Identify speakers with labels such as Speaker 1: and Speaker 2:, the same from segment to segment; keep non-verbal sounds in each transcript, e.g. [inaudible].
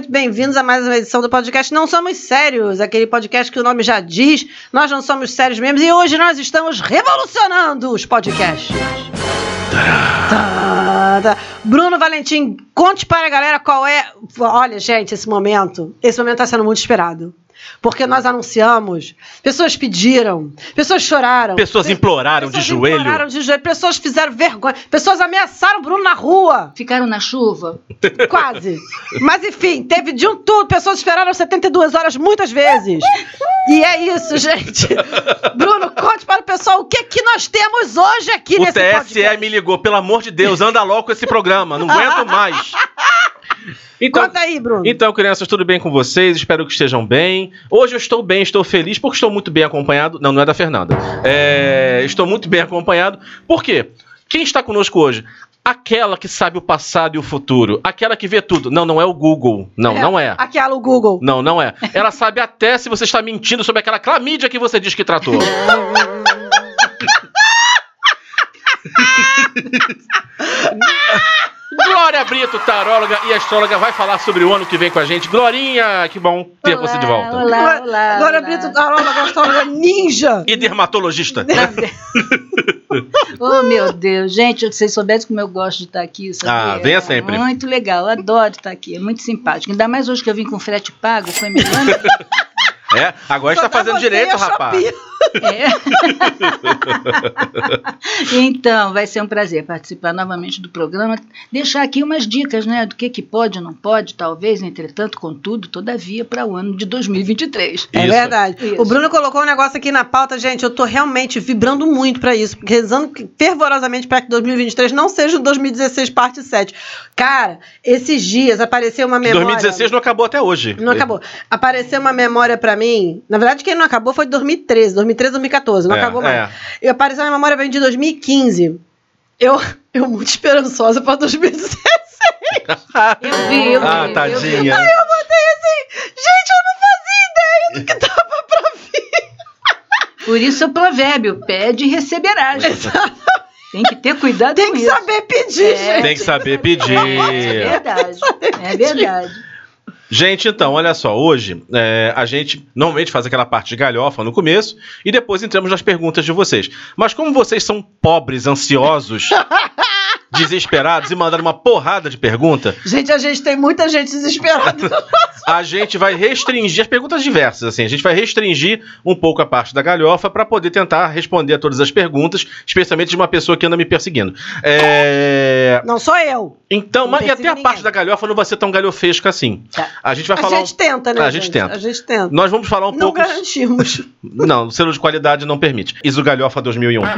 Speaker 1: muito bem-vindos a mais uma edição do podcast Não Somos Sérios, aquele podcast que o nome já diz, nós não somos sérios mesmo, e hoje nós estamos revolucionando os podcasts. Tá. Bruno Valentim, conte para a galera qual é. Olha, gente, esse momento, esse momento está sendo muito esperado. Porque nós anunciamos, pessoas pediram, pessoas choraram.
Speaker 2: Pessoas imploraram
Speaker 1: pessoas
Speaker 2: de joelho.
Speaker 1: imploraram de joelho, pessoas fizeram vergonha, pessoas ameaçaram o Bruno na rua.
Speaker 3: Ficaram na chuva? [laughs]
Speaker 1: Quase. Mas enfim, teve de um tudo, pessoas esperaram 72 horas muitas vezes. E é isso, gente. Bruno, conte para o pessoal o que, que nós temos hoje aqui
Speaker 2: O
Speaker 1: nesse
Speaker 2: TSE
Speaker 1: podcast.
Speaker 2: me ligou, pelo amor de Deus, anda logo com esse programa, não aguento mais. [laughs] Então,
Speaker 1: Conta aí, Bruno.
Speaker 2: então, crianças, tudo bem com vocês? Espero que estejam bem. Hoje eu estou bem, estou feliz, porque estou muito bem acompanhado. Não, não é da Fernanda. É, estou muito bem acompanhado. Por quê? Quem está conosco hoje? Aquela que sabe o passado e o futuro. Aquela que vê tudo. Não, não é o Google. Não, não é.
Speaker 1: Aquela, o Google.
Speaker 2: Não, não é. Ela sabe até se você está mentindo sobre aquela clamídia que você diz que tratou. [laughs] Glória Brito, taróloga e astróloga, vai falar sobre o ano que vem com a gente. Glorinha, que bom ter você de volta.
Speaker 3: Olá, olá.
Speaker 1: Glória
Speaker 3: olá.
Speaker 1: Brito, Tarola, Gastrola, Ninja.
Speaker 2: E dermatologista. [laughs]
Speaker 3: Oh, meu Deus. Gente, se vocês soubessem como eu gosto de estar aqui, sabia?
Speaker 2: Ah, venha sempre.
Speaker 3: Muito legal, eu adoro estar aqui, é muito simpático. Ainda mais hoje que eu vim com frete pago, foi melhor. [laughs]
Speaker 2: É, agora está fazendo direito,
Speaker 1: a
Speaker 2: rapaz.
Speaker 3: É. [laughs] então, vai ser um prazer participar novamente do programa. Deixar aqui umas dicas, né? Do que, que pode, não pode, talvez, entretanto, contudo, todavia, para o ano de 2023.
Speaker 1: É
Speaker 2: Isso.
Speaker 1: verdade.
Speaker 3: Isso.
Speaker 1: O Bruno colocou um negócio aqui na pauta, gente. Eu tô realmente vibrando muito pra isso, rezando fervorosamente para que 2023 não seja o 2016 parte 7. Cara, esses dias apareceu uma memória.
Speaker 2: 2016 não acabou até hoje.
Speaker 1: Não acabou. Apareceu uma memória pra mim. Na verdade, quem não acabou foi 2013, 2013, 2014. Não
Speaker 2: É,
Speaker 1: acabou mais.
Speaker 2: é.
Speaker 1: E apareceu uma memória mim de 2015. Eu, eu muito esperançosa pra 2016.
Speaker 3: Eu vi, eu vi.
Speaker 2: Ah,
Speaker 3: eu vi.
Speaker 2: tadinha.
Speaker 1: Eu botei assim, gente, eu não fazia ideia do que tava pra vir.
Speaker 3: Por isso o provérbio, pede e receberás. Tem que ter cuidado
Speaker 1: Tem
Speaker 3: com
Speaker 1: que
Speaker 3: isso.
Speaker 1: saber pedir,
Speaker 3: É.
Speaker 1: gente.
Speaker 2: Tem que saber pedir.
Speaker 3: É verdade. É verdade.
Speaker 2: Gente, então, olha só, hoje é, a gente normalmente faz aquela parte de galhofa no começo e depois entramos nas perguntas de vocês. Mas como vocês são pobres, ansiosos, [laughs] desesperados e mandaram uma porrada de pergunta,
Speaker 1: Gente, a gente tem muita gente desesperada. [laughs]
Speaker 2: a gente vai restringir as perguntas diversas, assim, a gente vai restringir um pouco a parte da galhofa para poder tentar responder a todas as perguntas, especialmente de uma pessoa que anda me perseguindo. É,
Speaker 1: Não sou eu.
Speaker 2: Então,
Speaker 1: Não
Speaker 2: mas e até
Speaker 1: persigo
Speaker 2: a parte
Speaker 1: ninguém.
Speaker 2: da galhofa não vai ser tão galhofesca assim.
Speaker 3: Tá.
Speaker 2: A gente vai
Speaker 1: A
Speaker 2: falar.
Speaker 1: gente tenta, né?
Speaker 2: A gente tenta.
Speaker 1: A gente tenta.
Speaker 2: um- Nós vamos falar um
Speaker 1: Não
Speaker 2: pouco.
Speaker 1: garantimos. [laughs]
Speaker 2: Não, o selo de qualidade não permite. Iso Galhofa 2001. [laughs]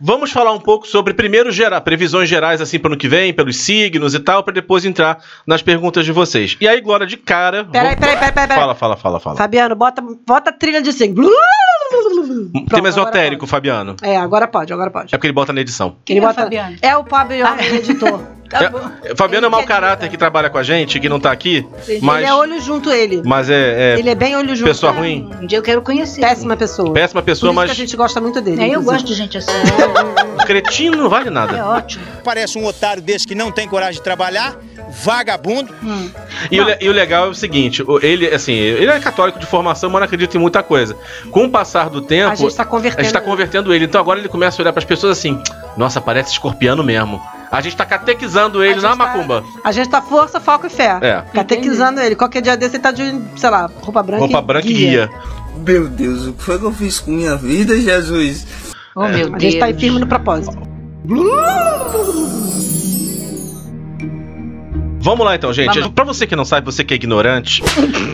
Speaker 2: Vamos falar um pouco sobre, primeiro, gera, previsões gerais assim para o ano que vem, pelos signos e tal, para depois entrar nas perguntas de vocês. E aí, Glória, de cara.
Speaker 1: Peraí,
Speaker 2: vamos-
Speaker 1: peraí, peraí, peraí.
Speaker 2: Fala, fala, fala, fala.
Speaker 1: Fabiano, bota, bota a trilha de assim.
Speaker 2: Tema
Speaker 1: Pronto,
Speaker 2: esotérico,
Speaker 1: agora
Speaker 2: Fabiano.
Speaker 1: É, agora pode, agora pode.
Speaker 2: É porque ele bota na edição.
Speaker 1: Ele
Speaker 3: é
Speaker 1: bota-
Speaker 3: Fabiano?
Speaker 1: É o pobre homem editor.
Speaker 3: Tá
Speaker 2: É. Fabiano é
Speaker 1: Ele
Speaker 2: mau
Speaker 1: quer
Speaker 2: caráter
Speaker 1: dizer-
Speaker 2: que trabalha com a gente, que não tá aqui, mas,
Speaker 1: Ele é olho junto, ele.
Speaker 2: mas é, é
Speaker 1: Ele é bem olho junto.
Speaker 2: pessoa ruim,
Speaker 3: Um dia eu quero conhecer.
Speaker 1: Péssima pessoa.
Speaker 2: péssima
Speaker 1: Por
Speaker 2: pessoa,
Speaker 1: que a
Speaker 2: mas
Speaker 1: gente gosta muito dele.
Speaker 3: É, eu gosto de gente assim. [laughs]
Speaker 2: cretino não vale
Speaker 3: É
Speaker 2: nada.
Speaker 3: ótimo.
Speaker 4: Parece um otário desse que não tem coragem de trabalhar, vagabundo.
Speaker 3: Hum.
Speaker 2: E o, e o legal é o seguinte, o- ele, assim, ele é católico de formação, mas não acredita em muita coisa. Com o passar do tempo,
Speaker 1: A gente tá
Speaker 2: a
Speaker 1: convertendo.
Speaker 2: gente tá convertendo ele. Então agora ele começa a olhar pras pessoas assim, nossa, parece escorpiano mesmo. A gente tá catequizando ele
Speaker 1: A
Speaker 2: na
Speaker 1: gente tá-
Speaker 2: macumba.
Speaker 1: A gente tá força, foco e fé.
Speaker 2: É.
Speaker 1: Catequizando ele. Qualquer dia desse ele tá de, sei lá, roupa branca.
Speaker 2: Roupa branca e guia.
Speaker 5: Meu Deus, o que foi que eu fiz com minha vida, Jesus?
Speaker 3: Oh, meu
Speaker 1: A
Speaker 3: Deus.
Speaker 1: gente tá aí firme no propósito.
Speaker 2: Vamos lá então, gente. Pra você que não sabe, você que é ignorante,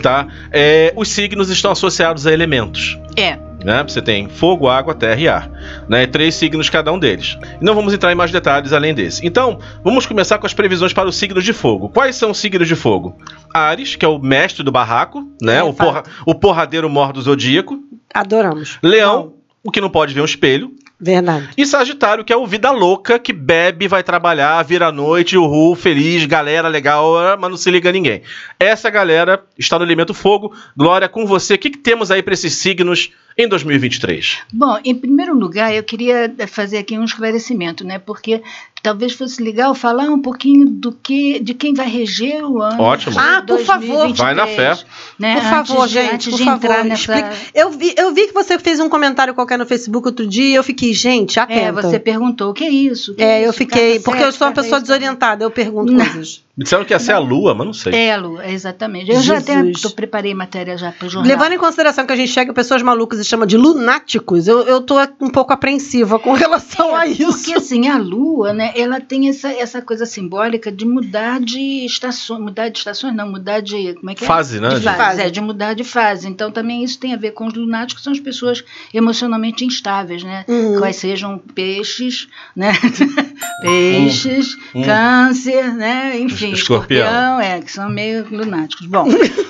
Speaker 2: tá? É, os signos estão associados a elementos.
Speaker 3: É.
Speaker 2: Né? Você tem fogo, água, terra e ar. Né? Três signos cada um deles. Não vamos entrar em mais detalhes além desse. Então, vamos começar com as previsões para os signos de fogo. Quais são os signos de fogo? Ares, que é o mestre do barraco, né?
Speaker 1: É,
Speaker 2: o, porra- o porradeiro mor do zodíaco.
Speaker 1: Adoramos.
Speaker 2: Leão, o que não pode ver um espelho.
Speaker 1: Verdade.
Speaker 2: E Sagitário, que é o vida louca, que bebe, vai trabalhar, vira a noite, uhul, feliz, galera legal, mas não se liga a ninguém. Essa galera está no elemento fogo. Glória, com você, o que, que temos aí para esses signos em 2023?
Speaker 3: Bom, em primeiro lugar, eu queria fazer aqui um esclarecimento, né? Porque talvez fosse legal falar um pouquinho do que, de quem vai reger o ano.
Speaker 2: Ótimo.
Speaker 1: Ah, por favor.
Speaker 3: 2023,
Speaker 2: Vai na fé.
Speaker 3: Né?
Speaker 1: Por favor,
Speaker 3: antes de,
Speaker 1: gente,
Speaker 3: antes
Speaker 1: por
Speaker 3: de
Speaker 1: favor,
Speaker 3: entrar nessa.
Speaker 1: explica. Eu vi, eu vi que você fez um comentário qualquer no Facebook outro dia e eu fiquei, gente, atenta.
Speaker 3: É, você perguntou o que é isso? que
Speaker 1: É, eu
Speaker 3: isso?
Speaker 1: fiquei,
Speaker 3: Carta
Speaker 1: porque eu sou uma
Speaker 3: carta
Speaker 1: pessoa
Speaker 3: isso.
Speaker 1: desorientada, eu pergunto
Speaker 3: Não.
Speaker 1: coisas.
Speaker 2: Me disseram que ia ser a lua, mas não sei.
Speaker 3: É, Lu, é exatamente. Eu já até
Speaker 1: Jesus.
Speaker 3: tô, preparei matéria já para o jornal.
Speaker 1: Levando em consideração que a gente chega pessoas malucas e chama de lunáticos, eu, eu tô um pouco apreensiva com [laughs] relação a isso.
Speaker 3: Porque assim, a Lua, né, ela tem essa, essa coisa simbólica de mudar de estações, mudar de estações, não, mudar de, como é que é?
Speaker 2: Fase, né?
Speaker 3: De fase,
Speaker 1: fase.
Speaker 3: é, de mudar de fase. Então também isso tem a ver com os lunáticos, são as pessoas emocionalmente instáveis, né?
Speaker 1: Uhum.
Speaker 3: Quais sejam peixes, né? [laughs] peixes,
Speaker 2: Hum.
Speaker 3: câncer, né? Enfim,
Speaker 2: Escorpião.
Speaker 3: escorpião, é, que são meio lunáticos. Bom,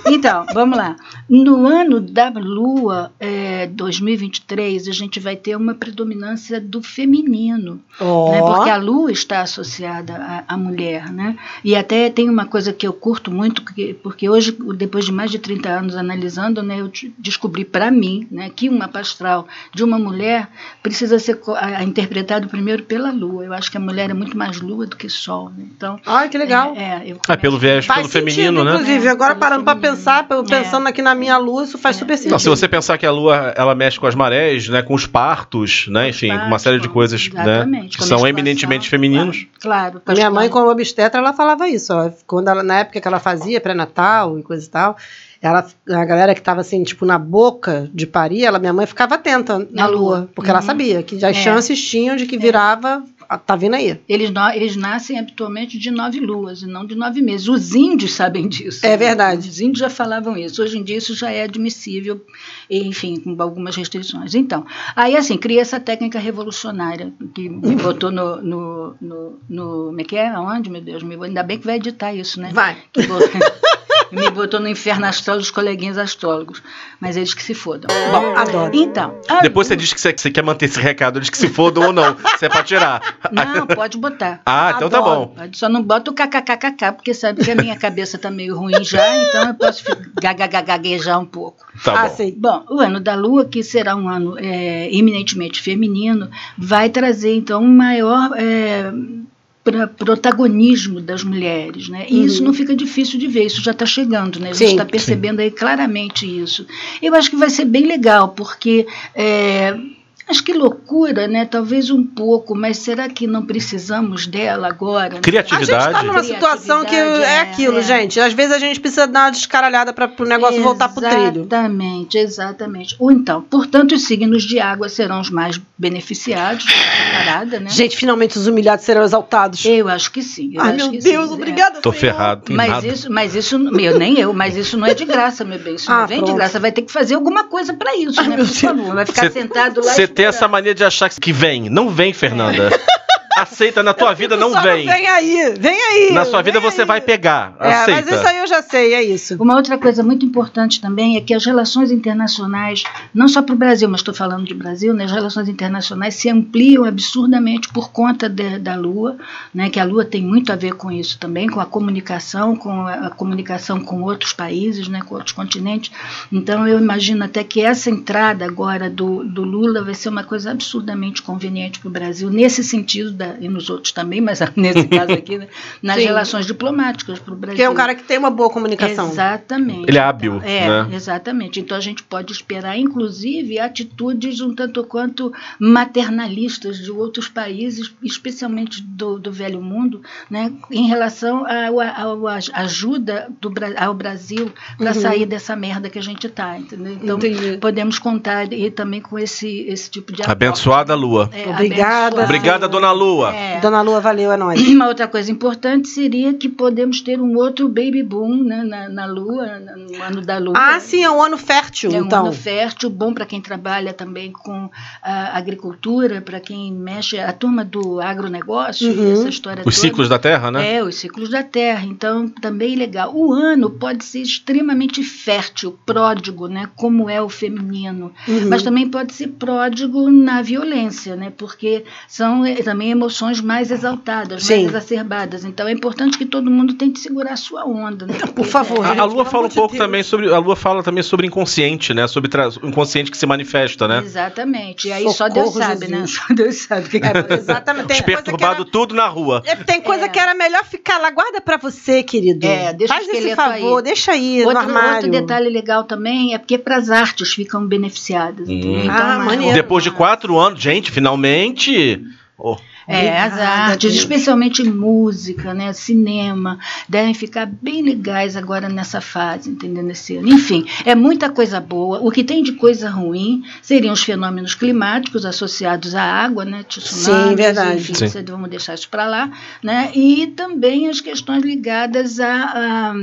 Speaker 3: então, vamos lá. No ano da Lua é, 2023, a gente vai ter uma predominância do feminino
Speaker 1: Ó.
Speaker 3: né? Porque a lua está associada à, à mulher, né? E até tem uma coisa que eu curto muito, que- porque hoje, depois de mais de 30 anos analisando, né, eu descobri para mim, né, que uma astral de uma mulher precisa ser interpretado primeiro pela lua. Eu acho que a mulher é muito mais lua do que sol, né? Então,
Speaker 1: Ai, que legal.
Speaker 3: É, é, eu
Speaker 2: Ah, pelo viés,
Speaker 1: Faz
Speaker 2: pelo
Speaker 1: sentido,
Speaker 2: feminino, né?
Speaker 1: inclusive.
Speaker 3: É,
Speaker 1: Agora parando
Speaker 3: feminino.
Speaker 1: pensar,
Speaker 3: É.
Speaker 1: pensando aqui na minha lua, isso faz
Speaker 3: É.
Speaker 1: super sentido.
Speaker 2: Não, se você pensar que a lua ela mexe com as marés, né, com os partos, né, enfim, com uma série de coisas, né,
Speaker 3: Exatamente,
Speaker 2: que
Speaker 3: com
Speaker 2: são eminentemente femininos.
Speaker 3: Claro.
Speaker 1: A minha mãe,
Speaker 3: com
Speaker 1: como obstetra, ela falava isso, ó. Quando ela, na época que ela fazia pré-natal e coisa e tal, ela, a galera que tava assim, tipo, na boca de parir, ela, minha mãe ficava atenta na
Speaker 3: Na
Speaker 1: lua,
Speaker 3: lua.
Speaker 1: porque ela
Speaker 3: Uhum.
Speaker 1: sabia que as
Speaker 3: É.
Speaker 1: chances tinham de que virava, ah, tá vindo aí.
Speaker 3: Eles, eles nascem habitualmente de nove luas e não de nove meses. Os índios sabem disso.
Speaker 1: É verdade.
Speaker 3: Os índios já falavam isso. Hoje em dia isso já é admissível, enfim, com algumas restrições. Então, aí assim, cria essa técnica revolucionária que me [laughs] botou no. no, no, no como é que é? Aonde, meu Deus? Me, ainda bem que vai editar isso, né?
Speaker 1: Vai.
Speaker 3: Que bo- [laughs] me botou no inferno astral dos coleguinhas astrólogos. Mas eles que se fodam. Bom,
Speaker 1: Adoro.
Speaker 3: então. a
Speaker 2: Depois você diz que você, que você quer manter esse recado, diz que se fodam ou não, [laughs] se é pra tirar.
Speaker 3: Não, pode botar.
Speaker 2: Ah, então tá
Speaker 1: Adoro.
Speaker 2: bom.
Speaker 3: Só não bota o kkkk, porque sabe que a minha cabeça tá meio ruim já, então eu posso gagagaguejar um pouco.
Speaker 2: Tá
Speaker 1: ah,
Speaker 2: bom.
Speaker 1: sei.
Speaker 3: Bom, o ano da Lua, que será um ano é, eminentemente feminino, vai trazer então um maior é, pra- protagonismo das mulheres, né? E isso não fica difícil de ver, isso já está chegando, né? A gente
Speaker 1: Sim,
Speaker 3: está percebendo aí claramente isso. Eu acho que vai ser bem legal, porque é, acho que loucura, né? Talvez um pouco, mas será que não precisamos dela agora? né?
Speaker 1: A gente
Speaker 2: Criatividade.
Speaker 1: tá numa situação que
Speaker 3: Criatividade,
Speaker 1: é
Speaker 3: é,
Speaker 1: aquilo,
Speaker 3: é.
Speaker 1: gente. Às vezes a gente precisa dar uma descaralhada para o negócio voltar pro trilho.
Speaker 3: Exatamente, exatamente. Ou então, portanto, os signos de água serão os mais beneficiados dessa parada, né?
Speaker 1: Gente, finalmente os humilhados serão exaltados.
Speaker 3: Eu acho que sim. eu
Speaker 1: Ai,
Speaker 3: acho
Speaker 1: meu
Speaker 3: que
Speaker 1: Deus,
Speaker 3: sim, é.
Speaker 1: obrigada,
Speaker 2: Tô
Speaker 1: Senhor.
Speaker 2: ferrado, tem
Speaker 3: Mas
Speaker 2: nada.
Speaker 3: isso, mas isso, meu, nem eu, mas isso não é de graça, meu bem. Isso
Speaker 1: Ah,
Speaker 3: não vem de
Speaker 1: pronto.
Speaker 3: graça. Vai ter que fazer alguma coisa para isso,
Speaker 1: Ai,
Speaker 3: né?
Speaker 1: meu
Speaker 3: Por favor. Vai ficar
Speaker 2: Cê-
Speaker 3: sentado lá.
Speaker 2: Você tem essa mania de achar que vem. Não vem, Fernanda. [laughs] Aceita, na tua vida não vem.
Speaker 1: Vem aí, vem aí.
Speaker 2: Na sua vida você
Speaker 1: aí.
Speaker 2: vai pegar.
Speaker 1: É, mas
Speaker 2: Aceita.
Speaker 1: isso aí eu já sei, é isso.
Speaker 3: Uma outra coisa muito importante também é que as relações internacionais, não só para o Brasil, mas estou falando de Brasil, né, as relações internacionais se ampliam absurdamente por conta de- da Lua, né, que a Lua tem muito a ver com isso também, com a comunicação, com a, a comunicação com outros países, né, com outros continentes. Então eu imagino até que essa entrada agora do, do Lula vai ser uma coisa absurdamente conveniente para o Brasil, nesse sentido, da, e nos outros também, mas [laughs] nesse caso aqui, né, nas
Speaker 1: Sim.
Speaker 3: relações diplomáticas para o Brasil.
Speaker 1: Porque é um cara que tem uma boa comunicação.
Speaker 3: Exatamente.
Speaker 2: Ele é hábil,
Speaker 3: É,
Speaker 2: né?
Speaker 3: exatamente. Então a gente pode esperar, inclusive, atitudes um tanto quanto maternalistas de outros países, especialmente do, do velho mundo, né, em relação à ajuda do, ao Brasil para
Speaker 1: Uhum.
Speaker 3: sair dessa merda que a gente está? Então
Speaker 1: Entendi.
Speaker 3: podemos contar e também com esse, esse tipo de
Speaker 2: Abençoada Lua.
Speaker 3: É,
Speaker 1: Obrigada.
Speaker 3: abençoado.
Speaker 2: Obrigada, dona Lua.
Speaker 3: É.
Speaker 1: Dona Lua, valeu, é nóis.
Speaker 3: Uma outra coisa importante seria que podemos ter um outro baby boom né, na, na Lua, no ano da Lua.
Speaker 1: Ah, sim, é um ano fértil,
Speaker 3: É um
Speaker 1: então.
Speaker 3: ano fértil, bom para quem trabalha também com a agricultura, para quem mexe, a turma do agronegócio,
Speaker 1: Uhum.
Speaker 3: essa história
Speaker 2: Os
Speaker 3: toda.
Speaker 2: ciclos da Terra, né?
Speaker 3: É, os ciclos da Terra. Então, também legal. O ano pode ser extremamente fértil, pródigo, né? Como é o feminino.
Speaker 1: Uhum.
Speaker 3: Mas também pode ser pródigo na violência, né? Porque são eh, também emoções mais exaltadas,
Speaker 1: Sim.
Speaker 3: mais exacerbadas. Então é importante que todo mundo tente segurar a sua onda. Né?
Speaker 1: Por favor.
Speaker 2: A, a
Speaker 1: gente,
Speaker 2: Lua fala um pouco
Speaker 1: Deus.
Speaker 2: também sobre. A Lua fala também sobre inconsciente, né? Sobre o inconsciente que se manifesta, né?
Speaker 3: Exatamente. E aí só Deus
Speaker 1: Socorro,
Speaker 3: sabe, né?
Speaker 1: Jesus.
Speaker 3: Só Deus sabe que,
Speaker 1: É, [laughs] exatamente. Tem que era-
Speaker 2: Perturbado tudo na rua.
Speaker 1: É, Tem coisa
Speaker 3: É.
Speaker 1: que era melhor ficar lá. Guarda pra você, querido.
Speaker 3: É, deixa
Speaker 1: Faz esse favor,
Speaker 3: aí.
Speaker 1: deixa aí no
Speaker 3: Outro,
Speaker 1: armário.
Speaker 3: outro detalhe legal também é porque para as artes ficam beneficiadas.
Speaker 2: Hum.
Speaker 3: Então,
Speaker 1: Ah.
Speaker 2: Depois de quatro anos, gente, finalmente. Oh,
Speaker 3: É, as artes, especialmente música, né, cinema, devem ficar bem legais agora nessa fase, entendeu? Nesse ano. Enfim, é muita coisa boa. O que tem de coisa ruim seriam os fenômenos climáticos associados à água, né, tsunamis,
Speaker 1: Sim, verdade.
Speaker 3: Enfim,
Speaker 2: Sim.
Speaker 3: vamos deixar isso para lá, né? E também as questões ligadas a a-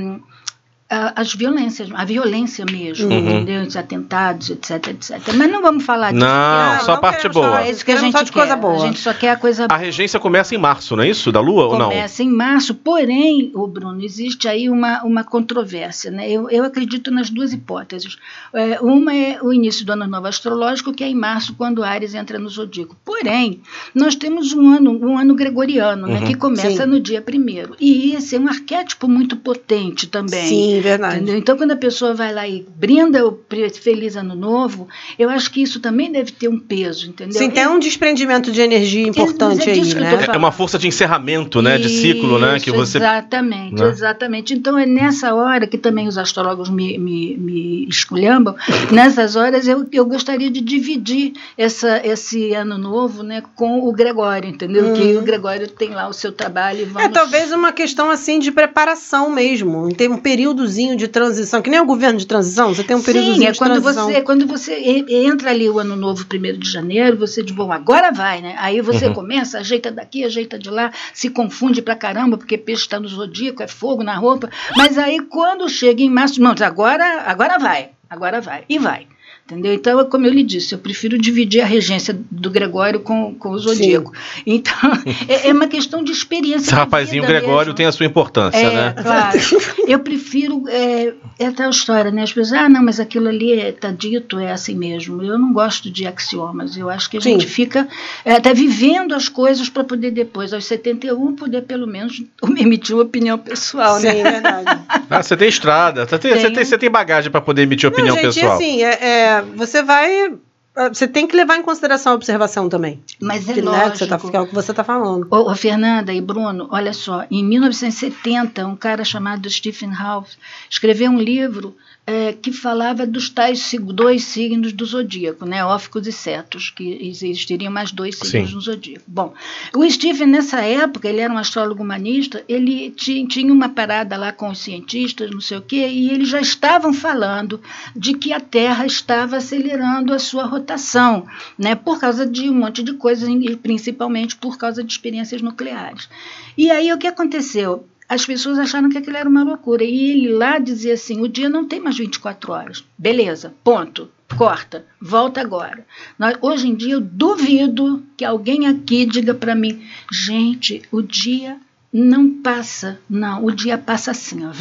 Speaker 3: as violências, a violência mesmo,
Speaker 2: Uhum.
Speaker 3: entendeu? Os atentados, etc, etc. Mas não vamos falar disso.
Speaker 2: Não,
Speaker 3: porque
Speaker 2: só a parte boa.
Speaker 3: é isso que a gente
Speaker 1: só de
Speaker 3: quer.
Speaker 1: coisa boa.
Speaker 3: A gente só quer a coisa
Speaker 2: A regência começa em março, não é isso? Da Lua ou não?
Speaker 3: Começa em março, porém, o Bruno, existe aí uma, uma controvérsia. Né? Eu, eu acredito nas duas hipóteses. É, uma é o início do ano novo astrológico, que é em março, quando Ares entra no zodíaco. Porém, nós temos um ano, um ano gregoriano, né,
Speaker 2: Uhum.
Speaker 3: que começa
Speaker 1: Sim.
Speaker 3: no dia primeiro. E esse é um arquétipo muito potente também.
Speaker 1: Sim, verdade.
Speaker 3: Entendeu? Então, quando a pessoa vai lá e brinda o Feliz Ano Novo, eu acho que isso também deve ter um peso, entendeu?
Speaker 1: Sim, tem um desprendimento de energia importante
Speaker 3: Mas é
Speaker 1: aí, né?
Speaker 2: É- É uma força de encerramento, né? De ciclo, né? Que você.
Speaker 3: Exatamente,
Speaker 2: né?
Speaker 3: exatamente. Então é nessa hora que também os astrólogos me, me, me esculhambam, nessas horas eu, eu gostaria de dividir essa, esse ano novo né, com o Gregório, entendeu? Que o Gregório tem lá o seu trabalho e
Speaker 1: É
Speaker 3: vamos...
Speaker 1: talvez uma questão assim de preparação mesmo. Tem um períodozinho de transição, que nem o governo de transição, você tem um períodozinho
Speaker 3: Sim, é
Speaker 1: de
Speaker 3: quando
Speaker 1: transição.
Speaker 3: você, quando você entra ali o ano novo, primeiro de janeiro, você diz, bom, agora vai, né? Aí você
Speaker 2: Uhum.
Speaker 3: começa, ajeita daqui, ajeita de lá, se confunde pra caramba, porque peixe está no zodíaco, é fogo na roupa. Mas aí quando chega em março, não, agora, agora vai, agora vai, e vai. Entendeu? Então, é como eu lhe disse, eu prefiro dividir a regência do Gregório com, com o Zodíaco. Então, [laughs] é, é uma questão de experiência.
Speaker 2: Esse rapazinho Gregório
Speaker 3: mesmo.
Speaker 2: tem a sua importância,
Speaker 3: É,
Speaker 2: né?
Speaker 3: claro. [laughs] Eu prefiro. É, é tal história, né? As pessoas, ah, não, mas aquilo ali está dito, é assim mesmo. Eu não gosto de axiomas. Eu acho que a
Speaker 1: Sim.
Speaker 3: gente fica é, até vivendo as coisas para poder depois, aos 71, poder pelo menos [laughs] emitir uma opinião pessoal,
Speaker 1: Sim,
Speaker 3: né?
Speaker 1: verdade.
Speaker 2: Ah, você tem estrada, você tem, você tem, você tem bagagem para poder emitir opinião
Speaker 1: não, gente,
Speaker 2: pessoal.
Speaker 1: assim, é, é, você vai. é, Você tem que levar em consideração a observação também.
Speaker 3: Mas é
Speaker 1: que, né,
Speaker 3: lógico.
Speaker 1: que, você tá, que é o que você está falando.
Speaker 3: Ô, ô, Fernanda e Bruno, olha só, em 1970, um cara chamado Stephen Hawking escreveu um livro é, que falava dos tais dois signos do zodíaco, né, óficos e cetos, que existiriam mais dois signos
Speaker 2: Sim.
Speaker 3: no zodíaco. Bom, o Stephen, nessa época, ele era um astrólogo humanista, ele ti- tinha uma parada lá com os cientistas, não sei o quê, e eles já estavam falando de que a Terra estava acelerando a sua rotação, né, por causa de um monte de coisas, e principalmente por causa de experiências nucleares. E aí o que aconteceu? As pessoas acharam que aquilo era uma loucura. E ele lá dizia assim: o dia não tem mais 24 horas. Beleza, ponto. Corta, volta agora. Nós- hoje em dia eu duvido que alguém aqui diga para mim, gente, o dia não passa. Não, o dia passa assim, ó.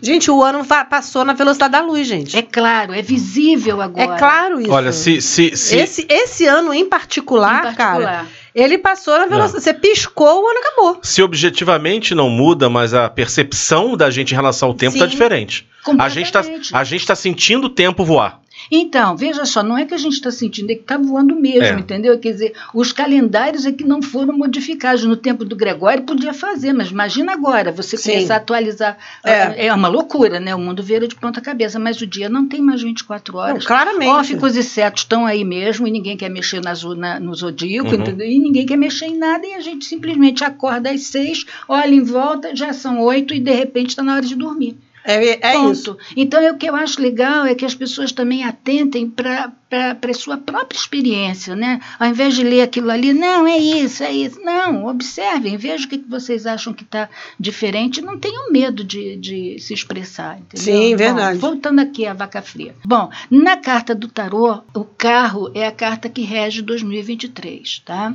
Speaker 1: Gente, o ano passou na velocidade da luz, gente.
Speaker 3: É claro, é visível
Speaker 1: É
Speaker 3: agora.
Speaker 1: claro isso.
Speaker 2: Olha, se, se, se
Speaker 1: Esse, esse ano em particular,
Speaker 3: Em
Speaker 1: cara,
Speaker 3: particular.
Speaker 1: Ele passou na velocidade. Você piscou, o ano acabou.
Speaker 2: se objetivamente não muda, mas a percepção da gente em relação ao tempo está diferente. A gente, tá, gente tá sentindo o tempo voar.
Speaker 3: Então, veja só, não é que a gente está sentindo, é que está voando mesmo,
Speaker 2: É.
Speaker 3: entendeu? Quer dizer, os calendários é que não foram modificados. No tempo do Gregório podia fazer, mas imagina agora, você
Speaker 1: Sim.
Speaker 3: começar a atualizar.
Speaker 1: É.
Speaker 3: É. uma loucura, né? O mundo vira de ponta cabeça, mas o dia não tem mais 24
Speaker 1: Não,
Speaker 3: horas.
Speaker 1: claramente.
Speaker 3: Óficos e cetos estão aí mesmo e ninguém quer mexer na, na- no zodíaco,
Speaker 2: Uhum.
Speaker 3: entendeu? E ninguém quer mexer em nada e a gente simplesmente acorda às seis, olha em volta, já são oito e de repente está na hora de dormir.
Speaker 1: É, é
Speaker 3: Ponto.
Speaker 1: isso.
Speaker 3: Então, é o que eu acho legal é que as pessoas também atentem para a sua própria experiência, né? Ao invés de ler aquilo ali, não, é isso, é isso. Não, observem, vejam o que, que vocês acham que está diferente. Não tenham medo de, de se expressar, entendeu?
Speaker 1: Sim,
Speaker 3: Bom,
Speaker 1: verdade.
Speaker 3: voltando aqui à vaca fria. Bom, na carta do tarô, o carro é a carta que rege 2023, tá?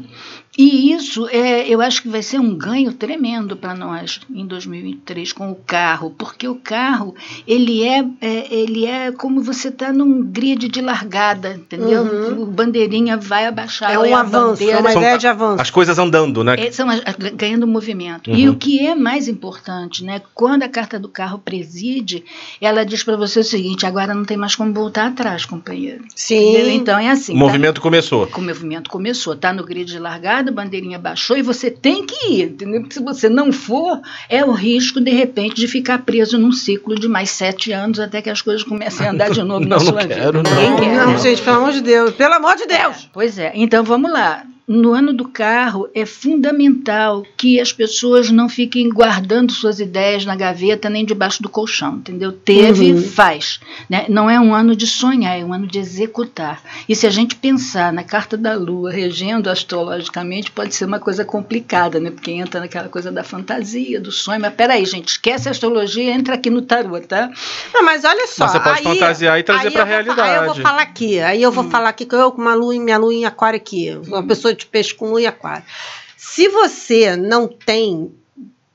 Speaker 3: E isso é, eu acho que vai ser um ganho tremendo para nós em 2023 com o carro, porque o carro ele é, é- ele é como você está num grid de largada, entendeu?
Speaker 1: Uhum.
Speaker 3: O bandeirinha vai abaixar.
Speaker 1: É um avanço, é
Speaker 3: bandeira-
Speaker 1: uma
Speaker 2: São
Speaker 1: ideia de avanço.
Speaker 2: As coisas andando, né?
Speaker 3: é, são as- ganhando movimento.
Speaker 2: Uhum.
Speaker 3: E o que é mais importante, né? Quando a carta do carro preside, ela diz para você o seguinte: agora não tem mais como voltar atrás, companheiro. Entendeu?
Speaker 1: Sim.
Speaker 3: Então é assim.
Speaker 2: o movimento começou.
Speaker 3: Tá, o movimento começou, tá no grid de largada, a bandeirinha baixou e você tem que ir, entendeu? Porque se você não for, é o risco, de repente, de ficar preso num ciclo de mais sete anos até que as coisas comecem a andar de [laughs] novo na
Speaker 2: Não, não
Speaker 3: sua
Speaker 2: quero,
Speaker 3: vida.
Speaker 2: não.
Speaker 3: Ninguém quer.
Speaker 1: Não,
Speaker 3: né?
Speaker 1: Gente, pelo amor de Deus. Pelo amor de Deus.
Speaker 3: Pois é. Então vamos lá. No ano do carro, é fundamental que as pessoas não fiquem guardando suas ideias na gaveta nem debaixo do colchão, entendeu? Teve,
Speaker 1: Uhum.
Speaker 3: faz. Né? Não é um ano de sonhar, é um ano de executar. E se a gente pensar na carta da Lua regendo astrologicamente, pode ser uma coisa complicada, né? Porque entra naquela coisa da fantasia, do sonho. Mas peraí, gente, esquece a astrologia, entra aqui no tarô, tá?
Speaker 1: Não, mas olha só.
Speaker 2: Mas você pode
Speaker 1: aí-
Speaker 2: fantasiar e trazer
Speaker 1: eu vou fa- Aí eu vou
Speaker 2: realidade.
Speaker 1: falar aqui. Aí eu
Speaker 3: Hum.
Speaker 1: vou falar aqui que eu com uma lua, em- minha lua em aquário aqui. Uma pessoa de peixe com lua em aquário. Se você não tem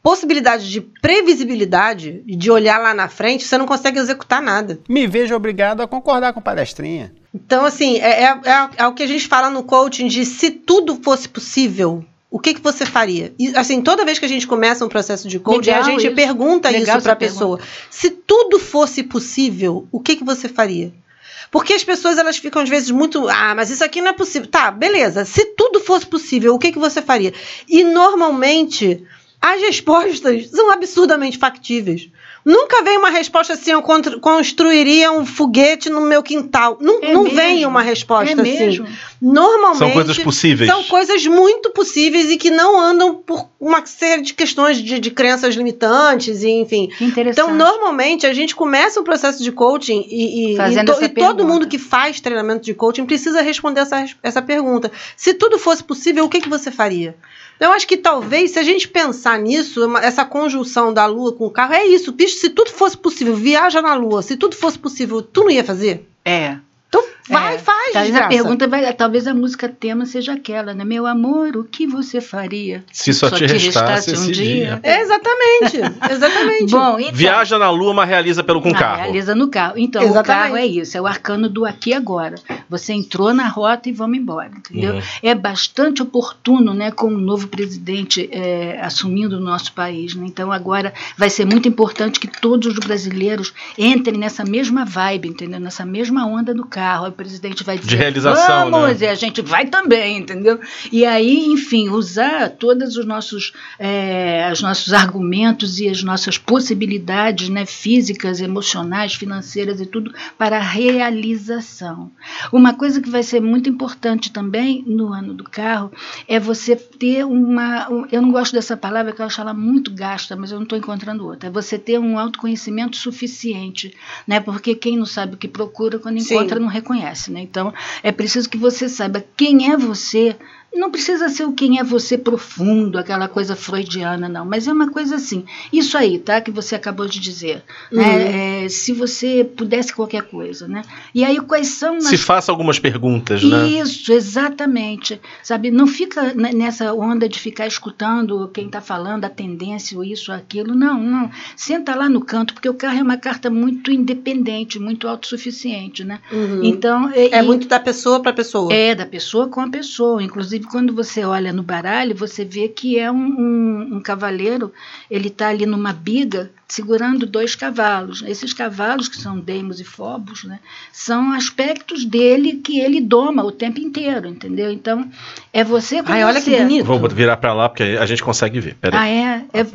Speaker 1: possibilidade de previsibilidade e de olhar lá na frente, você não consegue executar nada.
Speaker 6: Me vejo obrigado a concordar com palestrinha.
Speaker 1: Então, assim, é, é- é- é o que a gente fala no coaching de se tudo fosse possível, o que, que você faria? E, assim, toda vez que a gente começa um processo de coaching,
Speaker 3: Legal
Speaker 1: a gente
Speaker 3: isso.
Speaker 1: pergunta
Speaker 3: Legal
Speaker 1: isso para a pessoa. Se tudo fosse possível, o que, que você faria? Porque as pessoas elas ficam às vezes muito, ah, mas isso aqui não é possível. Tá, beleza. Se tudo fosse possível, o que, que você faria? E normalmente as respostas são absurdamente factíveis. Nunca vem uma resposta assim, eu construiria um foguete no meu quintal. Não,
Speaker 3: É
Speaker 1: não
Speaker 3: mesmo?
Speaker 1: vem uma resposta
Speaker 3: é
Speaker 1: assim.
Speaker 3: mesmo.
Speaker 1: Normalmente
Speaker 2: São coisas possíveis.
Speaker 1: são coisas muito possíveis e que não andam por uma série de questões de, de crenças limitantes, e, enfim. Então, normalmente, a gente começa o processo de coaching e, e- e to- e todo mundo que faz treinamento de coaching precisa responder essa, essa pergunta. Se tudo fosse possível, o que, que você faria? Eu acho que talvez, se a gente pensar nisso, essa conjunção da Lua com o carro, é isso. Se tudo fosse possível, viaja na Lua. Se tudo fosse possível, tu não ia fazer?
Speaker 3: É.
Speaker 1: Então, vai,
Speaker 3: É.
Speaker 1: faz,
Speaker 3: Talvez a
Speaker 1: desgraça.
Speaker 3: pergunta vai, talvez a música tema seja aquela, né? Meu amor, o que você faria?
Speaker 2: Se só, te restasse, esse dia.
Speaker 1: É, exatamente. [laughs] Exatamente.
Speaker 3: Bom, então,
Speaker 2: Viaja na lua, mas realiza pelo com
Speaker 3: Ah,
Speaker 2: carro.
Speaker 3: Realiza no carro. Então,
Speaker 1: Exatamente.
Speaker 3: o carro é isso, é o arcano do aqui e agora. Você entrou na rota e vamos embora, entendeu?
Speaker 2: Uhum.
Speaker 3: É bastante oportuno, né, com o novo presidente é, assumindo o nosso país. Né? Então, agora vai ser muito importante que todos os brasileiros entrem nessa mesma vibe, entendeu? Nessa mesma onda do carro. Presidente vai dizer,
Speaker 2: realização,
Speaker 3: vamos,
Speaker 2: né?
Speaker 3: e a gente vai também, entendeu? E aí, enfim, usar todos os nossos, é, os nossos argumentos e as nossas possibilidades né, físicas, emocionais, financeiras e tudo para a realização. Uma coisa que vai ser muito importante também no ano do carro é você ter uma. um- Eu não gosto dessa palavra, que eu acho ela muito gasta, mas eu não estou encontrando outra. É você ter um autoconhecimento suficiente, né? Porque quem não sabe o que procura, quando
Speaker 1: Sim.
Speaker 3: encontra, não reconhece, né? Então, é preciso que você saiba quem é você. Não precisa ser o quem é você profundo, aquela coisa freudiana, não. Mas é uma coisa assim. Isso aí, tá? Que você acabou de dizer.
Speaker 1: Uhum.
Speaker 3: né? É, se você pudesse qualquer coisa, né? E aí, quais são
Speaker 2: Se faça algumas perguntas, né?
Speaker 3: isso, exatamente. Sabe, não fica ne- nessa onda de ficar escutando quem está falando, a tendência, ou isso, ou aquilo. Não, não. Senta lá no canto, porque o carro é uma carta muito independente, muito autossuficiente, né?
Speaker 1: Uhum.
Speaker 3: Então,
Speaker 1: É
Speaker 3: e-
Speaker 1: muito da pessoa para pessoa.
Speaker 3: é, da pessoa com a pessoa. Inclusive, quando você olha no baralho, você vê que é um, um, um cavaleiro, ele está ali numa biga segurando dois cavalos. Esses cavalos, que são Deimos e Phobos, né, são aspectos dele que ele doma o tempo inteiro, entendeu? Então, é você com
Speaker 1: Ai, olha
Speaker 3: você.
Speaker 1: que bonito.
Speaker 2: Vou virar pra lá porque a gente consegue ver. Peraí.
Speaker 3: Ah, é? é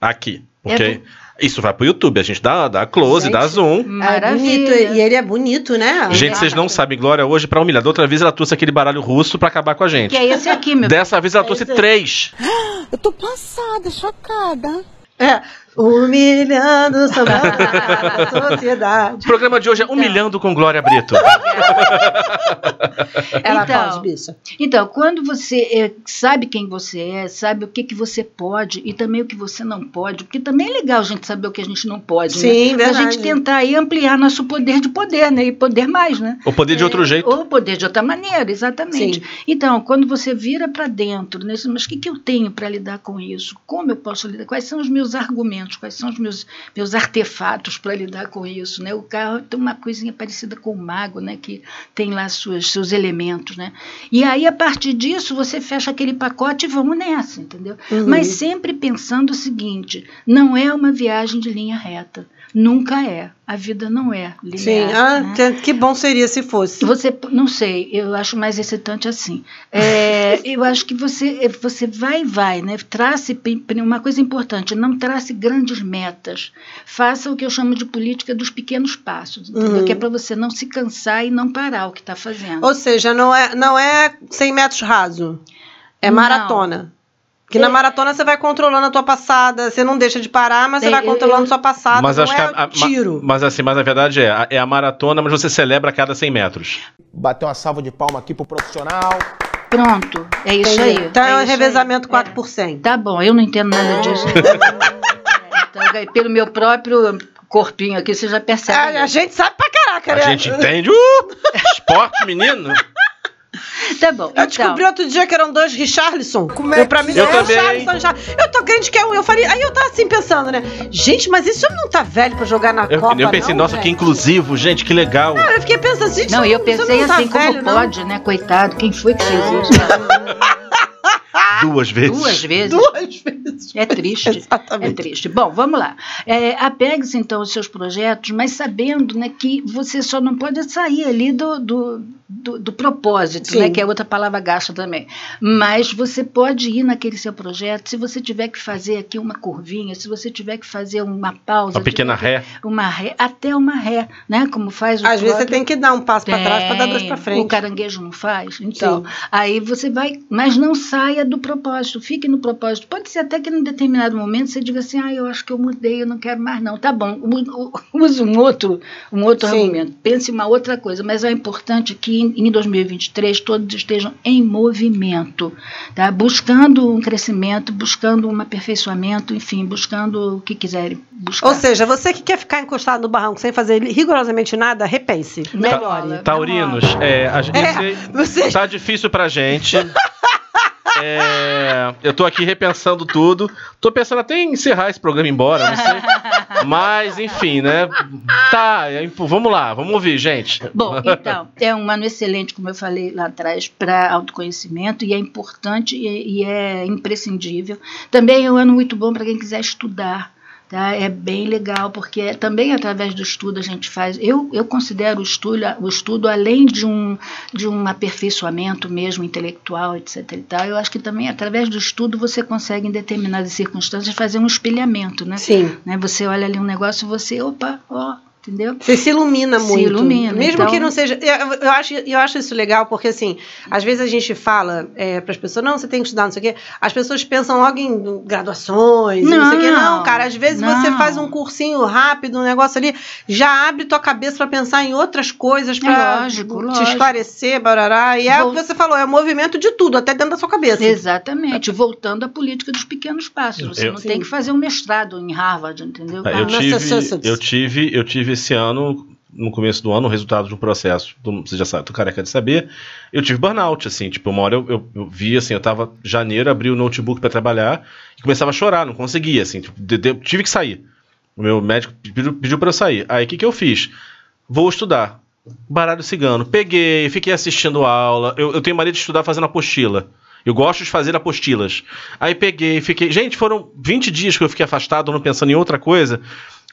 Speaker 2: Aqui. Porque
Speaker 3: É
Speaker 2: isso vai pro YouTube. A gente dá, dá close,
Speaker 1: Gente,
Speaker 2: dá zoom.
Speaker 1: É bonito.
Speaker 3: maravilha.
Speaker 1: E ele é bonito, né?
Speaker 2: Gente, vocês não sabem, Glória, hoje pra humilhar. Da outra vez ela trouxe aquele baralho russo pra acabar com a gente.
Speaker 3: Que é esse aqui, meu
Speaker 2: Dessa vez ela trouxe
Speaker 1: Esse-
Speaker 2: três. [gasps]
Speaker 7: Eu tô passada, chocada.
Speaker 1: É. Humilhando [laughs] sobre a sociedade.
Speaker 2: O programa de hoje é Humilhando com Glória Brito.
Speaker 1: Ela
Speaker 3: Então,
Speaker 1: pode, bicha.
Speaker 3: Então, quando você é, sabe quem você é, sabe o que, que você pode e também o que você não pode, porque também é legal a gente saber o que a gente não pode, né?
Speaker 1: Sim,
Speaker 3: Pra
Speaker 1: verdade.
Speaker 3: gente tentar aí ampliar nosso poder de poder, né? E poder mais, né?
Speaker 2: Ou poder de outro jeito.
Speaker 3: Ou poder de outra maneira, exatamente.
Speaker 1: Sim.
Speaker 3: Então, quando você vira para dentro, né, mas o que, que eu tenho para lidar com isso? Como eu posso lidar? Quais são os meus meus quais são os meus, meus artefatos para lidar com isso, né? O carro tem uma coisinha parecida com o mago, né? Que tem lá suas, seus elementos, né? E aí, a partir disso, você fecha aquele pacote e vamos nessa, entendeu?
Speaker 1: Uhum.
Speaker 3: Mas sempre pensando o seguinte, não é uma viagem de linha reta. Nunca é. A vida não é linear.
Speaker 1: Sim, ah,
Speaker 3: né?
Speaker 1: que, bom seria se fosse.
Speaker 3: Você, não sei, eu acho mais excitante assim. É, [laughs] eu acho que você, você vai e vai, né? Trace, uma coisa importante, não trace grandes metas. Faça o que eu chamo de política dos pequenos passos?
Speaker 1: Uhum.
Speaker 3: Que é para você não se cansar e não parar o que está fazendo.
Speaker 1: Ou seja, não é, não é 100 metros raso. É
Speaker 3: Não.
Speaker 1: Maratona. Que na maratona você vai controlando a tua passada, você não deixa de parar, mas você
Speaker 3: É,
Speaker 1: vai controlando
Speaker 3: eu-
Speaker 1: sua passada,
Speaker 2: Mas
Speaker 1: não
Speaker 2: acho
Speaker 1: é
Speaker 2: que a- a-
Speaker 1: tiro.
Speaker 2: Mas assim, mas a verdade é, a- é a maratona, mas você celebra a cada 100 metros.
Speaker 6: Bater uma salva de palma aqui pro profissional.
Speaker 3: Pronto, é isso
Speaker 1: Entendi.
Speaker 3: aí.
Speaker 1: Então é,
Speaker 3: é
Speaker 1: um revezamento
Speaker 3: aí.
Speaker 1: 4 por 100.
Speaker 3: É. Tá bom, eu não entendo nada disso. [laughs] então, pelo meu próprio corpinho aqui, você já percebe.
Speaker 1: É, a gente sabe pra caraca,
Speaker 2: A
Speaker 1: né?
Speaker 2: gente entende. Uh, esporte, menino. [laughs] [laughs]
Speaker 3: Tá bom,
Speaker 1: Eu
Speaker 3: então.
Speaker 1: descobri outro dia que eram dois Richarlison. Como é pra mim
Speaker 2: Eu
Speaker 1: não é
Speaker 2: também.
Speaker 1: Richarlison, Richarlison. Eu tô crente que é um. Eu falei, aí eu tava assim pensando, né? Gente, mas esse homem não tá velho pra jogar na
Speaker 2: Eu,
Speaker 1: Copa,
Speaker 2: eu pensei,
Speaker 1: não,
Speaker 2: nossa, que
Speaker 1: velho?
Speaker 2: inclusivo, gente, que legal.
Speaker 1: Cara, eu fiquei pensando assim,
Speaker 3: Não, e eu pensei
Speaker 1: não tá
Speaker 3: assim, como
Speaker 1: velho, não.
Speaker 3: pode, né? Coitado, quem foi que fez isso? [laughs]
Speaker 2: Duas vezes.
Speaker 3: Duas vezes.
Speaker 1: Duas vezes.
Speaker 3: É triste. É
Speaker 1: Exatamente.
Speaker 3: triste. Bom, vamos lá. É, Apegue-se então aos seus projetos, mas sabendo né, que você só não pode sair ali do, do, do, do propósito,
Speaker 1: Sim.
Speaker 3: né, que é outra palavra gasta também. Mas você pode ir naquele seu projeto, se você tiver que fazer aqui uma curvinha, se você tiver que fazer uma pausa.
Speaker 2: Uma pequena ré.
Speaker 3: Uma ré, até uma ré, né? Como faz o
Speaker 1: Às vezes você
Speaker 3: próprio-
Speaker 1: tem que dar um passo pra trás pra dar dois pra frente.
Speaker 3: O caranguejo não faz? Então,
Speaker 1: Sim.
Speaker 3: aí você vai, mas não saia do propósito, fique no propósito. Pode ser até que num determinado momento você diga assim, ah, eu acho que eu mudei, eu não quero mais não. Tá bom, [laughs] use um outro, um outro
Speaker 1: Sim.
Speaker 3: argumento, pense em uma outra coisa, mas é importante que em, em 2023 todos estejam em movimento, tá? buscando um crescimento, buscando um aperfeiçoamento, enfim, buscando o que quiserem buscar.
Speaker 1: Ou seja, você que quer ficar encostado no barranco sem fazer rigorosamente nada, repense. Melhore.
Speaker 3: rola.
Speaker 2: Taurinos, é, a, gente-
Speaker 1: É, você-
Speaker 2: tá difícil pra gente. [laughs] É, eu tô aqui repensando tudo. Tô pensando até em encerrar esse programa e embora, não sei. [laughs] Mas, enfim, né? Tá, é, vamos lá, vamos ouvir, gente.
Speaker 3: Bom, então, é um ano excelente, como eu falei lá atrás, para autoconhecimento e é importante e, e é imprescindível. Também é um ano muito bom para quem quiser estudar. Tá? É bem legal, porque é- também através do estudo a gente faz. Eu, eu considero o estudo, o estudo, além de um, de um aperfeiçoamento mesmo intelectual, etc. E tal, eu acho que também através do estudo você consegue, em determinadas circunstâncias, fazer um espelhamento. Né?
Speaker 1: Sim.
Speaker 3: Né? Você olha ali um negócio e você, opa, ó, entendeu?
Speaker 1: Você se ilumina
Speaker 3: Se
Speaker 1: muito.
Speaker 3: ilumina,
Speaker 1: Mesmo
Speaker 3: então-
Speaker 1: que não seja. Eu, eu acho, eu acho isso legal, porque assim, às vezes a gente fala para as pessoas, não, você tem que estudar, não sei o quê. As pessoas pensam logo em graduações, e não, sei o quê.
Speaker 3: Não,
Speaker 1: Não, cara, às vezes
Speaker 3: não.
Speaker 1: você faz um cursinho rápido, um negócio ali, já abre tua cabeça para pensar em outras coisas,
Speaker 3: É
Speaker 1: para
Speaker 3: lógico,
Speaker 1: te
Speaker 3: lógico.
Speaker 1: esclarecer, barará. E é
Speaker 3: Vol-
Speaker 1: o que você falou, é o movimento de tudo, até dentro da sua cabeça.
Speaker 3: Exatamente, voltando à política dos pequenos passos. Você
Speaker 2: Eu-
Speaker 3: não
Speaker 1: Sim.
Speaker 3: tem que fazer um mestrado em Harvard, entendeu?
Speaker 2: É, Eu
Speaker 1: Ah,
Speaker 2: tive, eu tive, eu tive esse ano, no começo do ano, o resultado de um processo, tu- você já sabe, tô careca de saber, eu tive burnout, assim, tipo, uma hora eu, eu, eu vi, assim, eu tava janeiro, abri o notebook pra trabalhar e começava a chorar, não conseguia, assim, tipo, de- de- tive que sair. O meu médico pediu, pediu pra eu sair. Aí o que, que eu fiz? Vou estudar. Baralho cigano. Peguei, fiquei assistindo aula. Eu, eu tenho mania de estudar fazendo apostila. Eu gosto de fazer apostilas. Aí peguei, fiquei. Gente, foram 20 dias que eu fiquei afastado, não pensando em outra coisa.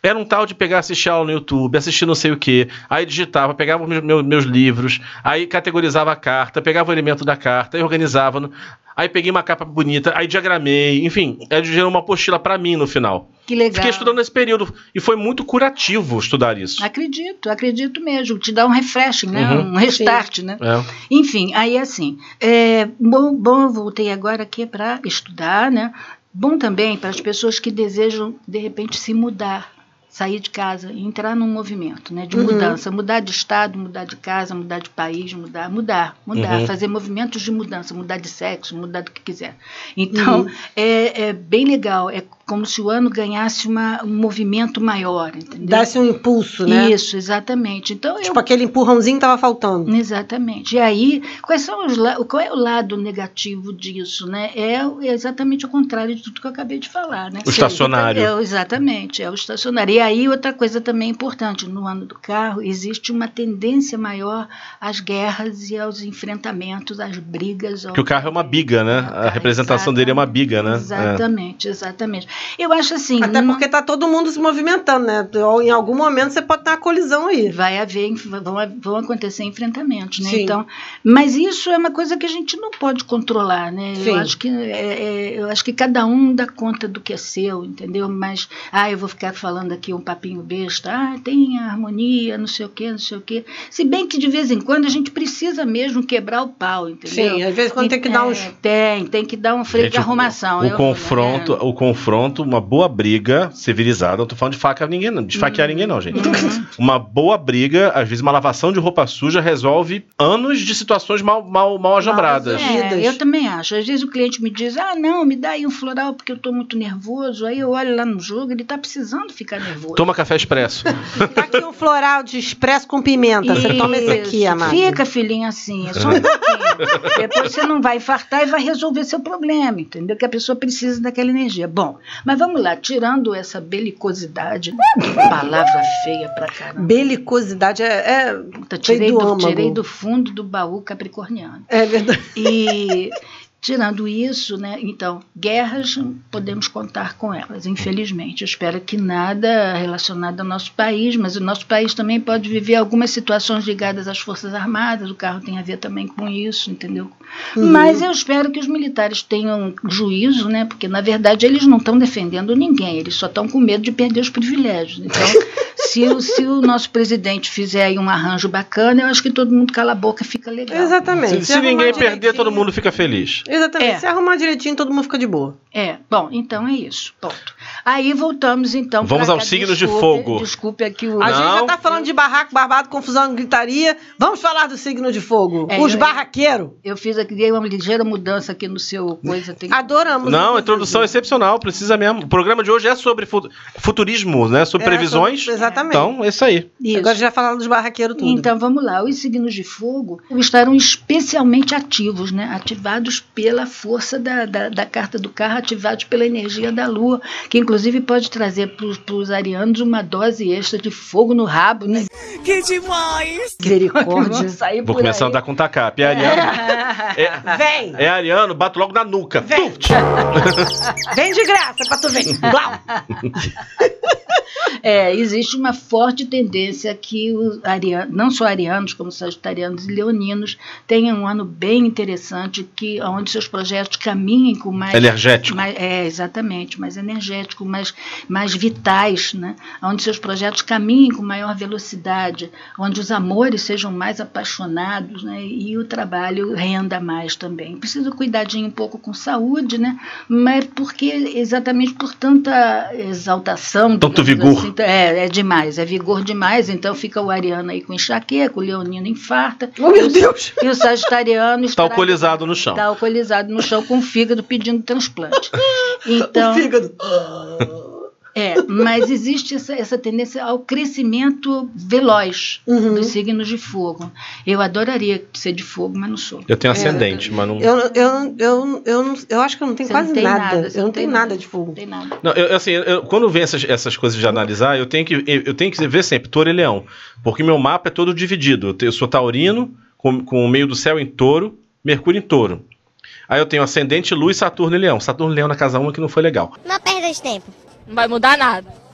Speaker 2: Era um tal de pegar, assistir aula no YouTube, assistir não sei o quê. Aí digitava, pegava os meus, meus- meus livros, aí categorizava a carta, pegava o elemento da carta, aí organizava. no- Aí peguei uma capa bonita, aí diagramei, enfim, aí gerou uma apostila pra mim no final.
Speaker 3: Que legal.
Speaker 2: Fiquei estudando nesse período e foi muito curativo estudar isso.
Speaker 3: Acredito, acredito mesmo. Te dá um refreshing, né?
Speaker 2: Uhum.
Speaker 3: Um restart, né?
Speaker 2: É.
Speaker 3: Enfim, aí assim, é, bom, bom, eu voltei agora aqui para estudar, né? Bom também para as pessoas que desejam, de repente, se mudar, sair de casa e entrar num movimento né, de
Speaker 1: Uhum.
Speaker 3: mudança, mudar de estado, mudar de casa, mudar de país, mudar, mudar, mudar,
Speaker 2: Uhum.
Speaker 3: fazer movimentos de mudança, mudar de sexo, mudar do que quiser. Então,
Speaker 1: Uhum.
Speaker 3: é, é bem legal, é como se o ano ganhasse uma, um movimento maior, entendeu?
Speaker 1: Dá-se um impulso, né?
Speaker 3: Isso, exatamente. Então, eu
Speaker 1: Tipo, aquele empurrãozinho tava faltando.
Speaker 3: Exatamente. E aí, quais são os, la- qual é o lado negativo disso? Né? É, é exatamente o contrário de tudo que eu acabei de falar. Né?
Speaker 2: O estacionário.
Speaker 3: É, exatamente, é o estacionário. E aí, outra coisa também importante: no ano do carro, existe uma tendência maior às guerras e aos enfrentamentos, às brigas.
Speaker 2: Porque o carro é uma biga, né? A representação dele é uma biga, né? É.
Speaker 3: Exatamente, exatamente. Eu acho assim.
Speaker 1: Até
Speaker 3: não-
Speaker 1: porque tá todo mundo se movimentando, né? Em algum momento você pode ter uma colisão aí.
Speaker 3: vai haver vão, vão acontecer enfrentamentos, né?
Speaker 1: Sim.
Speaker 3: Então, mas isso é uma coisa que a gente não pode controlar, né?
Speaker 1: Sim.
Speaker 3: Eu acho que é- é- eu acho que cada um dá conta do que é seu, entendeu? Mas ah, eu vou ficar falando aqui um papinho besta, ah, tem a harmonia, não sei o quê, não sei o quê. Se bem que de vez em quando a gente precisa mesmo quebrar o pau, entendeu?
Speaker 1: Sim, às vezes quando tem que dar
Speaker 3: É,
Speaker 1: uns.
Speaker 3: tem, tem que dar um freio de
Speaker 2: Gente, o-
Speaker 3: arrumação.
Speaker 2: O,
Speaker 3: Eu-
Speaker 2: confronto,
Speaker 3: é.
Speaker 2: o confronto, uma boa briga civilizada. Não tô falando de faca ninguém, não, de esfaquear ninguém, não, gente.
Speaker 3: Uhum.
Speaker 2: Uma boa briga, às vezes uma lavação de roupa suja resolve anos de situações mal, mal, mal ajambradas.
Speaker 3: É, eu também acho. Às vezes o cliente me diz, ah, não, me dá aí um floral porque eu estou muito nervoso. Aí eu olho lá no jogo, ele está precisando ficar nervoso.
Speaker 2: Toma café expresso.
Speaker 1: Tá aqui um floral de expresso com pimenta. Você toma esse aqui,
Speaker 3: Isso.
Speaker 1: amado.
Speaker 3: Fica, filhinho, assim, é só um pouquinho. [laughs] Depois você não vai infartar e vai resolver seu problema, entendeu? Que a pessoa precisa daquela energia. Bom, mas vamos lá, tirando essa belicosidade, palavra feia pra caramba.
Speaker 1: Belicosidade é. é...
Speaker 3: Puta, tirei,
Speaker 1: do
Speaker 3: do, tirei do fundo do baú capricorniano.
Speaker 1: É verdade.
Speaker 3: E [laughs] tirando isso, né, então, guerras podemos contar com elas, infelizmente. Eu espero que nada relacionado ao nosso país, mas o nosso país também pode viver algumas situações ligadas às Forças Armadas, o carro tem a ver também com isso, entendeu? Mas eu espero que os militares tenham juízo, né, porque na verdade eles não estão defendendo ninguém, eles só estão com medo de perder os privilégios. Então, se o, se o nosso presidente fizer aí um arranjo bacana, eu acho que todo mundo cala a boca e fica legal.
Speaker 1: Exatamente.
Speaker 2: Se, se
Speaker 1: arrumar
Speaker 2: ninguém perder, todo mundo fica feliz.
Speaker 1: Exatamente.
Speaker 3: É.
Speaker 1: Se arrumar direitinho, todo mundo fica de boa.
Speaker 3: É, bom, então é isso. Ponto. Aí voltamos então.
Speaker 2: Vamos aos signos de
Speaker 3: Desculpe-
Speaker 2: fogo.
Speaker 3: Desculpe aqui o.
Speaker 1: A gente já tá falando de barraco, barbado, confusão, gritaria. Vamos falar do signo de fogo.
Speaker 3: É,
Speaker 1: Os barraqueiros.
Speaker 3: Eu fiz aqui uma ligeira mudança aqui no seu coisa. Tem...
Speaker 1: Adoramos.
Speaker 2: Não, introdução é excepcional, precisa mesmo. O programa de hoje é sobre fu- futurismo, né? Sobre
Speaker 1: É,
Speaker 2: previsões.
Speaker 1: sobre- exatamente.
Speaker 2: Então, é isso aí.
Speaker 3: Isso.
Speaker 1: Agora já falaram dos barraqueiros tudo.
Speaker 3: Então vamos lá, os signos de fogo estarão especialmente ativos, né? ativados pela força da, da, da carta do carro, ativados pela energia da lua, que inclusive pode trazer para os arianos uma dose extra de fogo no rabo, né?
Speaker 7: Que demais!
Speaker 1: Misericórdia.
Speaker 3: sair
Speaker 2: Vou
Speaker 3: por
Speaker 2: começar a
Speaker 3: aí.
Speaker 2: andar com tacap. É ariano. [laughs] É,
Speaker 1: Vem!
Speaker 2: é ariano, bato logo na nuca.
Speaker 1: Vem. Vem de graça pra tu ver. [laughs]
Speaker 3: É, existe uma forte tendência que os arianos, não só arianos, como sagitarianos e leoninos, tenham um ano bem interessante, que onde seus projetos caminhem com mais
Speaker 2: Energético.
Speaker 3: mais- é, exatamente, mais energético, mais, mais vitais, né? onde seus projetos caminhem com maior velocidade, onde os amores sejam mais apaixonados né? e o trabalho renda mais também. Precisa cuidadinho um pouco com saúde, né? mas porque exatamente por tanta exaltação.
Speaker 2: Tanto
Speaker 3: digamos
Speaker 2: vigor.
Speaker 3: assim, é, é demais, é vigor demais, então fica o ariano aí com enxaqueca, o leonino infarta.
Speaker 1: Oh, meu Deus.
Speaker 3: E o sagitariano
Speaker 2: Está
Speaker 3: está
Speaker 2: alcoolizado no chão.
Speaker 3: Está alcoolizado no chão com o fígado pedindo transplante. [laughs] Então,
Speaker 1: O fígado.
Speaker 3: É, mas existe essa, essa tendência ao crescimento veloz
Speaker 1: Uhum.
Speaker 3: dos signos de fogo. Eu adoraria ser de fogo, mas não sou.
Speaker 2: Eu tenho ascendente, mas não.
Speaker 1: Eu, eu, eu, eu, não- eu acho que eu não tenho
Speaker 3: Você
Speaker 1: quase
Speaker 3: não
Speaker 1: nada.
Speaker 3: você
Speaker 1: Eu não tenho nada de fogo.
Speaker 3: Não tem nada.
Speaker 2: Não, eu, assim, eu- quando vem essas, essas coisas de analisar, eu tenho, que, eu, tenho que ver sempre touro e leão. Porque meu mapa é todo dividido. Eu, te- eu sou taurino, com, com o meio do céu em touro, Mercúrio em touro. Aí eu tenho ascendente, luz, Saturno e leão. Saturno e leão na casa 1 que não foi legal.
Speaker 8: Não perda de tempo.
Speaker 9: Não vai mudar nada.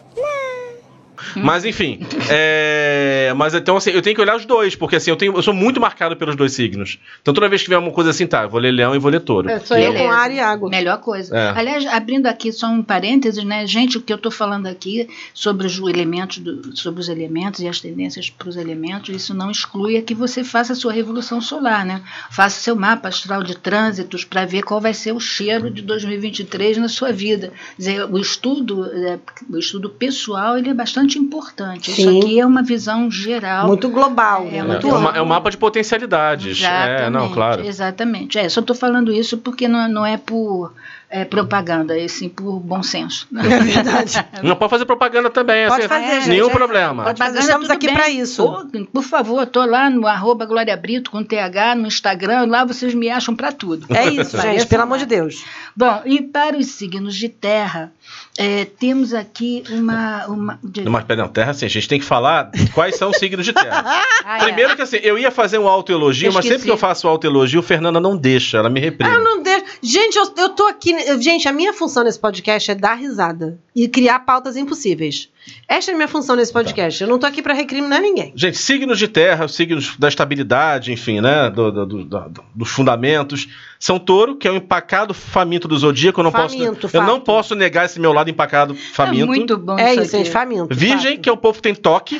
Speaker 2: Mas enfim, é, mas então assim, eu tenho que olhar os dois, porque assim, eu, tenho, eu sou muito marcado pelos dois signos. Então toda vez que tiver uma coisa assim, tá, vou ler leão e vou ler touro.
Speaker 1: É, sou eu
Speaker 3: Beleza.
Speaker 1: com ar e água.
Speaker 3: Melhor coisa.
Speaker 2: É.
Speaker 3: Aliás, abrindo aqui só um parênteses, né, gente, o que eu estou falando aqui sobre os elementos, do- sobre os elementos e as tendências para os elementos, isso não exclui que você faça a sua revolução solar, né? Faça seu mapa astral de trânsitos para ver qual vai ser o cheiro de 2023 na sua vida. Quer dizer, o estudo, é, o estudo pessoal, ele é bastante bastante importante. Isso
Speaker 1: Sim.
Speaker 3: aqui é uma visão geral.
Speaker 1: Muito global.
Speaker 3: É,
Speaker 2: É,
Speaker 1: muito
Speaker 2: é, uma- é um mapa de potencialidades. É, não,
Speaker 3: Exatamente,
Speaker 2: claro.
Speaker 3: Exatamente. É, só estou falando isso porque não, não é por é, propaganda, é sim por bom senso.
Speaker 1: É verdade. [laughs]
Speaker 2: Não pode fazer propaganda também.
Speaker 1: Pode
Speaker 2: assim,
Speaker 1: fazer, gente.
Speaker 2: Nenhum
Speaker 1: É,
Speaker 2: problema.
Speaker 1: pode fazer. Estamos aqui pra isso.
Speaker 3: Pô, por favor, tô lá no arroba Glória Brito com TH no Instagram, lá vocês me acham para tudo.
Speaker 1: É isso, gente, pelo amor de. Deus.
Speaker 3: Bom, e para os signos de terra, é, temos aqui uma. uma de-
Speaker 2: Mas, pera, não, terra assim, a gente tem que falar quais são os signos de terra. [laughs]
Speaker 3: Ah, é.
Speaker 2: Primeiro que assim, eu ia fazer um autoelogio, mas sempre que eu faço autoelogio, Fernanda não deixa, ela me reprime.
Speaker 1: Ah, não deixa. Gente, eu, eu tô aqui. Gente, a minha função nesse podcast é dar risada e criar pautas impossíveis. Esta é a minha função nesse podcast. Eu não tô aqui pra recriminar ninguém.
Speaker 2: Gente, signos de terra, os signos da estabilidade, enfim, né? do- do- do- dos fundamentos. São touro, que é o empacado faminto do zodíaco. Eu não,
Speaker 1: Faminto,
Speaker 2: posso, eu não posso negar esse meu lado empacado faminto.
Speaker 3: É muito bom
Speaker 1: É
Speaker 3: isso
Speaker 1: isso,
Speaker 3: aqui.
Speaker 1: gente, faminto.
Speaker 2: Virgem,
Speaker 1: fato.
Speaker 2: que é o povo que tem toque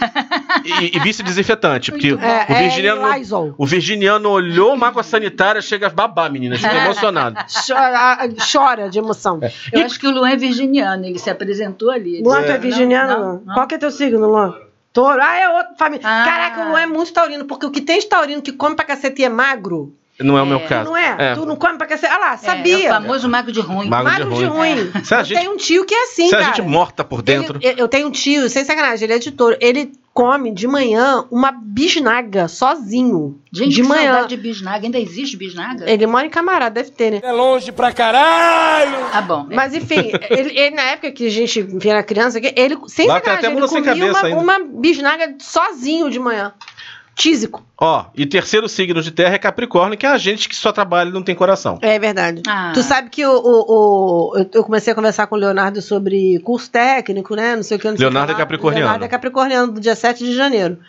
Speaker 2: e, e vice-desinfetante. Porque
Speaker 1: É,
Speaker 2: o, virginiano,
Speaker 1: é
Speaker 2: o virginiano olhou uma água sanitária, chega a babar, menina, fica [laughs] emocionado.
Speaker 1: Chora, chora de emoção.
Speaker 3: Eu acho que o Luan é virginiano, ele se apresentou ali.
Speaker 1: Luan, é
Speaker 3: Não,
Speaker 1: virginiano?
Speaker 3: Não, não.
Speaker 1: Qual que é teu signo, Luan? Touro. Ah, é outro família.
Speaker 3: Ah.
Speaker 1: Caraca, o Luan é muito taurino, porque o que tem de taurino que come pra cacete e é magro,
Speaker 2: Não é o meu
Speaker 3: É,
Speaker 2: caso.
Speaker 1: não é? Tu não come pra cacete. Ah lá,
Speaker 3: É,
Speaker 1: sabia.
Speaker 3: É, o famoso mago de ruim.
Speaker 2: Mago de
Speaker 1: magro de
Speaker 2: ruim.
Speaker 1: ruim.
Speaker 2: Se a
Speaker 1: Eu
Speaker 2: gente-
Speaker 1: tenho um tio que é assim,
Speaker 2: Se a
Speaker 1: cara.
Speaker 2: gente morta por dentro.
Speaker 1: Ele- eu tenho um tio, sem sacanagem, ele é de touro. Ele come de manhã uma bisnaga sozinho.
Speaker 3: Gente,
Speaker 1: de
Speaker 3: que
Speaker 1: manhã.
Speaker 3: saudade de bisnaga. Ainda existe bisnaga?
Speaker 1: Ele mora em camarada, deve ter, né?
Speaker 6: É longe pra caralho!
Speaker 3: Ah, bom.
Speaker 1: Mas enfim, [laughs] ele, ele, na época que a gente era criança, ele, sem
Speaker 2: Lá
Speaker 1: sacanagem, ele comia uma, uma bisnaga sozinho de manhã. Tísico.
Speaker 2: Ó, e terceiro signo de terra é Capricórnio, que é a gente que só trabalha e não tem coração.
Speaker 1: É verdade.
Speaker 3: Ah.
Speaker 1: Tu sabe que o, o- o- eu, comecei a conversar com o Leonardo sobre curso técnico, né? Não sei o que. Não sei
Speaker 2: Leonardo
Speaker 1: que
Speaker 2: é capricorniano.
Speaker 1: Leonardo é capricorniano, do dia 7 de janeiro.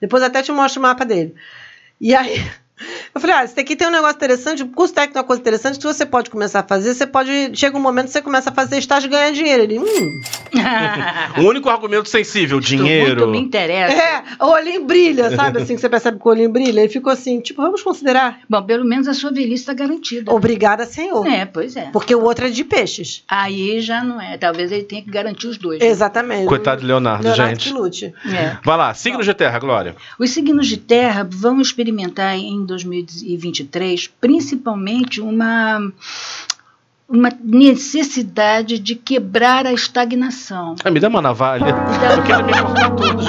Speaker 1: Depois até te mostro o mapa dele. E aí, eu falei, ah, esse aqui tem um negócio interessante, o curso técnico é uma coisa interessante que você pode começar a fazer, você pode, chega um momento que você começa a fazer estágio e ganhar dinheiro. Ele, hum, [laughs]
Speaker 2: O único argumento sensível, dinheiro.
Speaker 3: Muito me interessa.
Speaker 1: é, o olhinho brilha, sabe assim, que você percebe que o olhinho brilha? Ele ficou assim, tipo, vamos considerar.
Speaker 3: Bom, pelo menos a sua velhice está garantida.
Speaker 1: Obrigada, senhor.
Speaker 3: É, pois é.
Speaker 1: Porque o outro é de peixes.
Speaker 3: Aí já não é. Talvez ele tenha que garantir os dois.
Speaker 1: Exatamente.
Speaker 2: Coitado de Leonardo,
Speaker 1: Leonardo
Speaker 2: gente.
Speaker 1: que lute.
Speaker 3: É.
Speaker 2: Vai lá, signo de terra, Glória.
Speaker 3: Os signos de terra vão experimentar em 2023 principalmente uma, uma necessidade de quebrar a estagnação.
Speaker 2: Ah, me dá uma navalha. [laughs] Eu quero me cortar tudo.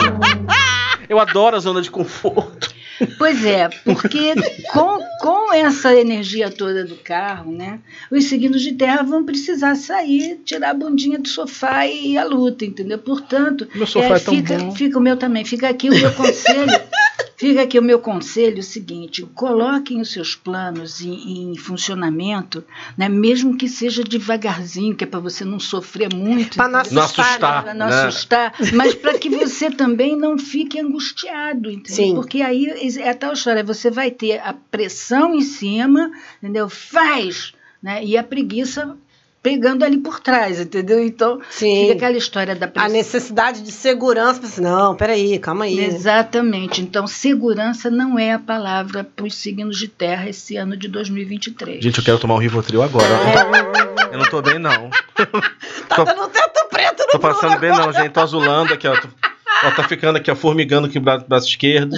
Speaker 2: Eu adoro a zona de conforto.
Speaker 3: Pois é, porque com, com essa energia toda do carro, né, os signos de terra vão precisar sair, tirar a bundinha do sofá e ir à luta, entendeu? Portanto,
Speaker 2: Meu sofá é tão
Speaker 3: fica,
Speaker 2: bom.
Speaker 3: fica o meu também, fica aqui o meu [laughs] conselho. Fica aqui o meu conselho o seguinte: coloquem os seus planos em, em funcionamento, né, mesmo que seja devagarzinho, que é para você não sofrer muito.
Speaker 1: Pra não?
Speaker 2: Não assustar,
Speaker 3: Para não
Speaker 2: né?
Speaker 3: assustar, mas para que você também não fique angustiado, entendeu?
Speaker 1: Sim.
Speaker 3: Porque aí é a tal história, você vai ter a pressão em cima, entendeu? Faz, né? E a preguiça pegando ali por trás, entendeu? Então,
Speaker 1: Sim.
Speaker 3: fica aquela história da
Speaker 1: A
Speaker 3: pressão.
Speaker 1: necessidade de segurança. assim, Não, peraí, calma aí.
Speaker 3: Exatamente. Então, segurança não é a palavra para os signos de terra esse ano de 2023.
Speaker 2: Gente, eu quero tomar um Rivotril agora. Eu não tô bem, não. [laughs]
Speaker 1: Tá
Speaker 2: Tô-
Speaker 1: dando teto preto no
Speaker 2: Tô passando bem, não, gente. Tô azulando aqui, ó. Tô- ó, tá ficando aqui, ó, formigando aqui o braço, braço esquerdo.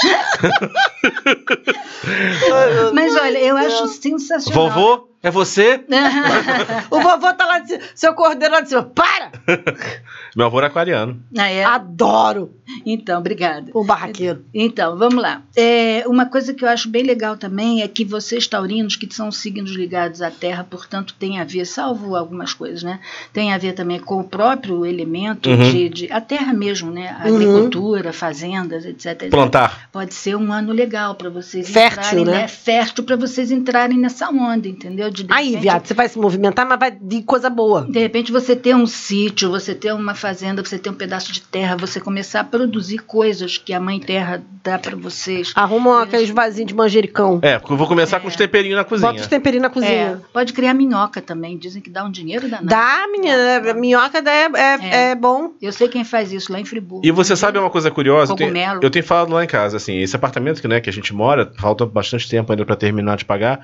Speaker 2: [laughs]
Speaker 3: Mas olha, eu acho sensacional.
Speaker 2: Vovô, é você? [laughs]
Speaker 1: O vovô tá lá de cima, seu cordeiro lá de cima. Para! [laughs]
Speaker 2: Meu avô era aquariano.
Speaker 3: Ah, é?
Speaker 1: Adoro
Speaker 3: Então, obrigada.
Speaker 1: o barraqueiro.
Speaker 3: Então, vamos lá. É, uma coisa que eu acho bem legal também é que vocês, taurinos, que são signos ligados à terra, portanto, tem a ver, salvo algumas coisas, né? Tem a ver também com o próprio elemento
Speaker 2: Uhum.
Speaker 3: de, de- a terra mesmo, né? A
Speaker 1: Uhum.
Speaker 3: agricultura, fazendas, etc. etc.
Speaker 2: Plantar.
Speaker 3: Pode ser um ano legal para vocês
Speaker 1: Fértil,
Speaker 3: entrarem,
Speaker 1: né?
Speaker 3: Fértil para vocês entrarem nessa onda, entendeu? De, de
Speaker 1: Aí,
Speaker 3: repente,
Speaker 1: viado, você vai se movimentar, mas vai de coisa boa.
Speaker 3: de repente você ter um sítio, você ter uma fazenda, você ter um pedaço de terra, você começar a produzir coisas que a mãe terra dá para vocês.
Speaker 1: Arruma aqueles vasinhos de manjericão.
Speaker 2: É, porque eu vou começar com os temperinhos na cozinha.
Speaker 1: Bota os temperinhos na
Speaker 3: É,
Speaker 1: cozinha.
Speaker 3: pode criar minhoca também. Dizem que dá um dinheiro danado.
Speaker 1: Dá, menina. Minhoca dá, é, é,
Speaker 3: É.
Speaker 1: é bom.
Speaker 3: Eu sei quem faz isso lá em Friburgo.
Speaker 2: E você sabe uma coisa curiosa? Eu tenho, eu tenho falado lá em casa, assim, esse apartamento que, né, que a gente mora, falta bastante tempo ainda pra terminar de pagar,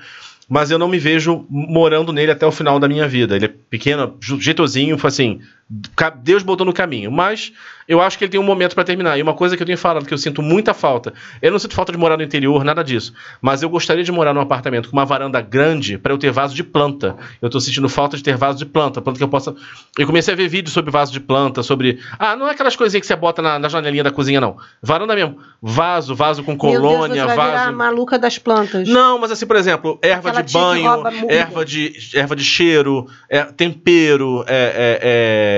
Speaker 2: mas eu não me vejo morando nele até o final da minha vida. Ele é pequeno, jeitosinho, foi assim, Deus botou no caminho. Mas eu acho que ele tem um momento pra terminar. E uma coisa que eu tenho falado que eu sinto muita falta. Eu não sinto falta de morar no interior, nada disso. Mas eu gostaria de morar num apartamento com uma varanda grande pra eu ter vaso de planta. Eu tô sentindo falta de ter vaso de planta. Planta que eu possa. Eu comecei a ver vídeos sobre vaso de planta, sobre. Ah, não é aquelas coisinhas que você bota na, na janelinha da cozinha, não. Varanda mesmo. Vaso, vaso com
Speaker 1: Meu Deus,
Speaker 2: colônia,
Speaker 1: você vai virar a
Speaker 2: vaso.
Speaker 1: maluca das plantas.
Speaker 2: Não, mas assim, por exemplo, erva
Speaker 1: Aquela
Speaker 2: de banho, erva de, erva de cheiro, é, tempero, é, é, é,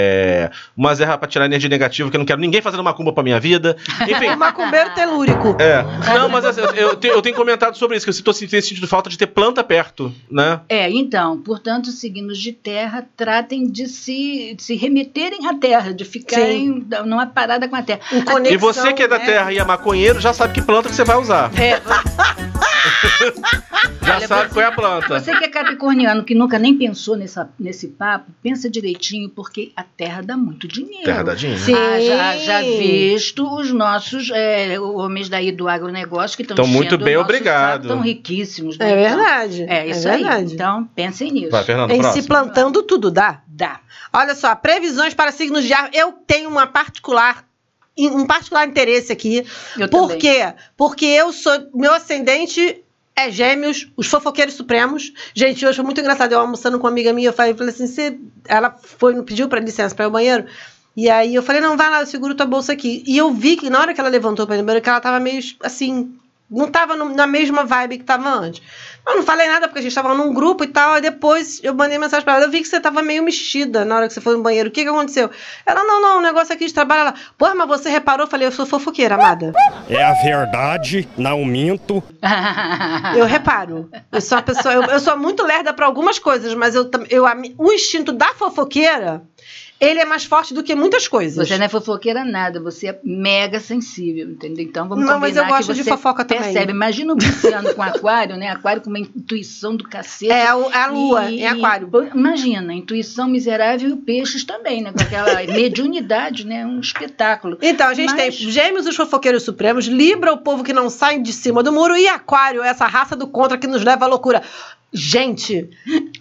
Speaker 2: umas ervas pra tirar energia negativa, que eu não quero ninguém fazendo macumba pra minha vida. Enfim.
Speaker 1: O [laughs] macumbeiro telúrico.
Speaker 2: É. Não, mas assim, eu, tenho, eu tenho comentado sobre isso, que eu tô sentindo sentindo falta de ter planta perto, né?
Speaker 3: É, então, portanto, os signos de terra tratem de se, de se remeterem à terra, de ficarem numa parada com a terra.
Speaker 1: Em
Speaker 2: E
Speaker 1: conexão,
Speaker 2: você que é da
Speaker 1: né?
Speaker 2: terra e é maconheiro, já sabe que planta que você vai usar.
Speaker 3: É, [laughs]
Speaker 2: Já
Speaker 3: Olha,
Speaker 2: sabe
Speaker 3: você-
Speaker 2: qual é a planta.
Speaker 3: você que é capricorniano, que nunca nem pensou nessa, nesse papo, pensa direitinho, porque a terra dá muito dinheiro.
Speaker 2: Terra da dinheiro.
Speaker 1: Sim.
Speaker 3: Ah, já, já visto os nossos é, homens daí do agronegócio que estão
Speaker 2: Tão muito bem, obrigado.
Speaker 3: Estão riquíssimos. né?
Speaker 1: É verdade.
Speaker 3: É isso aí.
Speaker 1: verdade.
Speaker 3: Então, pensem nisso.
Speaker 2: Vai, Fernando,
Speaker 1: Em se
Speaker 2: próximo.
Speaker 1: plantando tudo dá.
Speaker 3: Dá.
Speaker 1: Olha só, previsões para signos de ar. Eu tenho uma particular um particular interesse aqui.
Speaker 3: Eu
Speaker 1: Por
Speaker 3: também.
Speaker 1: quê? Porque eu sou meu ascendente é Gêmeos, os fofoqueiros supremos. Gente, hoje foi muito engraçado. Eu almoçando com uma amiga minha, eu falei, falei assim, você... ela foi, pediu para licença para ir ao banheiro. E aí eu falei, não, vai lá, eu seguro tua bolsa aqui. E eu vi que na hora que ela levantou para ir ao banheiro, que ela tava meio assim, não tava no- na mesma vibe que tava antes. Eu não falei nada porque a gente tava num grupo e tal. Aí depois eu mandei mensagem pra ela. Eu vi que você tava meio mexida na hora que você foi no banheiro. O que que aconteceu? Ela, não, não, o negócio aqui de trabalho. Ela, porra, mas você reparou? Eu falei, eu sou fofoqueira, amada.
Speaker 6: É a verdade, não minto.
Speaker 1: Eu reparo. Eu sou uma pessoa. Eu, eu sou muito lerda pra algumas coisas, mas eu, eu, o instinto da fofoqueira, ele é mais forte do que muitas coisas.
Speaker 3: Você não é fofoqueira nada, você é mega sensível, entendeu? Então vamos
Speaker 1: Não,
Speaker 3: combinar
Speaker 1: mas eu gosto de fofoca também.
Speaker 3: percebe. Imagina o Luciano com aquário, né? Aquário com uma intuição do cacete.
Speaker 1: É o- a lua
Speaker 3: E-
Speaker 1: em aquário.
Speaker 3: pô, Imagina, intuição miserável e peixes também, né? Com aquela [laughs] mediunidade, né? Um espetáculo.
Speaker 1: Então, a gente
Speaker 3: Mas-
Speaker 1: tem Gêmeos, os fofoqueiros supremos, Libra, o povo que não sai de cima do muro, e Aquário, essa raça do contra que nos leva à loucura. Gente,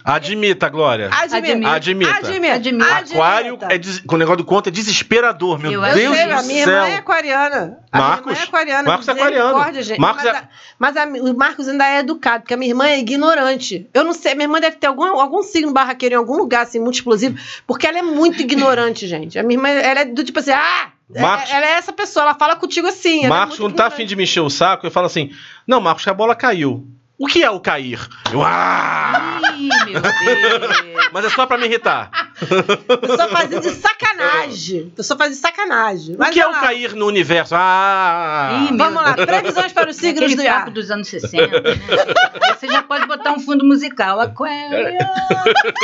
Speaker 2: Admita, Glória.
Speaker 1: admita.
Speaker 2: Admita.
Speaker 1: Admita.
Speaker 3: Admita.
Speaker 2: Aquário, é des... com o negócio do conto, é desesperador, meu
Speaker 3: Eu
Speaker 1: Eu
Speaker 2: Deus
Speaker 1: sei,
Speaker 2: do
Speaker 1: a minha
Speaker 2: céu.
Speaker 1: irmã é aquariana. A
Speaker 2: Marcos?
Speaker 1: minha irmã é aquariana.
Speaker 2: Marcos é aquariano.
Speaker 1: gente.
Speaker 2: Marcos
Speaker 1: mas
Speaker 2: é-
Speaker 1: a- mas a- o Marcos ainda é educado, porque a minha irmã é ignorante. Eu não sei, minha irmã deve ter algum, algum signo barraqueiro em algum lugar, assim, muito explosivo, porque ela é muito ignorante, [laughs] gente. A minha irmã, ela é do tipo assim, ah...
Speaker 2: Marcos-
Speaker 1: Ela é essa pessoa, ela fala contigo assim. é
Speaker 2: Marcos,
Speaker 1: muito
Speaker 2: quando tá afim de me encher o saco, eu falo assim: Não, Marcos, que a bola caiu. O que é o cair? Eu, ah!
Speaker 3: Ih, meu Deus. [laughs]
Speaker 2: Mas é só pra me irritar. [laughs]
Speaker 1: Eu só fazia de sacanagem. Eu só fazia de sacanagem.
Speaker 2: O
Speaker 1: Mas
Speaker 2: que é o
Speaker 1: lá.
Speaker 2: cair no universo? Ah!
Speaker 3: Ih,
Speaker 1: Vamos lá, previsões para os signos
Speaker 3: Aquele
Speaker 1: do
Speaker 3: papo
Speaker 1: ar.
Speaker 3: dos anos 60, né? Você já pode botar um fundo musical. Aquário,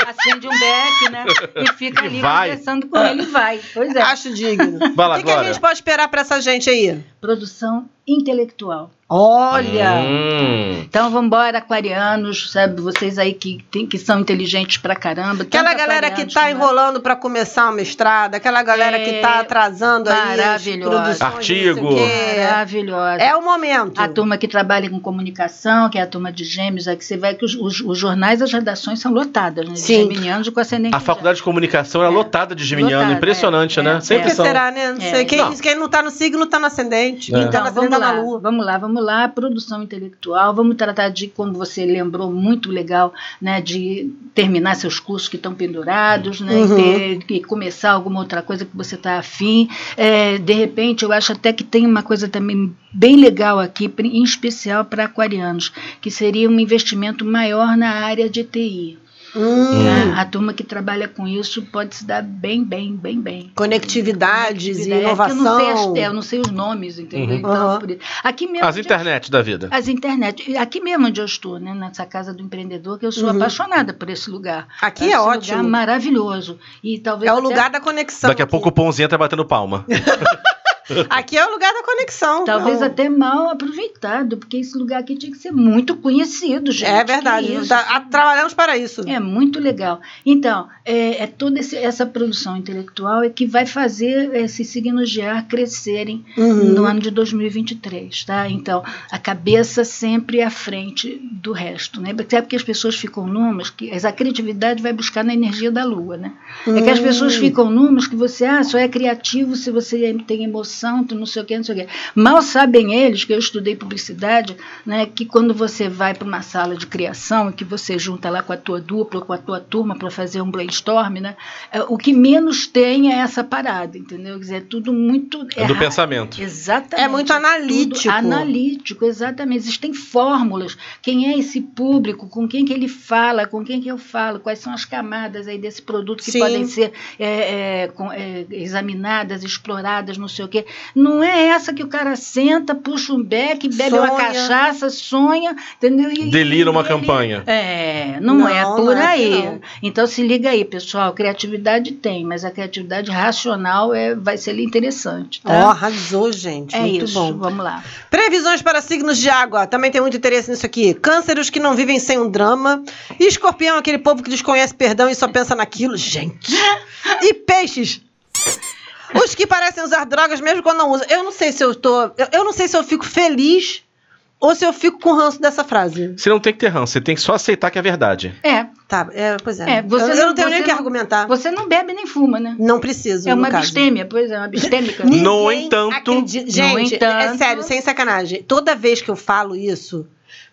Speaker 3: acende um beck, né? E fica
Speaker 2: E
Speaker 3: ali
Speaker 2: vai.
Speaker 3: conversando com ele e vai. Pois é.
Speaker 1: Acho digno.
Speaker 2: Vai lá,
Speaker 1: o que, que a gente pode esperar para essa gente aí?
Speaker 3: Produção intelectual.
Speaker 1: Olha!
Speaker 2: Hum.
Speaker 3: Então vamos embora, aquarianos, sabe? Vocês aí que, tem, que são inteligentes pra caramba.
Speaker 1: Aquela galera que tá
Speaker 3: como-
Speaker 1: enrolando para começar uma estrada, aquela galera que tá
Speaker 3: É,
Speaker 1: atrasando aí as produções,
Speaker 2: Artigo.
Speaker 3: Maravilhosa.
Speaker 1: É o momento.
Speaker 3: A turma que trabalha com comunicação, que é a turma de gêmeos, é que você vai que os, os- os jornais, as redações são lotadas, né? De
Speaker 1: Sim.
Speaker 3: geminianos com ascendente
Speaker 2: A faculdade de comunicação era
Speaker 3: É.
Speaker 2: lotada de geminiano.
Speaker 3: Lotada,
Speaker 2: Impressionante,
Speaker 3: é,
Speaker 2: né?
Speaker 3: é,
Speaker 1: Por
Speaker 2: Sempre
Speaker 1: que
Speaker 2: são.
Speaker 1: será, né? Não
Speaker 3: É.
Speaker 1: sei. Quem,
Speaker 2: Não.
Speaker 1: quem não tá no signo tá no ascendente.
Speaker 2: É.
Speaker 1: Quem tá no
Speaker 3: Então,
Speaker 1: ascendente
Speaker 3: vamos lá,
Speaker 1: na lua.
Speaker 3: vamos lá, vamos lá. Produção intelectual, vamos tratar de, como você lembrou, muito legal, né, de terminar seus cursos que estão pendurados, né,
Speaker 1: Uhum.
Speaker 3: e, ter- e começar alguma outra coisa que você está afim. É, de repente, eu acho até que tem uma coisa também bem legal aqui, em especial para aquarianos, que seria um investimento maior na área de TI.
Speaker 1: Hum,
Speaker 3: né? A turma que trabalha com isso pode se dar bem, bem, bem, bem.
Speaker 1: Conectividades e
Speaker 3: É, porque Eu não, sei
Speaker 1: inovação.
Speaker 3: as- é, eu não sei os nomes, entendeu?
Speaker 2: Uhum.
Speaker 3: Então, isso. Aqui mesmo.
Speaker 2: As internet da vida.
Speaker 3: As internet. Aqui mesmo onde eu estou, né, nessa casa do empreendedor, que eu sou
Speaker 1: Uhum.
Speaker 3: apaixonada por esse lugar.
Speaker 1: Aqui
Speaker 3: Esse
Speaker 1: é
Speaker 3: lugar
Speaker 1: ótimo.
Speaker 3: maravilhoso. E talvez
Speaker 1: É o
Speaker 3: até-
Speaker 1: lugar da conexão.
Speaker 2: Daqui a
Speaker 1: aqui.
Speaker 2: pouco o Pãozinho tá batendo palma. [laughs]
Speaker 1: Aqui é o lugar da conexão.
Speaker 3: Talvez
Speaker 1: Então,
Speaker 3: até mal aproveitado, porque esse lugar aqui tinha que ser muito conhecido, gente.
Speaker 1: É verdade.
Speaker 3: isso?
Speaker 1: Tá- trabalhamos para isso.
Speaker 3: É muito legal. Então, é, é toda esse- essa produção intelectual é que vai fazer esses signos de ar crescerem
Speaker 1: Uhum.
Speaker 3: no ano de 2023, tá? Então, a cabeça sempre à frente do resto, né? Até porque as pessoas ficam numas, que a criatividade vai buscar na energia da lua, né? É que as pessoas
Speaker 1: Hum.
Speaker 3: ficam numas que você, ah, só é criativo se você tem emoção, tu não sei o que, não sei o que. Mal sabem eles, que eu estudei publicidade, né, que quando você vai para uma sala de criação e que você junta lá com a tua dupla, com a tua turma para fazer um brainstorm, né, é, o que menos tem é essa parada, entendeu? Quer dizer, é tudo muito
Speaker 2: É do
Speaker 3: errado.
Speaker 2: pensamento.
Speaker 3: Exatamente.
Speaker 1: É muito analítico.
Speaker 3: Tudo analítico, exatamente. Existem fórmulas. Quem é esse público? Com quem que ele fala? Com quem que eu falo? Quais são as camadas aí desse produto que
Speaker 1: Sim.
Speaker 3: podem ser é, é, com- é, examinadas, exploradas, não sei o quê. Não é essa que o cara senta, puxa um beck, bebe uma
Speaker 1: Sonha.
Speaker 3: cachaça, sonha, entendeu? E-
Speaker 2: Delira uma
Speaker 3: e-
Speaker 2: campanha.
Speaker 3: É, não,
Speaker 1: Não,
Speaker 3: é
Speaker 1: não
Speaker 3: por
Speaker 1: é assim,
Speaker 3: aí.
Speaker 1: não.
Speaker 3: Então se liga aí, pessoal. Criatividade tem, mas a criatividade racional é, vai ser interessante.
Speaker 1: Ó,
Speaker 3: Tá?
Speaker 1: arrasou, gente.
Speaker 3: é
Speaker 1: muito
Speaker 3: isso.
Speaker 1: bom.
Speaker 3: Vamos lá.
Speaker 1: Previsões para signos de água. Também tem muito interesse nisso aqui. Câncer, os que não vivem sem um drama. E escorpião, aquele povo que desconhece perdão e só pensa naquilo. Gente. [laughs] E peixes. Os que parecem usar drogas mesmo quando não usam. Eu não sei se eu tô. Eu, eu não sei se eu fico feliz ou se eu fico com ranço dessa frase.
Speaker 2: Você não tem que ter ranço, você tem que só aceitar que é verdade.
Speaker 3: É,
Speaker 1: Tá, é, pois é.
Speaker 3: É, você
Speaker 1: eu, eu
Speaker 3: não-
Speaker 1: não tenho nem o que
Speaker 3: não-
Speaker 1: argumentar.
Speaker 3: você não bebe nem fuma, né?
Speaker 1: Não preciso.
Speaker 3: É
Speaker 1: no
Speaker 3: uma abstêmia, pois é, uma abstêmica.
Speaker 2: No entanto-
Speaker 1: acredita-
Speaker 3: No
Speaker 1: Gente, é
Speaker 3: entanto-
Speaker 1: sério, sem sacanagem. Toda vez que eu falo isso,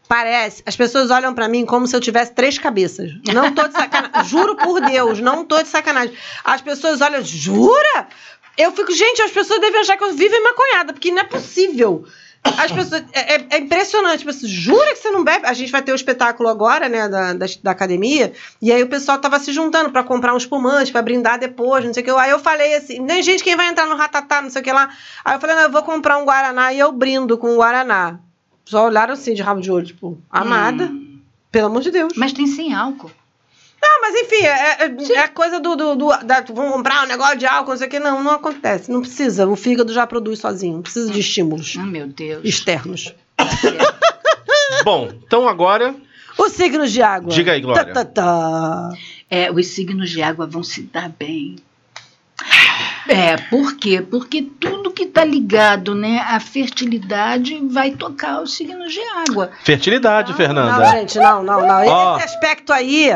Speaker 1: parece. As pessoas olham pra mim como se eu tivesse três cabeças. Não tô de sacanagem. [laughs] Juro por Deus, não tô de sacanagem. As pessoas olham, jura? Eu fico, gente, as pessoas devem achar que eu vivo maconhada, porque não é possível. As pessoas. É, é- é impressionante. As pessoas, jura que você não bebe? A gente vai ter o espetáculo agora, né, da, da, da academia, e aí o pessoal tava se juntando pra comprar um espumante, pra brindar depois, não sei o que. Aí eu falei assim: tem gente que vai entrar no ratatá, não sei o que lá. Aí eu falei: não, eu vou comprar um Guaraná e eu brindo com o Guaraná. Só olharam assim, de rabo de olho, tipo, amada,
Speaker 3: Hum.
Speaker 1: pelo amor de Deus.
Speaker 3: Mas tem sem álcool.
Speaker 1: Não, mas enfim, é, é, é a coisa do. do, do da, vamos comprar um negócio de álcool, não sei o que. Não, não acontece. Não precisa. O fígado já produz sozinho. Não precisa de estímulos
Speaker 3: Ah, meu Deus.
Speaker 1: externos. [laughs]
Speaker 2: Bom, então agora.
Speaker 1: Os signos de água.
Speaker 2: Diga aí, Glória.
Speaker 1: Tá, tá, tá.
Speaker 3: É, os signos de água vão se dar bem. É, por quê? Porque tudo que está ligado né, à fertilidade vai tocar os signos de água.
Speaker 2: Fertilidade, Fernanda.
Speaker 1: Não, gente, não, não, não.
Speaker 2: Ó.
Speaker 1: Esse aspecto aí,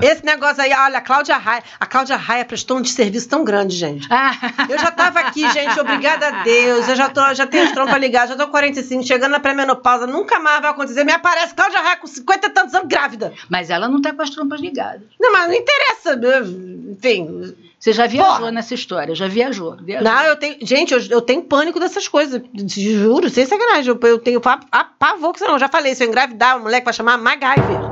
Speaker 1: esse negócio aí, olha, a Cláudia Raia. A Cláudia Raia prestou um desserviço tão grande, gente.
Speaker 3: Ah,
Speaker 1: Eu já tava aqui, gente, obrigada a Deus. Eu já, tô, já tenho as trompas ligadas, já tô com 45, chegando na pré-menopausa, nunca mais vai acontecer. Me aparece Cláudia Raia com 50 e tantos anos grávida.
Speaker 3: mas ela não está com as trompas ligadas.
Speaker 1: Não, mas não interessa. Enfim.
Speaker 3: Você já viajou
Speaker 1: Porra.
Speaker 3: nessa história, já viajou. viajou.
Speaker 1: Não, eu tenho. Gente, eu, eu tenho pânico dessas coisas. Juro, sem sacanagem. Eu, eu tenho a- pavor que você não. Já falei, se eu engravidar, o moleque vai chamar MacGyver.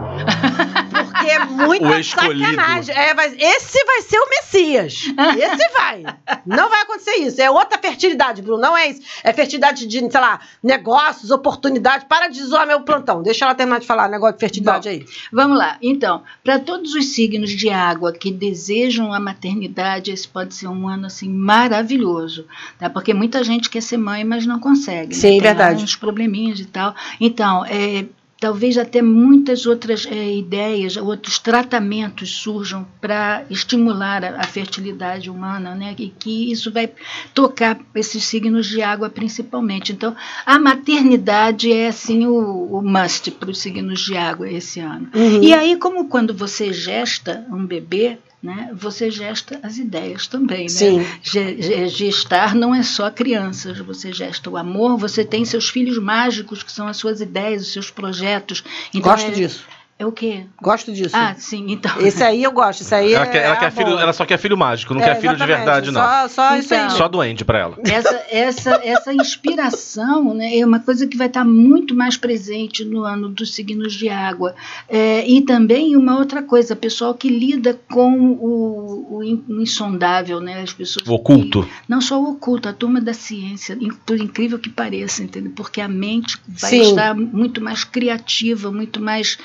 Speaker 1: É muita sacanagem. É, vai- esse vai ser o Messias. Esse vai. Não vai acontecer isso. É outra fertilidade, Bruno. Não é isso. É fertilidade de, sei lá, negócios, oportunidade. Para de zoar meu plantão. Deixa ela terminar de falar negócio de fertilidade aí.
Speaker 3: Vamos lá. Então, para todos os signos de água que desejam a maternidade, esse pode ser um ano assim maravilhoso, tá? Porque muita gente quer ser mãe, mas não consegue. né?
Speaker 1: Sim,
Speaker 3: Tem lá
Speaker 1: verdade.
Speaker 3: uns probleminhas e tal. Então, é, talvez até muitas outras é, ideias, outros tratamentos surjam para estimular a, a fertilidade humana, né? E que isso vai tocar esses signos de água principalmente. Então, a maternidade é assim o, o must para os signos de água esse ano.
Speaker 1: Uhum.
Speaker 3: E aí, como quando você gesta um bebê, né, você gesta as ideias também. Né? Gestar não é só crianças, você gesta o amor, você tem seus filhos mágicos, que são as suas ideias, os seus projetos. Então,
Speaker 1: Gosto
Speaker 3: é,
Speaker 1: disso.
Speaker 3: É o quê?
Speaker 1: Gosto disso.
Speaker 3: Ah, sim, então.
Speaker 1: Esse aí eu gosto. Isso aí
Speaker 2: Ela,
Speaker 1: é,
Speaker 2: quer, ela,
Speaker 1: é
Speaker 2: quer filho, ela só quer filho mágico, não
Speaker 1: É,
Speaker 2: quer filho de verdade, não.
Speaker 1: Só, só isso aí.
Speaker 3: Então.
Speaker 2: Só doente pra ela.
Speaker 3: Essa, essa, essa inspiração né, é uma coisa que vai estar muito mais presente no ano dos signos de água. É, e também uma outra coisa, pessoal que lida com o, o in- o insondável, né? As pessoas
Speaker 2: O oculto.
Speaker 3: que- não só o oculto, a turma da ciência, por incrível que pareça, entendeu? Porque a mente vai
Speaker 1: Sim.
Speaker 3: estar muito mais criativa, muito mais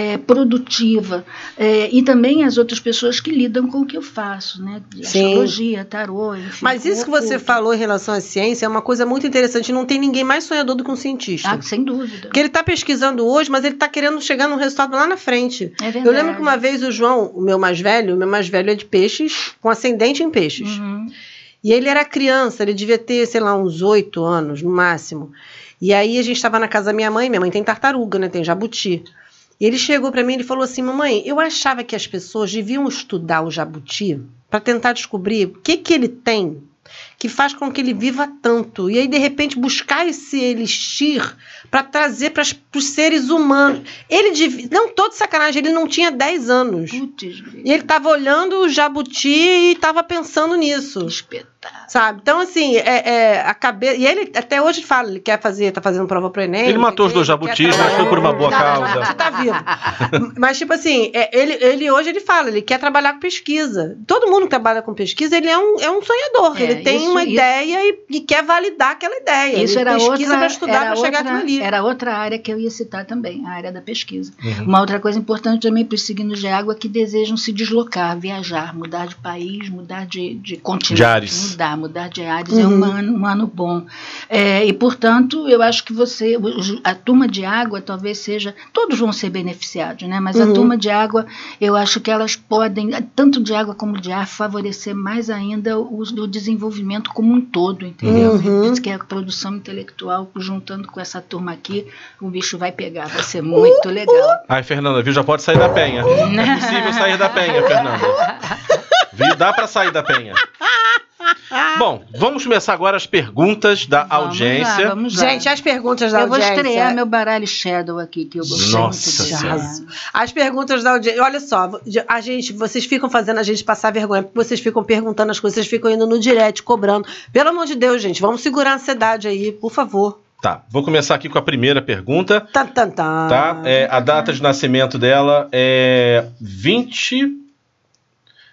Speaker 3: é, produtiva. É, e também as outras pessoas que lidam com o que eu faço, né? De
Speaker 1: Sim.
Speaker 3: Astrologia, tarô, enfim.
Speaker 1: Mas isso que você falou em relação à ciência é uma coisa muito interessante. Não tem ninguém mais sonhador do que um cientista.
Speaker 3: Ah, sem dúvida.
Speaker 1: Porque ele está pesquisando hoje, mas ele está querendo chegar num resultado lá na frente.
Speaker 3: É verdade.
Speaker 1: Eu lembro que uma vez o João, o meu mais velho, o meu mais velho é de peixes, com ascendente em peixes.
Speaker 3: Uhum.
Speaker 1: E ele era criança, ele devia ter, sei lá, uns oito anos no máximo. E aí a gente estava na casa da minha mãe, minha mãe tem tartaruga, né? Tem jabuti. E ele chegou para mim e falou assim: Mamãe, eu achava que as pessoas deviam estudar o jabuti para tentar descobrir o que, que ele tem que faz com que ele viva tanto. E aí, de repente, buscar esse elixir para trazer para os seres humanos. Ele devia. Não, todo sacanagem, ele não tinha 10 anos.
Speaker 3: Putz.
Speaker 1: E ele estava olhando o jabuti e estava pensando nisso.
Speaker 3: Que espetáculo.
Speaker 1: Sabe? Então, assim, é, é, a cabeça. E ele até hoje fala, ele quer fazer, tá fazendo prova pro Enem.
Speaker 2: Ele
Speaker 1: não
Speaker 2: matou os dois jabutis, mas foi por uma boa
Speaker 1: trabalhar-
Speaker 2: causa.
Speaker 1: Jabuti tá vivo. mas, tipo assim, é, ele, ele hoje ele fala, ele quer trabalhar com pesquisa. Todo mundo que trabalha com pesquisa, ele é um, é um sonhador.
Speaker 3: É,
Speaker 1: ele tem
Speaker 3: isso-
Speaker 1: uma
Speaker 3: isso-
Speaker 1: ideia e, e quer validar aquela ideia.
Speaker 3: Isso
Speaker 1: ele
Speaker 3: era
Speaker 1: pesquisa para estudar para chegar
Speaker 3: outra,
Speaker 1: aquilo ali.
Speaker 3: Era outra área que eu ia citar também, a área da pesquisa.
Speaker 2: Uhum.
Speaker 3: Uma outra coisa importante também para os signos de água que desejam se deslocar, viajar, mudar de país, mudar de, de continente.
Speaker 2: De ares.
Speaker 3: Mudar, mudar de ares é
Speaker 1: Uhum.
Speaker 3: um ano, um ano bom. É, e, portanto, eu acho que você, a turma de água talvez seja, todos vão ser beneficiados, né? mas a
Speaker 1: Uhum.
Speaker 3: turma de água, eu acho que elas podem, tanto de água como de ar, favorecer mais ainda o, o desenvolvimento como um todo, entendeu?
Speaker 1: Uhum.
Speaker 3: Por isso que a produção intelectual, juntando com essa turma aqui, o bicho vai pegar, vai ser muito legal.
Speaker 2: Ai, Fernanda, viu? Já pode sair da penha. [laughs] É possível sair da penha, Fernanda. Viu? Dá pra sair da penha. Bom, vamos começar agora as perguntas da
Speaker 3: Vamos
Speaker 2: audiência.
Speaker 3: lá, vamos lá.
Speaker 1: Gente, as perguntas da
Speaker 3: eu vou
Speaker 1: audiência.
Speaker 3: estrear meu baralho Shadow aqui, que eu gostei
Speaker 2: Nossa
Speaker 3: muito.
Speaker 1: As perguntas da audiência. Olha só, a gente, vocês ficam fazendo a gente passar vergonha, porque vocês ficam perguntando as coisas, vocês ficam indo no direct, cobrando. Pelo amor de Deus, gente, vamos segurar a ansiedade aí, por favor.
Speaker 2: Tá, vou começar aqui com a primeira pergunta.
Speaker 1: Tan, tan, tan.
Speaker 2: Tá? É, a data de nascimento dela é 20.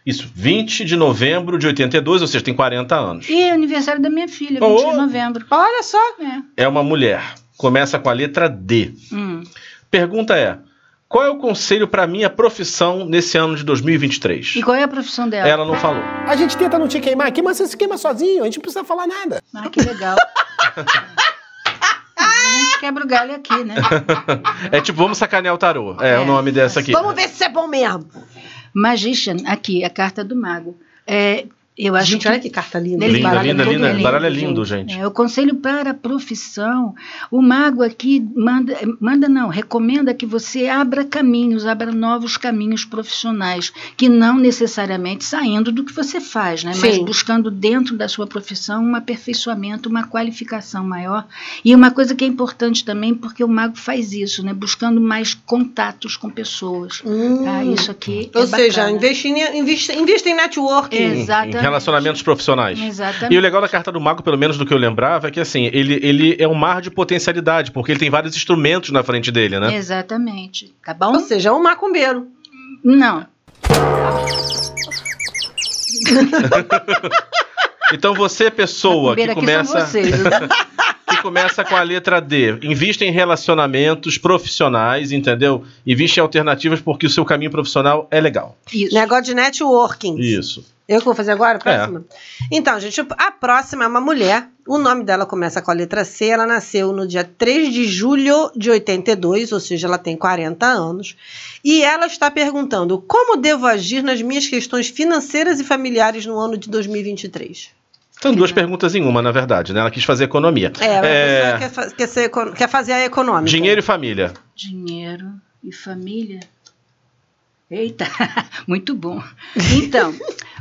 Speaker 2: Isso, 20 de novembro de 82, ou seja, tem 40 anos.
Speaker 3: E é aniversário da minha filha, 20
Speaker 2: Oh!
Speaker 3: de novembro.
Speaker 1: Olha só.
Speaker 3: É.
Speaker 2: É uma mulher. Começa com a letra D.
Speaker 3: Hum.
Speaker 2: Pergunta é: qual é o conselho para minha profissão nesse ano de 2023?
Speaker 3: E qual é a profissão dela?
Speaker 2: Ela não falou.
Speaker 8: A gente tenta não te queimar aqui, mas você se queima sozinho, a gente não precisa falar nada.
Speaker 3: Ah, que legal. [laughs] a gente quebra o galho aqui, né? [laughs]
Speaker 2: É tipo, vamos sacanear o tarô. É,
Speaker 3: É.
Speaker 2: o nome dessa aqui.
Speaker 1: Vamos ver se isso é bom mesmo.
Speaker 3: Magician, aqui, a carta do mago. É, eu acho
Speaker 1: gente,
Speaker 3: que
Speaker 1: olha que carta linda.
Speaker 2: Linda,
Speaker 1: baralho
Speaker 2: linda,
Speaker 1: é
Speaker 2: linda.
Speaker 1: lindo.
Speaker 2: Baralho é lindo, gente.
Speaker 3: É, o conselho para a profissão, o mago aqui manda, manda não, recomenda que você abra caminhos, abra novos caminhos profissionais, que não necessariamente saindo do que você faz, né? mas
Speaker 1: Sim.
Speaker 3: buscando dentro da sua profissão um aperfeiçoamento, uma qualificação maior. E uma coisa que é importante também, porque o mago faz isso, né? buscando mais contatos com pessoas.
Speaker 1: Hum.
Speaker 3: Tá? Isso aqui
Speaker 1: Ou
Speaker 3: é
Speaker 1: seja,
Speaker 3: bacana.
Speaker 1: investe em, investe, investe em networking.
Speaker 3: Exatamente.
Speaker 2: Relacionamentos profissionais.
Speaker 3: Exatamente.
Speaker 2: E o legal da carta do mago, pelo menos do que eu lembrava, é que assim, ele, ele é um mar de potencialidade, porque ele tem vários instrumentos na frente dele, né?
Speaker 3: Exatamente. Tá bom?
Speaker 1: Ou seja, é um macumbeiro.
Speaker 3: Não. [laughs]
Speaker 2: Então você, pessoa que
Speaker 3: Macumbeira aqui são
Speaker 2: começa,
Speaker 3: vocês. [laughs]
Speaker 2: que começa com a letra D, invista em relacionamentos profissionais, entendeu? Invista em alternativas porque o seu caminho profissional é legal.
Speaker 3: Isso.
Speaker 1: Negócio de networking.
Speaker 2: Isso.
Speaker 1: Eu que vou fazer agora? A
Speaker 2: É.
Speaker 1: próxima? Então, gente, a próxima é uma mulher. O nome dela começa com a letra C. Ela nasceu no dia 3 de julho de 82, ou seja, ela tem 40 anos. E ela está perguntando: como devo agir nas minhas questões financeiras e familiares no ano de 2023?
Speaker 2: São duas perguntas em uma, na verdade, né? Ela quis fazer economia.
Speaker 1: É, a
Speaker 2: É,
Speaker 1: pessoa quer, fa- quer, ser quer fazer a econômica.
Speaker 2: dinheiro e família.
Speaker 3: Dinheiro e família. Eita, [laughs] muito bom. Então,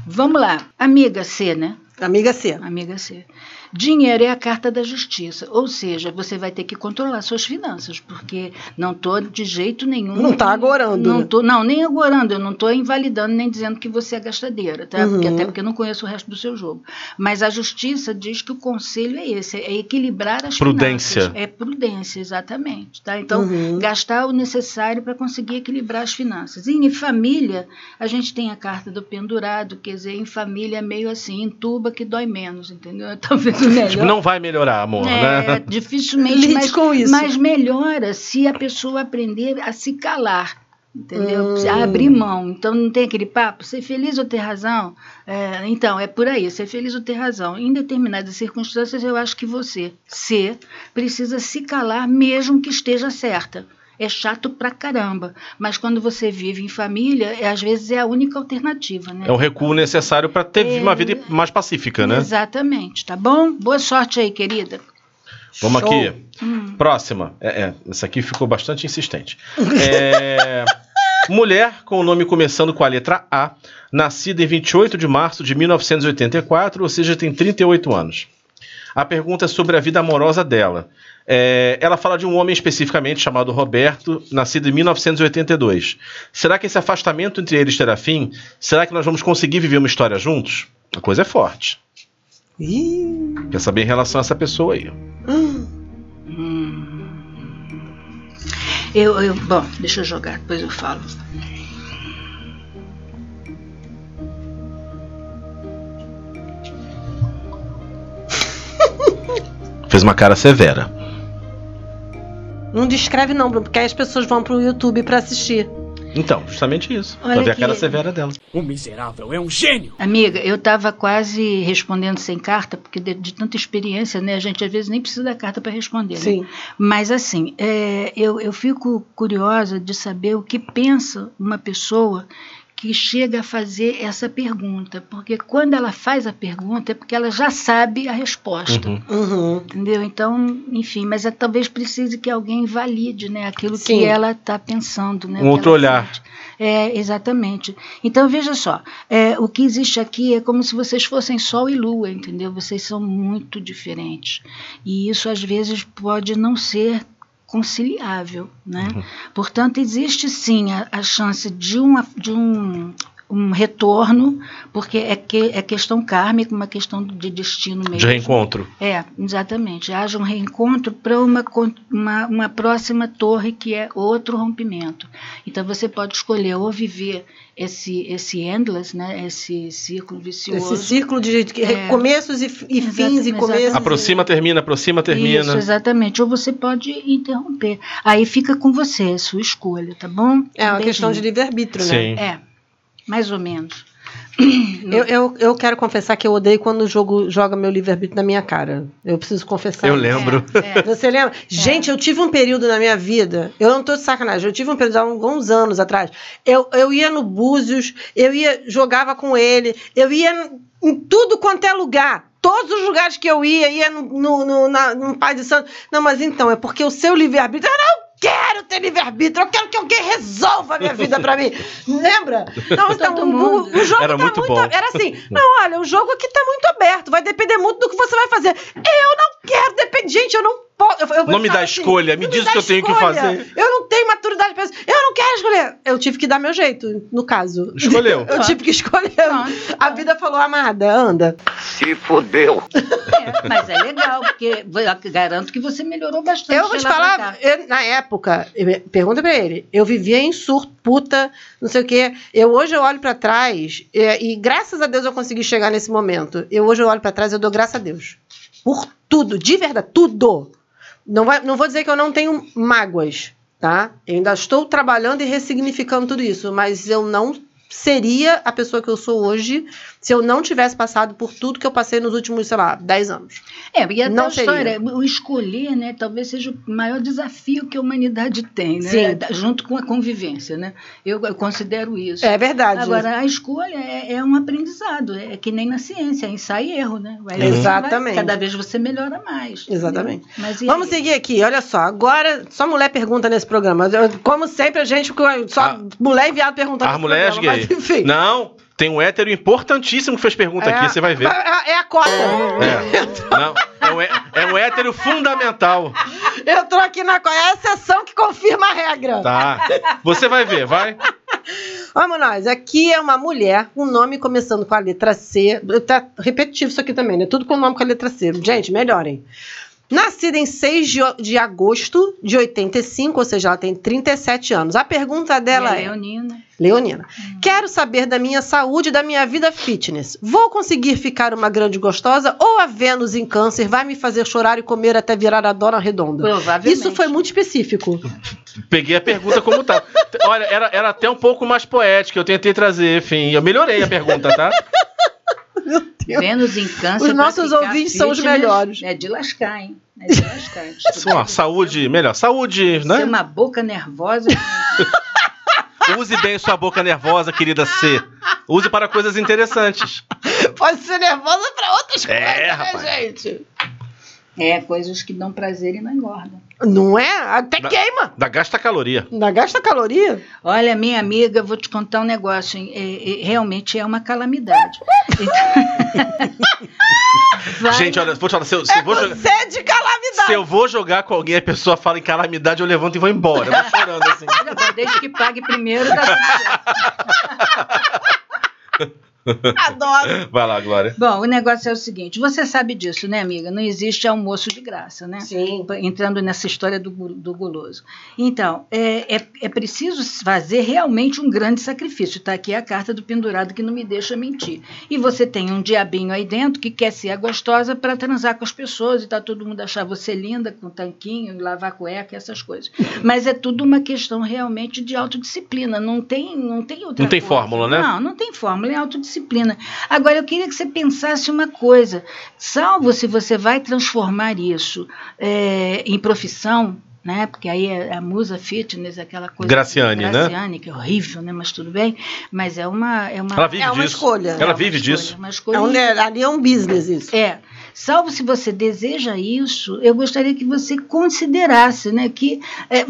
Speaker 3: vamos lá. Amiga C, né?
Speaker 1: Amiga C.
Speaker 3: Amiga C. Dinheiro é a carta da justiça, ou seja, você vai ter que controlar suas finanças, porque não estou de jeito nenhum.
Speaker 1: Não tá agorando,
Speaker 3: Não,
Speaker 1: né?
Speaker 3: tô, não nem agorando, eu não estou invalidando nem dizendo que você é gastadeira, tá?
Speaker 1: Uhum.
Speaker 3: Porque, até porque eu não conheço o resto do seu jogo. Mas a justiça diz que o conselho é esse, é equilibrar as
Speaker 2: Prudência.
Speaker 3: finanças. É prudência, exatamente. Tá? Então,
Speaker 1: Uhum.
Speaker 3: gastar o necessário para conseguir equilibrar as finanças. E em família, a gente tem a carta do pendurado, quer dizer, em família é meio assim, entuba que dói menos, entendeu? [laughs] Talvez.
Speaker 2: Tipo, não vai melhorar, amor,
Speaker 3: É,
Speaker 2: né?
Speaker 3: dificilmente, mas,
Speaker 1: com isso.
Speaker 3: mas melhora se a pessoa aprender a se calar. Entendeu?
Speaker 1: Hum.
Speaker 3: Abrir mão. Então não tem aquele papo, ser feliz ou ter razão. É, então, é por aí, ser feliz ou ter razão. Em determinadas circunstâncias, eu acho que você, ser, precisa se calar mesmo que esteja certa. É chato pra caramba. Mas quando você vive em família, é, às vezes é a única alternativa, né?
Speaker 2: É um recuo necessário para ter
Speaker 3: É.
Speaker 2: uma vida mais pacífica, né?
Speaker 3: Exatamente, tá bom? Boa sorte aí, querida.
Speaker 2: Vamos
Speaker 1: Show.
Speaker 2: aqui. Próxima. É, é, essa aqui ficou bastante insistente. É, [laughs] mulher com o nome começando com a letra A, nascida em 28 de março de 1984, ou seja, tem 38 anos. A pergunta é sobre a vida amorosa dela. É, ela fala de um homem especificamente chamado Roberto, nascido em 1982. Será que esse afastamento entre eles terá fim? Será que nós vamos conseguir viver uma história juntos? A coisa é forte.
Speaker 1: Ih.
Speaker 2: Quer saber em relação a essa pessoa aí?
Speaker 3: Eu, eu, bom, deixa eu jogar, depois eu falo.
Speaker 2: Fez uma cara severa.
Speaker 1: Não descreve não, Bruno, porque aí as pessoas vão pro YouTube pra assistir.
Speaker 2: Então, justamente isso.
Speaker 3: Olha
Speaker 2: pra ver a cara severa dela.
Speaker 7: O miserável é um gênio.
Speaker 3: Amiga, eu estava quase respondendo sem carta, porque de, de tanta experiência, né? A gente às vezes nem precisa da carta para responder. né?
Speaker 1: Sim.
Speaker 3: Mas assim, é, eu, eu fico curiosa de saber o que pensa uma pessoa que chega a fazer essa pergunta. Porque quando ela faz a pergunta é porque ela já sabe a resposta.
Speaker 2: Uhum.
Speaker 1: Uhum.
Speaker 3: Entendeu? Então, enfim, mas é, talvez precise que alguém valide né, aquilo
Speaker 1: Sim.
Speaker 3: que ela está pensando. Né,
Speaker 2: Um outro olhar.
Speaker 3: sente. É, exatamente. Então, veja só, é, o que existe aqui é como se vocês fossem Sol e Lua, entendeu? Vocês são muito diferentes. E isso, às vezes, pode não ser conciliável, né? Portanto, existe sim a, a chance de, uma, de um, um retorno, porque é, que, é questão kármica, uma questão de destino mesmo.
Speaker 2: De reencontro.
Speaker 3: É, exatamente. Haja um reencontro para uma, uma, uma próxima torre que é outro rompimento. Então você pode escolher ou viver esse, esse endless, né, esse círculo vicioso.
Speaker 1: Esse círculo de
Speaker 3: É.
Speaker 1: começos e, e fins e começos.
Speaker 3: exatamente.
Speaker 2: Aproxima, termina, aproxima, termina.
Speaker 3: Isso, exatamente. Ou você pode interromper. Aí fica com você, é sua escolha, tá bom?
Speaker 1: É uma
Speaker 3: Um
Speaker 1: questão de
Speaker 3: beijinho.
Speaker 1: livre-arbítrio, né?
Speaker 2: Sim.
Speaker 3: É, mais ou menos. [clears throat]
Speaker 1: Eu, eu, eu quero confessar que eu odeio quando o jogo joga meu livre-arbítrio na minha cara. Eu preciso confessar.
Speaker 2: Eu lembro.
Speaker 3: É, é.
Speaker 1: Você lembra? Gente, eu tive um período na minha vida, eu não tô de sacanagem, eu tive um período há alguns anos atrás. Eu, eu ia no Búzios, eu ia, jogava com ele, eu ia em tudo quanto é lugar. Todos os lugares que eu ia, ia no, no, no, na, no Pai de Santo. Não, mas então, é porque o seu livre-arbítrio. Não quero ter livre-arbítrio, eu quero que alguém resolva a minha vida pra mim. [laughs] Lembra? Não, então, o, o jogo
Speaker 2: Era
Speaker 1: tá
Speaker 2: muito bom.
Speaker 1: Era assim, [laughs] não, olha, o jogo aqui tá muito aberto, vai depender muito do que você vai fazer. Eu não quero depender. Gente, eu não posso. eu- eu
Speaker 2: Não me
Speaker 1: falo
Speaker 2: dá escolha, me
Speaker 1: não
Speaker 2: diz o que eu tenho que
Speaker 1: escolha.
Speaker 2: fazer.
Speaker 1: Eu não tenho maturidade pra isso. Eu não quero escolher. Eu tive que dar meu jeito, no caso.
Speaker 2: Escolheu. [laughs]
Speaker 1: Eu tive que escolher.
Speaker 3: Pronto.
Speaker 1: A vida falou, amada, anda.
Speaker 5: Se fodeu.
Speaker 3: É, mas é legal, porque eu garanto que você melhorou bastante.
Speaker 1: Eu vou te falar, eu- na época, eu- pergunta pra ele, eu vivia em surto, puta, não sei o quê. Eu hoje eu olho pra trás é, e graças a Deus eu consegui chegar nesse momento. Eu hoje eu olho pra trás e eu dou graças a Deus. Por tudo, de verdade, tudo. Não, vai, não vou dizer que eu não tenho mágoas, tá? Eu ainda estou trabalhando e ressignificando tudo isso, mas eu não seria a pessoa que eu sou hoje se eu não tivesse passado por tudo que eu passei nos últimos, sei lá, 10 anos.
Speaker 3: É, e a
Speaker 1: Não
Speaker 3: tal história,
Speaker 1: seria.
Speaker 3: o escolher, né, talvez seja o maior desafio que a humanidade tem, né?
Speaker 1: Sim.
Speaker 3: Junto com a convivência, né? Eu, eu considero isso.
Speaker 1: É verdade.
Speaker 3: Agora, a escolha é, é um aprendizado, é que nem na ciência, é ensaio e erro, né? Aí você vai-
Speaker 1: Exatamente.
Speaker 3: cada vez você melhora mais.
Speaker 1: Exatamente.
Speaker 3: Mas
Speaker 1: Vamos
Speaker 3: aí?
Speaker 1: seguir aqui, olha só. Agora, só mulher pergunta nesse programa. Como sempre, a gente. Só
Speaker 2: Ah.
Speaker 1: mulher e viado perguntando. Nesse
Speaker 2: mulheres
Speaker 1: programa. Mas, [laughs] enfim.
Speaker 2: Não, tem um hétero importantíssimo que fez pergunta aqui, você vai ver.
Speaker 1: É, é a cota.
Speaker 2: É. Não, é um, é um hétero fundamental.
Speaker 1: Entrou aqui na cota. É a exceção que confirma a regra.
Speaker 2: Tá. Você vai ver, vai.
Speaker 1: Vamos nós. Aqui é uma mulher, um nome começando com a letra C. Tá repetitivo isso aqui também, né? Tudo com nome com a letra C. Gente, melhorem. Nascida em 6 de, de agosto de 85, ou seja, ela tem 37 anos. A pergunta dela
Speaker 3: a
Speaker 1: é:
Speaker 3: Leonina.
Speaker 1: Leonina, quero saber da minha saúde e da minha vida fitness. Vou conseguir ficar uma grande gostosa ou a Vênus em câncer vai me fazer chorar e comer até virar a dona redonda?
Speaker 3: Provavelmente.
Speaker 1: Isso foi muito específico.
Speaker 2: Peguei a pergunta como tá. Olha, era, era até um pouco mais poética. Eu tentei trazer, enfim. Eu melhorei a pergunta, tá?
Speaker 3: Vênus em câncer.
Speaker 1: Os nossos
Speaker 3: ficar
Speaker 1: ouvintes são os melhores.
Speaker 3: É de lascar, hein? É de lascar. [laughs]
Speaker 2: Bom, a saúde, melhor. Saúde,
Speaker 3: Ser
Speaker 2: né?
Speaker 3: uma boca nervosa. [laughs]
Speaker 2: Use bem sua boca nervosa, querida C. Use para coisas interessantes.
Speaker 1: Pode ser nervosa pra outras
Speaker 2: É,
Speaker 1: coisas,
Speaker 2: rapaz.
Speaker 1: né, gente?
Speaker 3: É, coisas que dão prazer e não engordam.
Speaker 1: Não é? Até
Speaker 2: Da-
Speaker 1: queima.
Speaker 2: Da gasta caloria.
Speaker 1: Ainda gasta caloria.
Speaker 3: Olha, minha amiga, vou te contar um negócio. hein? É- é- realmente é uma calamidade. [laughs] Vai-
Speaker 2: Gente, olha, vou te falar, se eu, se
Speaker 1: É
Speaker 2: eu vou jogar.
Speaker 1: você de calamidade.
Speaker 2: Se eu vou jogar com alguém e a pessoa fala em calamidade, eu levanto e vou embora. Eu vou chorando assim. [laughs]
Speaker 3: Desde que pague primeiro, dá tudo certo. [laughs]
Speaker 1: Adoro. [laughs]
Speaker 2: Vai lá, Glória.
Speaker 3: Bom, o negócio é o seguinte: você sabe disso, né, amiga? Não existe almoço de graça, né?
Speaker 1: Sim.
Speaker 3: Entrando nessa história do, do guloso. Então, é, é, é preciso fazer realmente um grande sacrifício. Está aqui a carta do pendurado que não me deixa mentir. E você tem um diabinho aí dentro que quer ser a gostosa para transar com as pessoas e tá todo mundo achar você linda, com tanquinho, lavar cueca, essas coisas. Mas é tudo uma questão realmente de autodisciplina. Não tem, não tem outra
Speaker 2: Não tem
Speaker 3: coisa.
Speaker 2: fórmula, né?
Speaker 3: Não, não tem fórmula, é autodisciplina. Agora, eu queria que você pensasse uma coisa: salvo se você vai transformar isso é, em profissão. Né? Porque aí é a musa fitness, aquela coisa.
Speaker 2: Graciane, né?
Speaker 3: Graciane, que é horrível, né? Mas tudo bem. Mas é uma. É uma,
Speaker 2: Ela vive
Speaker 1: É uma
Speaker 2: disso.
Speaker 1: escolha.
Speaker 2: Ela
Speaker 3: é uma
Speaker 2: vive
Speaker 3: escolha,
Speaker 2: disso.
Speaker 3: Uma escolha
Speaker 1: É um, ali é um business isso.
Speaker 3: é. Salvo se você deseja isso, eu gostaria que você considerasse, né, que é,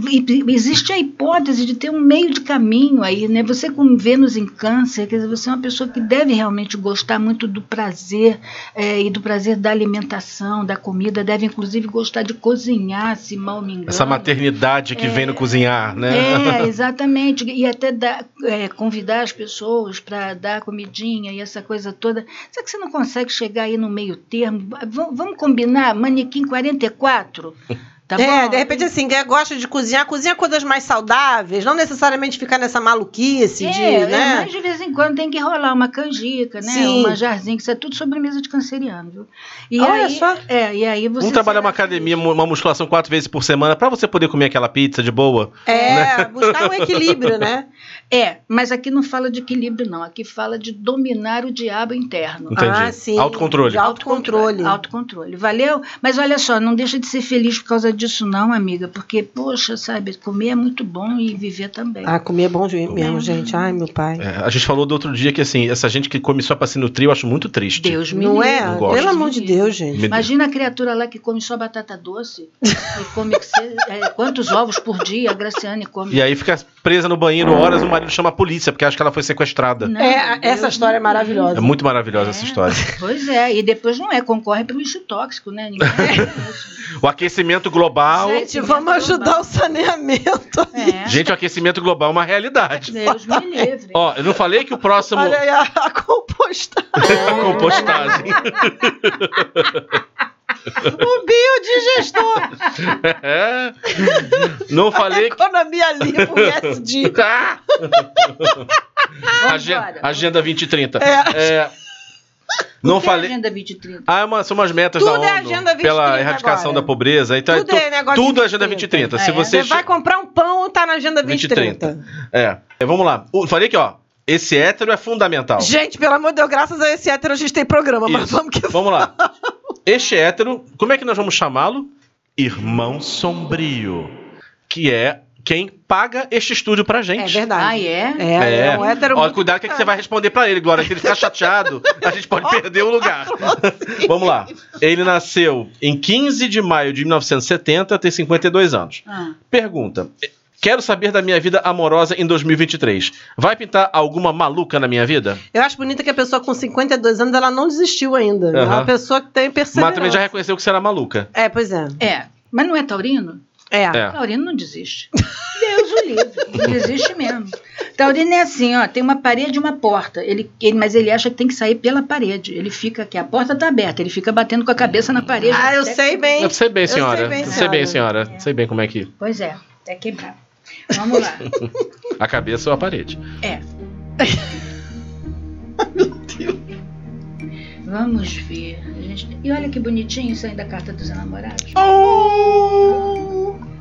Speaker 3: existe a hipótese de ter um meio de caminho aí, né? Você com Vênus em Câncer, quer dizer, você é uma pessoa que deve realmente gostar muito do prazer é, e do prazer da alimentação, da comida, deve inclusive gostar de cozinhar, se mal me engano.
Speaker 2: Essa maternidade que vem no cozinhar, né?
Speaker 3: É, [laughs] exatamente. E até dar, é, convidar as pessoas para dar comidinha e essa coisa toda. Será que você não consegue chegar aí no meio termo? Vamos combinar? Manequim 44? Tá
Speaker 1: é,
Speaker 3: bom?
Speaker 1: de repente assim, quem gosta de cozinhar, cozinha coisas mais saudáveis, não necessariamente ficar nessa maluquice
Speaker 3: É,
Speaker 1: de,
Speaker 3: é,
Speaker 1: né?
Speaker 3: mas de vez em quando tem que rolar uma canjica, né?
Speaker 1: Sim.
Speaker 3: Um manjarzinho, que isso é tudo sobremesa de canceriano, viu? E
Speaker 1: Olha
Speaker 3: aí,
Speaker 1: só.
Speaker 3: É, e aí você.
Speaker 2: Vamos trabalhar uma academia,
Speaker 3: feliz.
Speaker 2: uma musculação quatro vezes por semana pra você poder comer aquela pizza de boa.
Speaker 1: É, buscar um equilíbrio, né? [laughs]
Speaker 3: É, mas aqui não fala de equilíbrio, não. Aqui fala de dominar o diabo interno.
Speaker 2: Entendi.
Speaker 1: Ah, sim.
Speaker 2: Autocontrole.
Speaker 1: De autocontrole.
Speaker 3: Autocontrole. Valeu? Mas olha só, não deixa de ser feliz por causa disso, não, amiga. Porque, poxa, sabe, comer é muito bom e viver também.
Speaker 1: Ah, comer é bom de- mesmo, gente. Ai, meu pai.
Speaker 2: É, a gente falou do outro dia que, assim, essa gente que come só pra se nutrir, eu acho muito triste.
Speaker 3: Deus me
Speaker 1: Não
Speaker 3: livre.
Speaker 1: é?
Speaker 2: Não gosto.
Speaker 1: Pelo amor de Deus, gente.
Speaker 2: Me-
Speaker 3: Imagina a criatura lá que come só batata doce e come é, quantos ovos por dia a Graciane come.
Speaker 2: E aí fica presa no banheiro horas, o marido chama a polícia, porque acha que ela foi sequestrada.
Speaker 3: Não,
Speaker 1: É,
Speaker 3: Deus
Speaker 1: essa história é maravilhosa.
Speaker 2: É muito maravilhosa essa
Speaker 3: É.
Speaker 2: história. [laughs]
Speaker 3: Pois é, e depois não é, concorre para o lixo tóxico, né? Ninguém isso. [laughs]
Speaker 2: O aquecimento global.
Speaker 3: Gente,
Speaker 1: vamos ajudar o saneamento.
Speaker 3: É,
Speaker 2: Gente, o aquecimento global é uma realidade.
Speaker 3: Deus me livre.
Speaker 2: Ó, eu não falei que o próximo.
Speaker 1: Olha aí a, a compostagem. [laughs]
Speaker 2: compostagem.
Speaker 1: O biodigestor.
Speaker 2: É. Não falei.
Speaker 1: Economia limpa, o SD. [laughs]
Speaker 2: Ah! Agen-
Speaker 3: embora.
Speaker 2: Agenda 2030.
Speaker 1: É.
Speaker 2: É, Não
Speaker 3: é
Speaker 2: falei.
Speaker 3: Agenda 2030.
Speaker 2: Ah, é uma- são umas metas
Speaker 1: Tudo
Speaker 2: da
Speaker 1: é
Speaker 2: ONU
Speaker 1: Agenda 2030
Speaker 2: pela erradicação
Speaker 1: agora.
Speaker 2: da pobreza. Então,
Speaker 1: Tudo
Speaker 2: é,
Speaker 1: é negócio
Speaker 2: tudo é Agenda 2030.
Speaker 1: 2030.
Speaker 2: Se
Speaker 3: É.
Speaker 2: você
Speaker 1: Você vai comprar um pão, tá na agenda 2030.
Speaker 2: 2030. É. É, Vamos lá. O- Falei que, ó, esse hétero é fundamental.
Speaker 1: Gente, pelo amor de Deus, graças a esse hétero a gente tem programa, mas
Speaker 2: Isso.
Speaker 1: vamos que
Speaker 2: Vamos lá. Este hétero, como é que nós vamos chamá-lo? Irmão Sombrio. Que é quem paga este estúdio pra
Speaker 1: É
Speaker 2: gente.
Speaker 1: verdade.
Speaker 3: Ah, é?
Speaker 1: É, é, um hétero muito
Speaker 2: cuidado que, que você vai responder pra ele, Glória. Se ele ficar chateado, a gente pode [laughs] perder o lugar. [laughs] Vamos lá. Ele nasceu em 15 de maio de 1970, tem 52 anos.
Speaker 3: Ah,
Speaker 2: Pergunta. Quero saber da minha vida amorosa em 2023. Vai pintar alguma maluca na minha vida?
Speaker 1: Eu acho bonita que a pessoa com 52 anos, ela não desistiu ainda. É
Speaker 2: Aham.
Speaker 1: uma pessoa que tem perseverança.
Speaker 2: Mas também já reconheceu que você era maluca.
Speaker 1: É, pois é.
Speaker 3: é. Mas não é taurino?
Speaker 1: É.
Speaker 2: É.
Speaker 3: Taurino não desiste. Deus o livre. Não desiste mesmo. Taurino é assim, ó, tem uma parede e uma porta. Ele, ele, mas ele acha que tem que sair pela parede. Ele fica aqui, a porta está aberta, ele fica batendo com a cabeça na parede.
Speaker 1: Ah, eu sei bem.
Speaker 2: Eu sei bem,
Speaker 1: Eu sei
Speaker 2: senhora.
Speaker 1: bem,
Speaker 2: Eu sei bem,
Speaker 1: senhora.
Speaker 2: senhora. Sei bem como é que.
Speaker 3: Pois é, até quebrar. Vamos lá. [laughs]
Speaker 2: A cabeça ou a parede.
Speaker 3: É. [laughs] Vamos ver. A gente- E olha que bonitinho saindo da carta dos enamorados.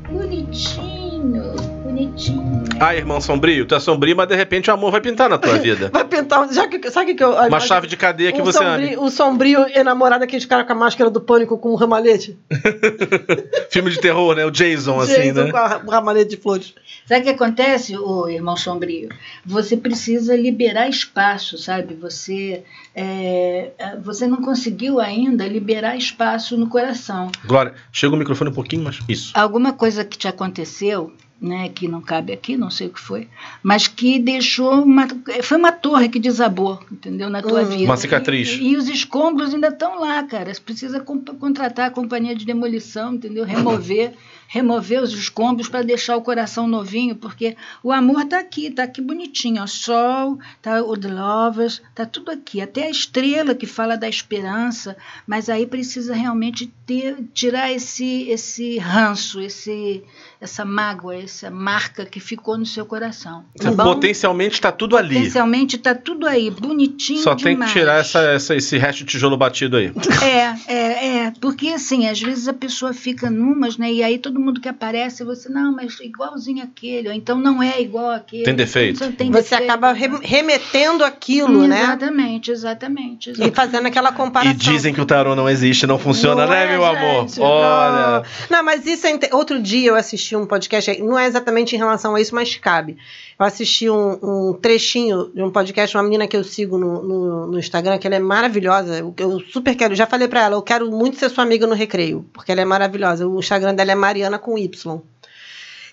Speaker 3: Bonitinho, bonitinho.
Speaker 2: Ah, irmão sombrio, tu é sombrio, mas de repente o amor vai pintar na tua [laughs] vida.
Speaker 1: Vai pintar. Já que, sabe o que eu.
Speaker 2: Uma chave de cadeia que
Speaker 1: o
Speaker 2: você
Speaker 1: sombrio,
Speaker 2: ame.
Speaker 1: O sombrio enamorado daqueles caras com a máscara do pânico com o ramalhete. [laughs]
Speaker 2: Filme de terror, né? O Jason, assim,
Speaker 1: Jason
Speaker 2: né?
Speaker 1: com a- o ramalhete de flores.
Speaker 3: Sabe o que acontece, ô irmão sombrio? Você precisa liberar espaço, sabe? Você, é, é, você não conseguiu ainda liberar espaço no coração.
Speaker 2: Glória, chega o microfone um pouquinho mais. Isso.
Speaker 3: Alguma coisa que te aconteceu, né, que não cabe aqui, não sei o que foi, mas que deixou uma. Foi uma torre que desabou, entendeu? Na tua
Speaker 1: Uhum.
Speaker 3: vida.
Speaker 2: Uma cicatriz.
Speaker 3: E, e os escombros ainda estão lá, cara. Você precisa con- contratar a companhia de demolição, entendeu? Remover. Remover os escombros para deixar o coração novinho, porque o amor tá aqui, tá aqui bonitinho, ó, sol, tá o The Lovers, tá tudo aqui, até a estrela que fala da esperança, mas aí precisa realmente ter, tirar esse esse ranço, esse essa mágoa, essa marca que ficou no seu coração. Tá bom?
Speaker 2: Potencialmente tá tudo ali.
Speaker 3: Potencialmente tá tudo aí, bonitinho
Speaker 2: Só tem que tirar essa, essa- esse resto de tijolo batido aí.
Speaker 3: É, é, é, porque assim, às vezes a pessoa fica numas, né? E aí todo mundo que aparece, você, não, mas igualzinho aquele, ou então não é igual aquele.
Speaker 2: Tem defeito.
Speaker 3: Então, tem
Speaker 1: Você
Speaker 3: defeito.
Speaker 1: acaba re- remetendo aquilo, né?
Speaker 3: Exatamente, exatamente.
Speaker 1: E fazendo aquela comparação.
Speaker 2: E dizem que o tarô não existe, não funciona,
Speaker 1: Não
Speaker 2: né,
Speaker 1: é,
Speaker 2: meu amor?
Speaker 1: gente,
Speaker 2: Olha.
Speaker 1: Não, mas isso é. Outro dia eu assisti um podcast, não é exatamente em relação a isso, mas cabe. Eu assisti um, um trechinho de um podcast, uma menina que eu sigo no, no, no Instagram, que ela é maravilhosa. Eu, eu super quero, já falei pra ela, eu quero muito ser sua amiga no recreio, porque ela é maravilhosa. O Instagram dela é Mariana com Y.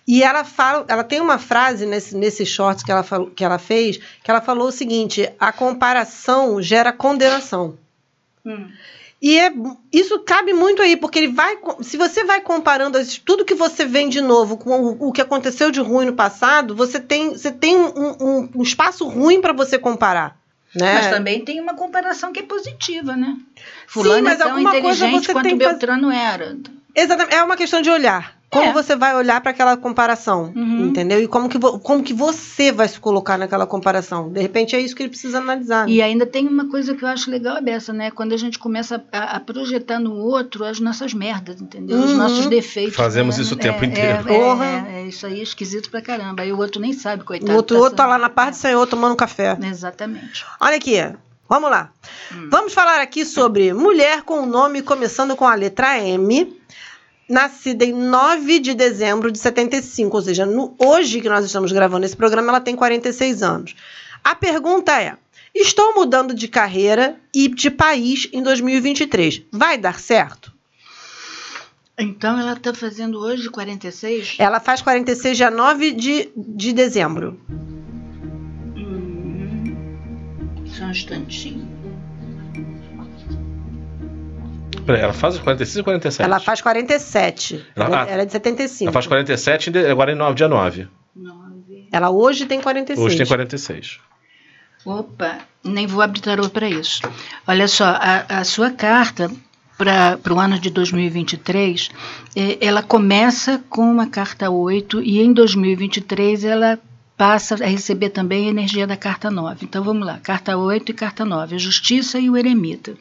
Speaker 1: E ela fala, ela tem uma frase nesse, nesse shorts que ela, falou- que ela fez, que ela falou o seguinte: a comparação gera condenação.
Speaker 3: Hum.
Speaker 1: E é, isso cabe muito aí, porque ele vai. Se você vai comparando tudo que você vem de novo com o, o que aconteceu de ruim no passado, você tem, você tem um, um- um espaço ruim para você comparar. Né?
Speaker 3: Mas também tem uma comparação que é positiva, né? Fulano
Speaker 1: mas
Speaker 3: é tão
Speaker 1: alguma coisa você
Speaker 3: quanto
Speaker 1: tem
Speaker 3: Beltrano era.
Speaker 1: Exatamente. É uma questão de olhar. Como
Speaker 3: É.
Speaker 1: você vai olhar para aquela comparação,
Speaker 3: Uhum.
Speaker 1: entendeu? E como que, vo- como que você vai se colocar naquela comparação. De repente é isso que ele precisa analisar. né?
Speaker 3: E ainda tem uma coisa que eu acho legal é dessa, né? Quando a gente começa a, a projetar no outro as nossas merdas, entendeu? Os
Speaker 1: Uhum.
Speaker 3: nossos defeitos.
Speaker 2: Fazemos
Speaker 3: né?
Speaker 2: isso o
Speaker 3: É,
Speaker 2: tempo
Speaker 3: é,
Speaker 2: inteiro.
Speaker 3: É,
Speaker 1: Porra.
Speaker 3: é, é isso aí, é esquisito pra caramba. Aí o outro nem sabe, coitado.
Speaker 1: o outro, o outro tá lá na parte do Senhor tomando café.
Speaker 3: Exatamente.
Speaker 1: Olha aqui, vamos lá. Vamos falar aqui sobre mulher com o nome começando com a letra M, nascida em 9 de dezembro de 75, ou seja, no- hoje que nós estamos gravando esse programa, ela tem 46 anos. A pergunta é: estou mudando de carreira e de país em 2023. Vai dar certo?
Speaker 3: Então ela tá fazendo hoje 46?
Speaker 1: Ela faz 46 dia 9 de, de dezembro.
Speaker 3: Hum, só um instantinho.
Speaker 2: Ela faz os 46 ou 47?
Speaker 1: Ela faz 47.
Speaker 2: Ela-
Speaker 1: Ela,
Speaker 2: ah.
Speaker 1: ela é de 75.
Speaker 2: Ela faz 47 em de- agora em 9, dia 9.
Speaker 3: Nove.
Speaker 1: Ela hoje tem 46.
Speaker 2: Hoje tem 46.
Speaker 3: Opa, nem vou abrir tarô para isso. Olha só, a, a sua carta para o ano de 2023, eh, ela começa com uma carta 8 e em 2023 ela passa a receber também a energia da carta 9. Então vamos lá, carta 8 e carta 9, a justiça e o eremita.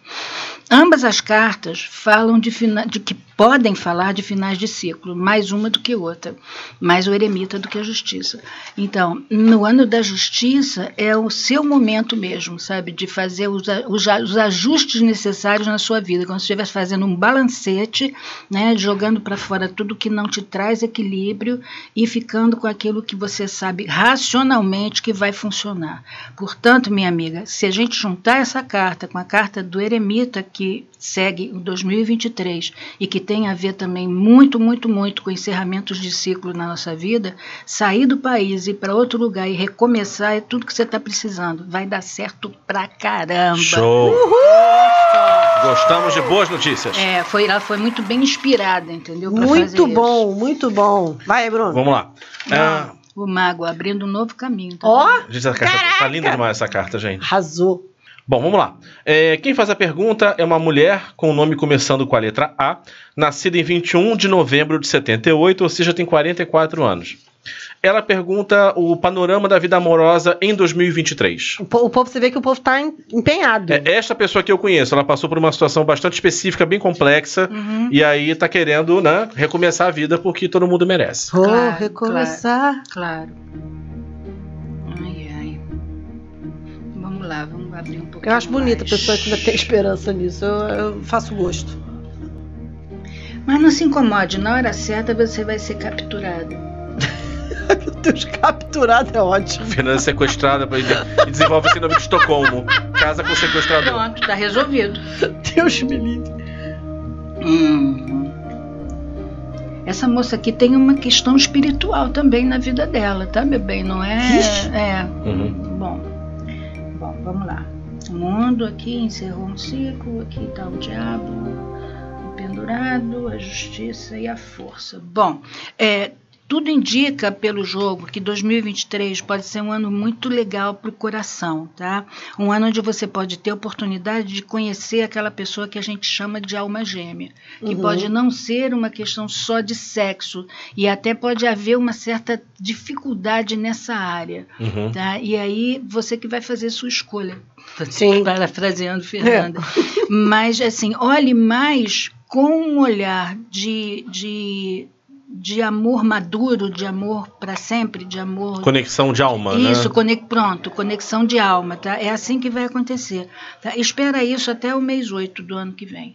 Speaker 3: Ambas as cartas falam de, de que podem falar de finais de ciclo, mais uma do que outra, mais o eremita do que a justiça. Então, no ano da justiça é o seu momento mesmo, sabe, de fazer os, os ajustes necessários na sua vida, como se estivesse fazendo um balancete, né, jogando para fora tudo que não te traz equilíbrio e ficando com aquilo que você sabe racionalmente que vai funcionar. Portanto, minha amiga, se a gente juntar essa carta com a carta do eremita que segue o 2023 e que tem a ver também muito, muito, muito com encerramentos de ciclo na nossa vida, sair do país e ir para outro lugar e recomeçar é tudo que você está precisando. Vai dar certo pra caramba.
Speaker 2: Show! Gostamos de boas notícias.
Speaker 3: É, foi, ela foi muito bem inspirada, entendeu?
Speaker 1: Muito
Speaker 3: fazer
Speaker 1: bom, muito bom. Vai, Bruno.
Speaker 2: Vamos lá. Ah,
Speaker 3: isso. O mago abrindo um novo caminho. Tá
Speaker 1: Ó,
Speaker 2: gente, essa carta tá linda demais essa carta, gente.
Speaker 1: arrasou.
Speaker 2: Bom, vamos lá. É, quem faz a pergunta é uma mulher com o nome começando com a letra A, nascida em 21 de novembro de 78, ou seja, tem 44 anos. Ela pergunta o panorama da vida amorosa em 2023.
Speaker 1: O po- o povo, você vê que o povo tá em- empenhado.
Speaker 2: É esta pessoa que eu conheço, ela passou por uma situação bastante específica, bem complexa,
Speaker 3: Uhum.
Speaker 2: e aí tá querendo, né, recomeçar a vida porque todo mundo merece.
Speaker 1: Vou
Speaker 3: Claro,
Speaker 1: recomeçar.
Speaker 3: Claro. Ai, ai. Vamos lá, vamos abrir um pouquinho
Speaker 1: Eu acho bonita a pessoa que ainda tem esperança nisso. Eu, eu faço gosto.
Speaker 3: Mas não se incomode, na hora certa você vai ser capturado. [laughs]
Speaker 1: Meu Deus, capturado é ótimo.
Speaker 2: Fernanda é sequestrada pra- e desenvolve a síndrome de Estocolmo. Casa com o sequestrador.
Speaker 3: Pronto, tá resolvido.
Speaker 1: Deus me livre.
Speaker 3: Uhum. Essa moça aqui tem uma questão espiritual também na vida dela, tá, meu bem? Não é.
Speaker 1: Ixi.
Speaker 3: É.
Speaker 2: Uhum.
Speaker 3: Bom. Bom, vamos lá. Mundo aqui encerrou um ciclo, aqui tá o diabo pendurado, a justiça e a força. Bom, é, tudo indica pelo jogo que 2023 pode ser um ano muito legal para o coração, tá? Um ano onde você pode ter oportunidade de conhecer aquela pessoa que a gente chama de alma gêmea, que
Speaker 1: Uhum.
Speaker 3: pode não ser uma questão só de sexo e até pode haver uma certa dificuldade nessa área,
Speaker 2: Uhum.
Speaker 3: tá? E aí você que vai fazer sua escolha.
Speaker 1: Sim. [laughs]
Speaker 3: Parafraseando Fernanda. Mas, assim, olhe mais com um olhar de, de, de amor maduro, de amor para sempre, de amor.
Speaker 2: Conexão de alma,
Speaker 3: Isso,
Speaker 2: né?
Speaker 3: conex- pronto, conexão de alma, tá? É assim que vai acontecer. tá? Espera isso até o mês 8 do ano que vem.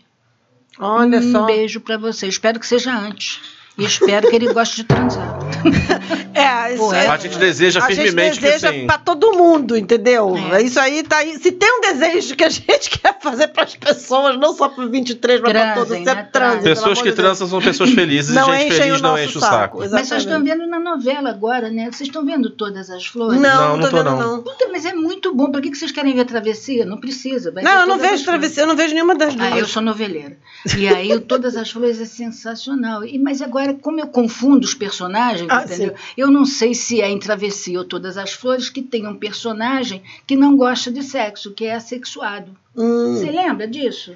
Speaker 1: Olha
Speaker 3: um
Speaker 1: só.
Speaker 3: beijo para você. Espero que seja antes. E espero que ele goste de transar. [laughs]
Speaker 1: É, isso
Speaker 3: Pô,
Speaker 1: é-
Speaker 2: A gente deseja
Speaker 1: a gente
Speaker 2: firmemente
Speaker 1: deseja
Speaker 2: que sim.
Speaker 1: pra todo mundo, entendeu?
Speaker 3: É.
Speaker 1: Isso aí tá aí. Se tem um desejo que a [laughs] gente quer fazer pras pessoas, não só pro 23, mas pra todos, sempre
Speaker 3: né?
Speaker 1: transem. pelo
Speaker 2: Pessoas que
Speaker 1: de
Speaker 2: transam são pessoas felizes
Speaker 1: Não
Speaker 2: e gente
Speaker 1: enchem
Speaker 2: feliz
Speaker 1: o
Speaker 2: não
Speaker 1: nosso
Speaker 2: enche o saco.
Speaker 3: Mas vocês estão vendo na novela agora, né? Vocês estão vendo todas as flores?
Speaker 1: Não,
Speaker 2: Não,
Speaker 1: não,
Speaker 2: não
Speaker 1: tô
Speaker 2: tô,
Speaker 1: vendo,
Speaker 2: não.
Speaker 1: não.
Speaker 3: Puta, mas é muito bom. Pra que que vocês querem ver travessia? Não precisa. vai
Speaker 1: Não, eu não vejo travessia, eu não vejo nenhuma das duas.
Speaker 3: Ah, eu sou noveleira. E aí, Todas as Flores é sensacional. E, mas agora, como eu confundo os personagens,
Speaker 1: Ah,
Speaker 3: entendeu? Eu não sei se é em Travessia ou Todas as Flores que tem um personagem que não gosta de sexo, que é assexuado.
Speaker 1: Hum.
Speaker 3: Você lembra disso?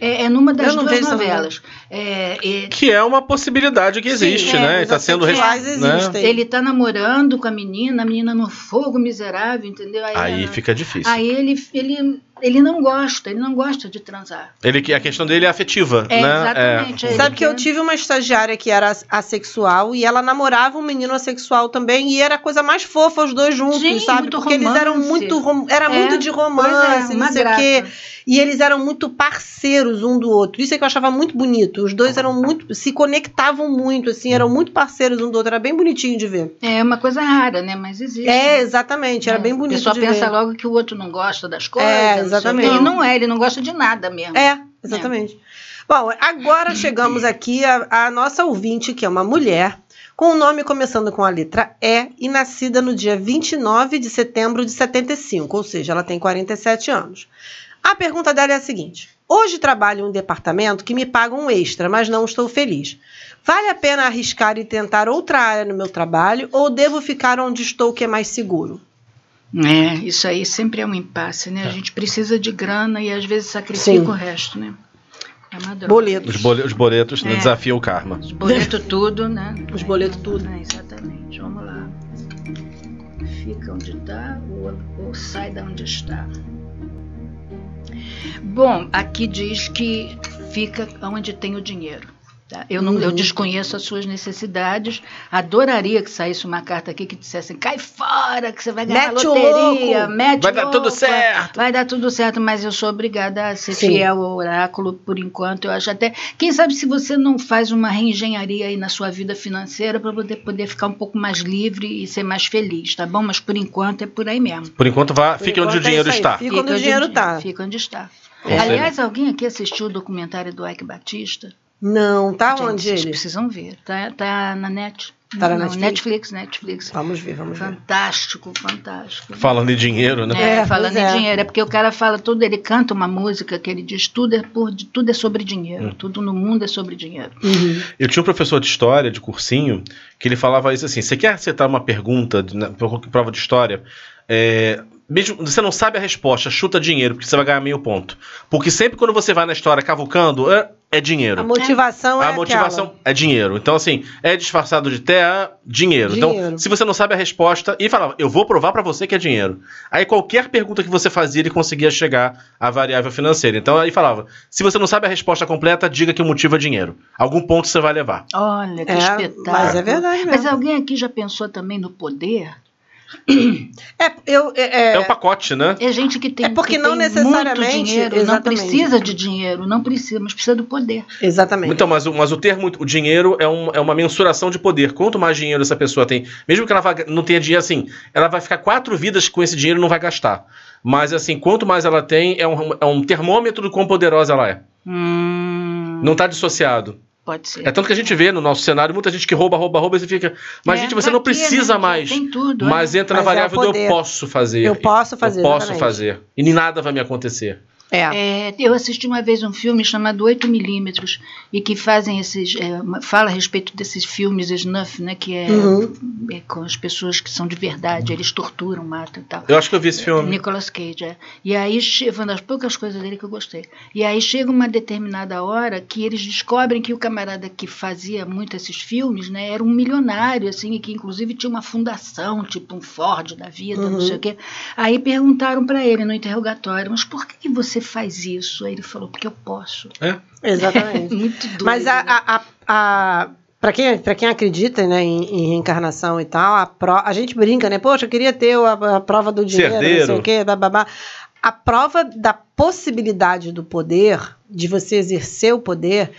Speaker 3: É, é numa das duas novelas. É, é,
Speaker 2: Que é uma possibilidade que existe,
Speaker 3: é,
Speaker 2: né? E
Speaker 1: os
Speaker 2: tá sendo res- né?
Speaker 3: ele tá namorando com a menina, a menina no fogo miserável, entendeu?
Speaker 2: Aí
Speaker 3: ela-
Speaker 2: fica difícil.
Speaker 3: Aí ele, ele, ele não gosta, ele não gosta de transar.
Speaker 2: Ele que a questão dele é afetiva,
Speaker 3: É,
Speaker 2: né?
Speaker 3: exatamente. é, ele
Speaker 1: Sabe que eu tive uma estagiária que era assexual e ela namorava um menino assexual também e era a coisa mais fofa os dois juntos,
Speaker 3: Sim,
Speaker 1: sabe?
Speaker 3: muito
Speaker 1: Porque eles eram
Speaker 3: romance.
Speaker 1: muito era
Speaker 3: É,
Speaker 1: muito de
Speaker 3: é,
Speaker 1: romance, não sei o quê. E eles eram muito parceiros um do outro. Isso é que eu achava muito bonito. Os dois eram muito se conectavam muito assim, eram muito parceiros um do outro, era bem bonitinho de ver.
Speaker 3: É uma coisa rara, né? Mas existe.
Speaker 1: É, exatamente, era
Speaker 3: É,
Speaker 1: bem bonito
Speaker 3: A pessoa
Speaker 1: de
Speaker 3: pensa
Speaker 1: ver.
Speaker 3: logo que o outro não gosta das coisas.
Speaker 1: É, exatamente.
Speaker 3: E não é, ele não gosta de nada mesmo.
Speaker 1: É, exatamente. Bom, agora chegamos aqui à, à nossa ouvinte, que é uma mulher, com o nome começando com a letra E e nascida no dia 29 de setembro de 75, ou seja, ela tem 47 anos. A pergunta dela é a seguinte: Hoje trabalho em um departamento que me paga um extra, mas não estou feliz. Vale a pena arriscar e tentar outra área no meu trabalho ou devo ficar onde estou que é mais seguro?
Speaker 3: É, isso aí sempre é um impasse, né? A gente precisa de grana e às vezes sacrifica
Speaker 1: Sim.
Speaker 3: o resto, né? É.
Speaker 1: Boletos.
Speaker 2: Os, bole- os boletos né,
Speaker 3: É.
Speaker 2: desafiam o karma.
Speaker 3: Os boletos tudo, né?
Speaker 1: Os boletos tudo.
Speaker 3: É, exatamente. Vamos lá. Fica onde está ou, ou sai da onde está. Bom, aqui diz que fica onde tem o dinheiro. Tá? Eu, não, eu
Speaker 1: Uhum.
Speaker 3: desconheço as suas necessidades. Adoraria que saísse uma carta aqui que dissesse cai fora, que você vai ganhar
Speaker 1: Mete o
Speaker 3: loteria,
Speaker 1: louco.
Speaker 3: mete
Speaker 2: Vai dar
Speaker 3: louco,
Speaker 2: tudo certo.
Speaker 3: Vai dar tudo certo, mas eu sou obrigada a ser
Speaker 1: Sim.
Speaker 3: fiel ao oráculo por enquanto. Eu acho até. Quem sabe se você não faz uma reengenharia aí na sua vida financeira para poder, poder ficar um pouco mais livre e ser mais feliz, tá bom? Mas por enquanto é por aí mesmo.
Speaker 2: Por enquanto, vá,
Speaker 1: Por
Speaker 2: fique onde o
Speaker 1: enquanto é
Speaker 2: dinheiro está.
Speaker 1: Fica onde o dinheiro tá.
Speaker 3: Fica onde está.
Speaker 2: Com
Speaker 3: Aliás, alguém aqui assistiu o documentário do Ike Batista?
Speaker 1: Não, tá
Speaker 3: Gente,
Speaker 1: onde
Speaker 3: vocês
Speaker 1: ele?
Speaker 3: precisam ver. Tá, tá na net.
Speaker 1: Tá na
Speaker 3: Não,
Speaker 1: Netflix?
Speaker 3: Netflix, Netflix.
Speaker 1: Vamos ver, vamos ver.
Speaker 3: Fantástico, fantástico.
Speaker 2: Falando em dinheiro, né?
Speaker 3: É,
Speaker 1: É,
Speaker 3: falando em
Speaker 1: é.
Speaker 3: dinheiro, é porque o cara fala tudo, ele canta uma música que ele diz tudo é por tudo é sobre dinheiro,
Speaker 2: Hum.
Speaker 3: tudo no mundo é sobre dinheiro.
Speaker 1: Uhum.
Speaker 2: Eu tinha um professor de história, de cursinho, que ele falava isso assim: você quer acertar uma pergunta de- na prova de história? É, mesmo você não sabe a resposta, chuta dinheiro, porque você vai ganhar meio ponto. Porque sempre quando você vai na história cavucando, é, dinheiro.
Speaker 1: A motivação é
Speaker 2: A motivação
Speaker 1: aquela.
Speaker 2: é dinheiro. Então, assim, é disfarçado de terra, dinheiro. Então,
Speaker 1: Dinheiro.
Speaker 2: se você não sabe a resposta, e falava, eu vou provar pra você que é dinheiro. Aí qualquer pergunta que você fazia, ele conseguia chegar à variável financeira. Então, aí falava, se você não sabe a resposta completa, diga que o motivo é dinheiro. Algum ponto você vai levar.
Speaker 3: Olha que
Speaker 1: É,
Speaker 3: espetáculo.
Speaker 1: mas é verdade mesmo.
Speaker 3: Mas alguém aqui já pensou também no poder?
Speaker 1: É, eu, é,
Speaker 2: É, um pacote, né?
Speaker 3: É gente que tem,
Speaker 1: É porque
Speaker 3: que
Speaker 1: não
Speaker 3: tem
Speaker 1: necessariamente-
Speaker 3: muito dinheiro, não precisa de dinheiro, não precisa, mas precisa do poder.
Speaker 1: Exatamente.
Speaker 2: Então, mas, o- mas o termo, o dinheiro é, um- é uma mensuração de poder. Quanto mais dinheiro essa pessoa tem, mesmo que ela vá- não tenha dinheiro assim, ela vai ficar quatro vidas com esse dinheiro e não vai gastar. Mas assim, quanto mais ela tem, é um, é um termômetro do quão poderosa ela é.
Speaker 3: Hum,
Speaker 2: Não está dissociado.
Speaker 3: Pode ser.
Speaker 2: É tanto que a gente vê no nosso cenário muita gente que rouba, rouba, rouba e você fica. Mas,
Speaker 3: É,
Speaker 2: gente, você não
Speaker 3: quê,
Speaker 2: precisa
Speaker 3: né?
Speaker 2: mais.
Speaker 3: Tem tudo.
Speaker 2: Mas
Speaker 3: é.
Speaker 2: entra na
Speaker 1: Mas é
Speaker 2: variável do eu posso fazer.
Speaker 1: Eu posso fazer,
Speaker 2: Eu posso
Speaker 1: exatamente.
Speaker 2: fazer. E nem nada vai me acontecer.
Speaker 1: É.
Speaker 3: É, eu assisti uma vez um filme chamado 8 milímetros e que fazem esses é, fala a respeito desses filmes snuff, né, que é,
Speaker 1: Uhum.
Speaker 3: é com as pessoas que são de verdade, eles torturam, matam e tal.
Speaker 2: Eu acho que eu vi esse filme.
Speaker 3: Nicolas Cage, é. E aí, foi uma das poucas coisas dele que eu gostei. E aí chega uma determinada hora que eles descobrem que o camarada que fazia muito esses filmes, né, era um milionário, assim, e que inclusive tinha uma fundação, tipo um Ford da vida, não
Speaker 1: Uhum.
Speaker 3: sei o quê. Aí perguntaram para ele no interrogatório, mas por que, que você faz isso? Aí ele falou, porque eu posso. [laughs]
Speaker 1: Exatamente.
Speaker 3: Muito doido.
Speaker 1: Mas a,
Speaker 3: né?
Speaker 1: a, a, a- pra quem, pra quem acredita né, em, em reencarnação e tal, a, pro, a gente brinca, né? Poxa, eu queria ter a, a prova do dinheiro, não sei o quê, bababá. A prova da possibilidade do poder, de você exercer o poder,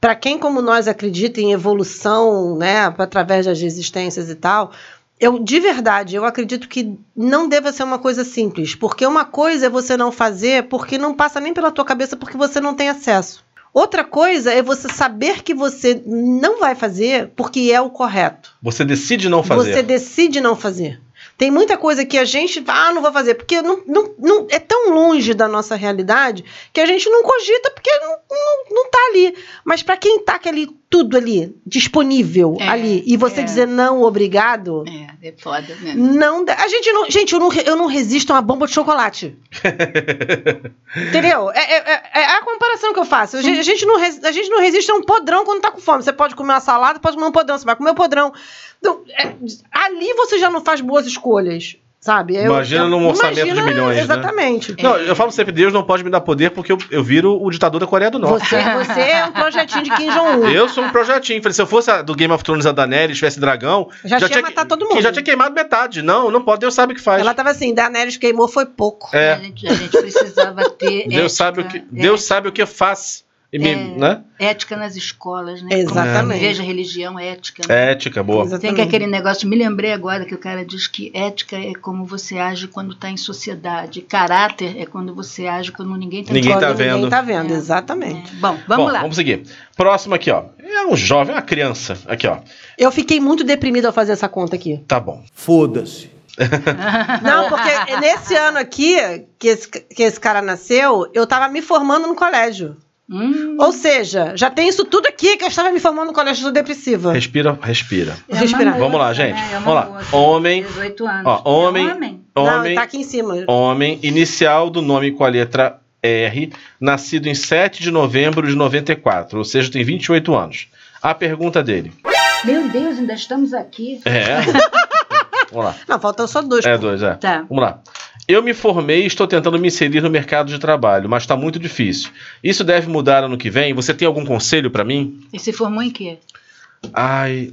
Speaker 1: para quem como nós acredita em evolução, né, através das existências e tal, eu de verdade, eu acredito que não deva ser uma coisa simples, porque uma coisa é você não fazer porque não passa nem pela tua cabeça porque você não tem acesso. Outra coisa é você saber que você não vai fazer porque é o correto.
Speaker 2: Você decide não fazer.
Speaker 1: Você decide não fazer. Tem muita coisa que a gente, ah, não vou fazer, porque não, não, não, é tão longe da nossa realidade que a gente não cogita porque não, não, não tá ali. Mas para quem tá ali, tudo ali, disponível
Speaker 3: É,
Speaker 1: ali, e você
Speaker 3: é.
Speaker 1: dizer não, obrigado,
Speaker 3: É, é foda, né?
Speaker 1: não. A gente não. Gente, eu não, eu não resisto a uma bomba de chocolate. [laughs] Entendeu? É, é- é- é a comparação que eu faço. A gente, a gente não, res- a gente não resiste a um podrão quando tá com fome. Você pode comer uma salada, pode comer um podrão. Você vai comer o podrão. Então, é, ali você já não faz boas escolhas. Sabe? Eu-
Speaker 2: Imagina
Speaker 1: eu-
Speaker 2: num orçamento de
Speaker 1: imagina-
Speaker 2: milhões, né?
Speaker 1: Exatamente.
Speaker 2: Não, eu falo sempre, Deus não pode me dar poder porque eu, eu viro o ditador da Coreia do Norte.
Speaker 1: Você, você é um projetinho de Kim Jong-un. [laughs]
Speaker 2: Eu sou um projetinho. Falei, se eu fosse a do Game of Thrones a Daenerys, tivesse dragão,
Speaker 1: Já tinha matado todo mundo.
Speaker 2: que Já tinha queimado metade. Não, não pode. Deus sabe o que faz.
Speaker 1: Ela tava assim, Daenerys queimou foi pouco.
Speaker 3: A,
Speaker 2: É,
Speaker 3: gente, a gente precisava ter
Speaker 2: Deus
Speaker 3: ética,
Speaker 2: sabe o que Deus sabe o que faz. E me-
Speaker 3: É.
Speaker 2: né?
Speaker 3: ética nas escolas, né?
Speaker 1: Exatamente.
Speaker 3: Veja religião, ética. né?
Speaker 2: Ética, boa.
Speaker 1: Exatamente.
Speaker 3: Tem que aquele negócio, me lembrei agora que o cara diz que ética é como você age quando está em sociedade. Caráter é quando você age quando ninguém está
Speaker 2: Ninguém tá vendo.
Speaker 1: Ninguém tá vendo,
Speaker 3: É.
Speaker 1: exatamente.
Speaker 3: Bom, vamos
Speaker 2: Bom,
Speaker 3: lá.
Speaker 2: Vamos seguir. Próximo aqui, ó. É um jovem, uma criança. Aqui, ó.
Speaker 1: Eu fiquei muito deprimida ao fazer essa conta aqui.
Speaker 2: Tá bom.
Speaker 8: Foda-se. [laughs] [laughs]
Speaker 1: Não, porque nesse ano aqui, que esse, que esse cara nasceu, eu tava me formando no colégio.
Speaker 3: Hum,
Speaker 1: Ou seja, já tem isso tudo aqui que eu estava me formando no colégio, depressiva.
Speaker 2: Respira, respira.
Speaker 3: é uma
Speaker 1: respirar.
Speaker 3: moça,
Speaker 2: Vamos lá, gente.
Speaker 3: né? É uma
Speaker 2: Vamos lá.
Speaker 3: moça,
Speaker 2: Homem.
Speaker 3: 18 anos.
Speaker 2: Ó, homem.
Speaker 3: É homem?
Speaker 1: Não,
Speaker 2: Homem,
Speaker 1: tá aqui em cima.
Speaker 2: homem, inicial do nome com a letra R, nascido em 7 de novembro de 94, ou seja, tem 28 anos. A pergunta dele.
Speaker 3: Meu Deus, ainda estamos aqui.
Speaker 2: É. [laughs] Vamos lá.
Speaker 1: Não, faltam só dois.
Speaker 2: É dois, é.
Speaker 3: Tá.
Speaker 2: Vamos lá. Eu me formei e estou tentando me inserir no mercado de trabalho, mas está muito difícil. Isso deve mudar ano que vem? Você tem algum conselho para mim?
Speaker 3: E se formou em quê?
Speaker 2: Ai,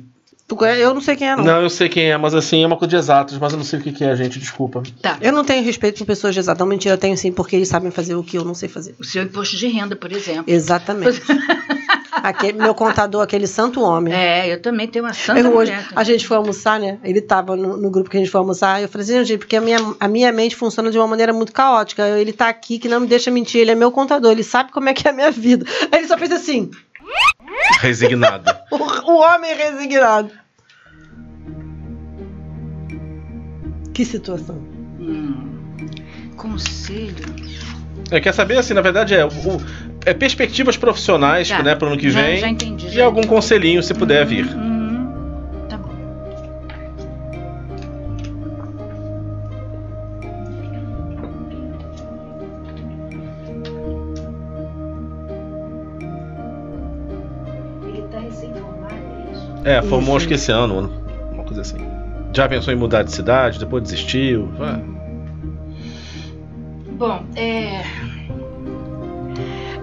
Speaker 1: Eu não sei quem é, não.
Speaker 2: não, eu sei quem é, mas assim, é uma coisa de exatos, mas eu não sei o que que é, gente, desculpa.
Speaker 3: Tá.
Speaker 1: Eu não tenho respeito por pessoas de exato. Não, mentira, eu tenho sim, porque eles sabem fazer o que eu não sei fazer.
Speaker 3: O seu imposto de renda, por exemplo.
Speaker 1: Exatamente. [laughs] Aquele, meu contador, aquele santo homem.
Speaker 3: É, eu também tenho uma santa
Speaker 1: Eu hoje,
Speaker 3: mulher.
Speaker 1: a gente foi almoçar, né? Ele tava no, no grupo que a gente foi almoçar. Eu falei assim, gente, porque a minha, a minha mente funciona de uma maneira muito caótica. Ele tá aqui que não me deixa mentir. Ele é meu contador, ele sabe como é que é a minha vida. Aí ele só fez assim.
Speaker 2: Resignado. [laughs]
Speaker 1: O, o homem resignado. Que situação.
Speaker 3: Hum, conselho.
Speaker 2: É, quer saber, assim, na verdade, é, o, é perspectivas profissionais
Speaker 3: Tá.
Speaker 2: né, para o ano que
Speaker 3: Já-
Speaker 2: vem.
Speaker 3: já entendi,
Speaker 2: e
Speaker 3: já
Speaker 2: algum
Speaker 3: entendi.
Speaker 2: conselhinho, se puder vir.
Speaker 3: Uhum. Tá bom. Ele tá recém-formado, é isso?
Speaker 2: É, formou acho que esse ano, uma coisa assim. Já pensou em mudar de cidade, depois desistiu. Ah,
Speaker 3: Bom, é.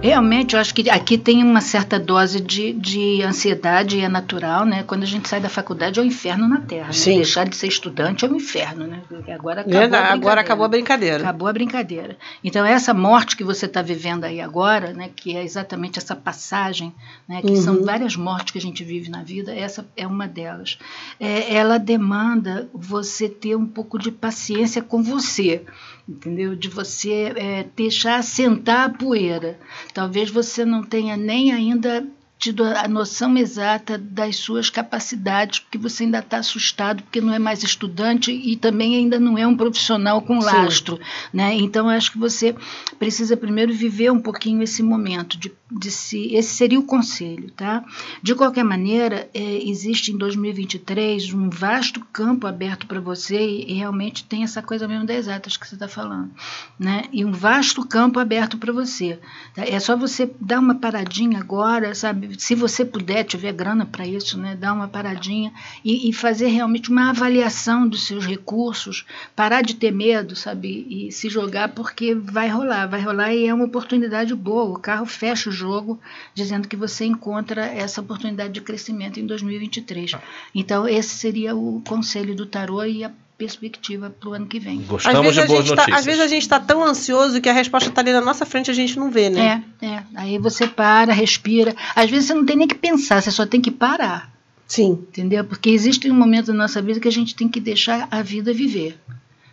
Speaker 3: Realmente, eu acho que aqui tem uma certa dose de, de ansiedade e é natural, né? Quando a gente sai da faculdade é o inferno na Terra. né?
Speaker 1: Sim.
Speaker 3: Deixar de ser estudante é um inferno, né? Agora acabou
Speaker 1: Verdade,
Speaker 3: a
Speaker 1: Agora
Speaker 3: brincadeira.
Speaker 1: acabou a brincadeira.
Speaker 3: Acabou a brincadeira. Então, essa morte que você está vivendo aí agora, né, que é exatamente essa passagem, né, que
Speaker 1: Uhum.
Speaker 3: são várias mortes que a gente vive na vida, essa é uma delas. É, ela demanda você ter um pouco de paciência com você, entendeu? De você é, deixar assentar a poeira. Talvez você não tenha nem ainda tido a noção exata das suas capacidades, porque você ainda está assustado, porque não é mais estudante e também ainda não é um profissional com
Speaker 1: Sim.
Speaker 3: lastro. Né? Então, acho que você precisa primeiro viver um pouquinho esse momento, de, de se, esse seria o conselho. Tá? De qualquer maneira, é, existe em 2023 um vasto campo aberto para você e, e realmente tem essa coisa mesmo das exatas que você está falando. Né? E um vasto campo aberto para você. tá? É só você dar uma paradinha agora, sabe? Se você puder, tiver grana para isso, né? Dar uma paradinha e, e fazer realmente uma avaliação dos seus recursos, parar de ter medo, sabe? E se jogar porque vai rolar, vai rolar e é uma oportunidade boa. O carro fecha o jogo dizendo que você encontra essa oportunidade de crescimento em 2023. Então, esse seria o conselho do tarô e a perspectiva para o ano que vem.
Speaker 1: Às
Speaker 2: Gostamos
Speaker 1: vezes,
Speaker 2: de
Speaker 1: a
Speaker 2: boas
Speaker 1: gente tá,
Speaker 2: notícias.
Speaker 1: às vezes a gente está tão ansioso que a resposta está ali na nossa frente e a gente não vê, né?
Speaker 3: É, é. Aí você para, respira. Às vezes você não tem nem que pensar, você só tem que parar.
Speaker 1: Sim.
Speaker 3: Entendeu? Porque existe um momento da nossa vida que a gente tem que deixar a vida viver.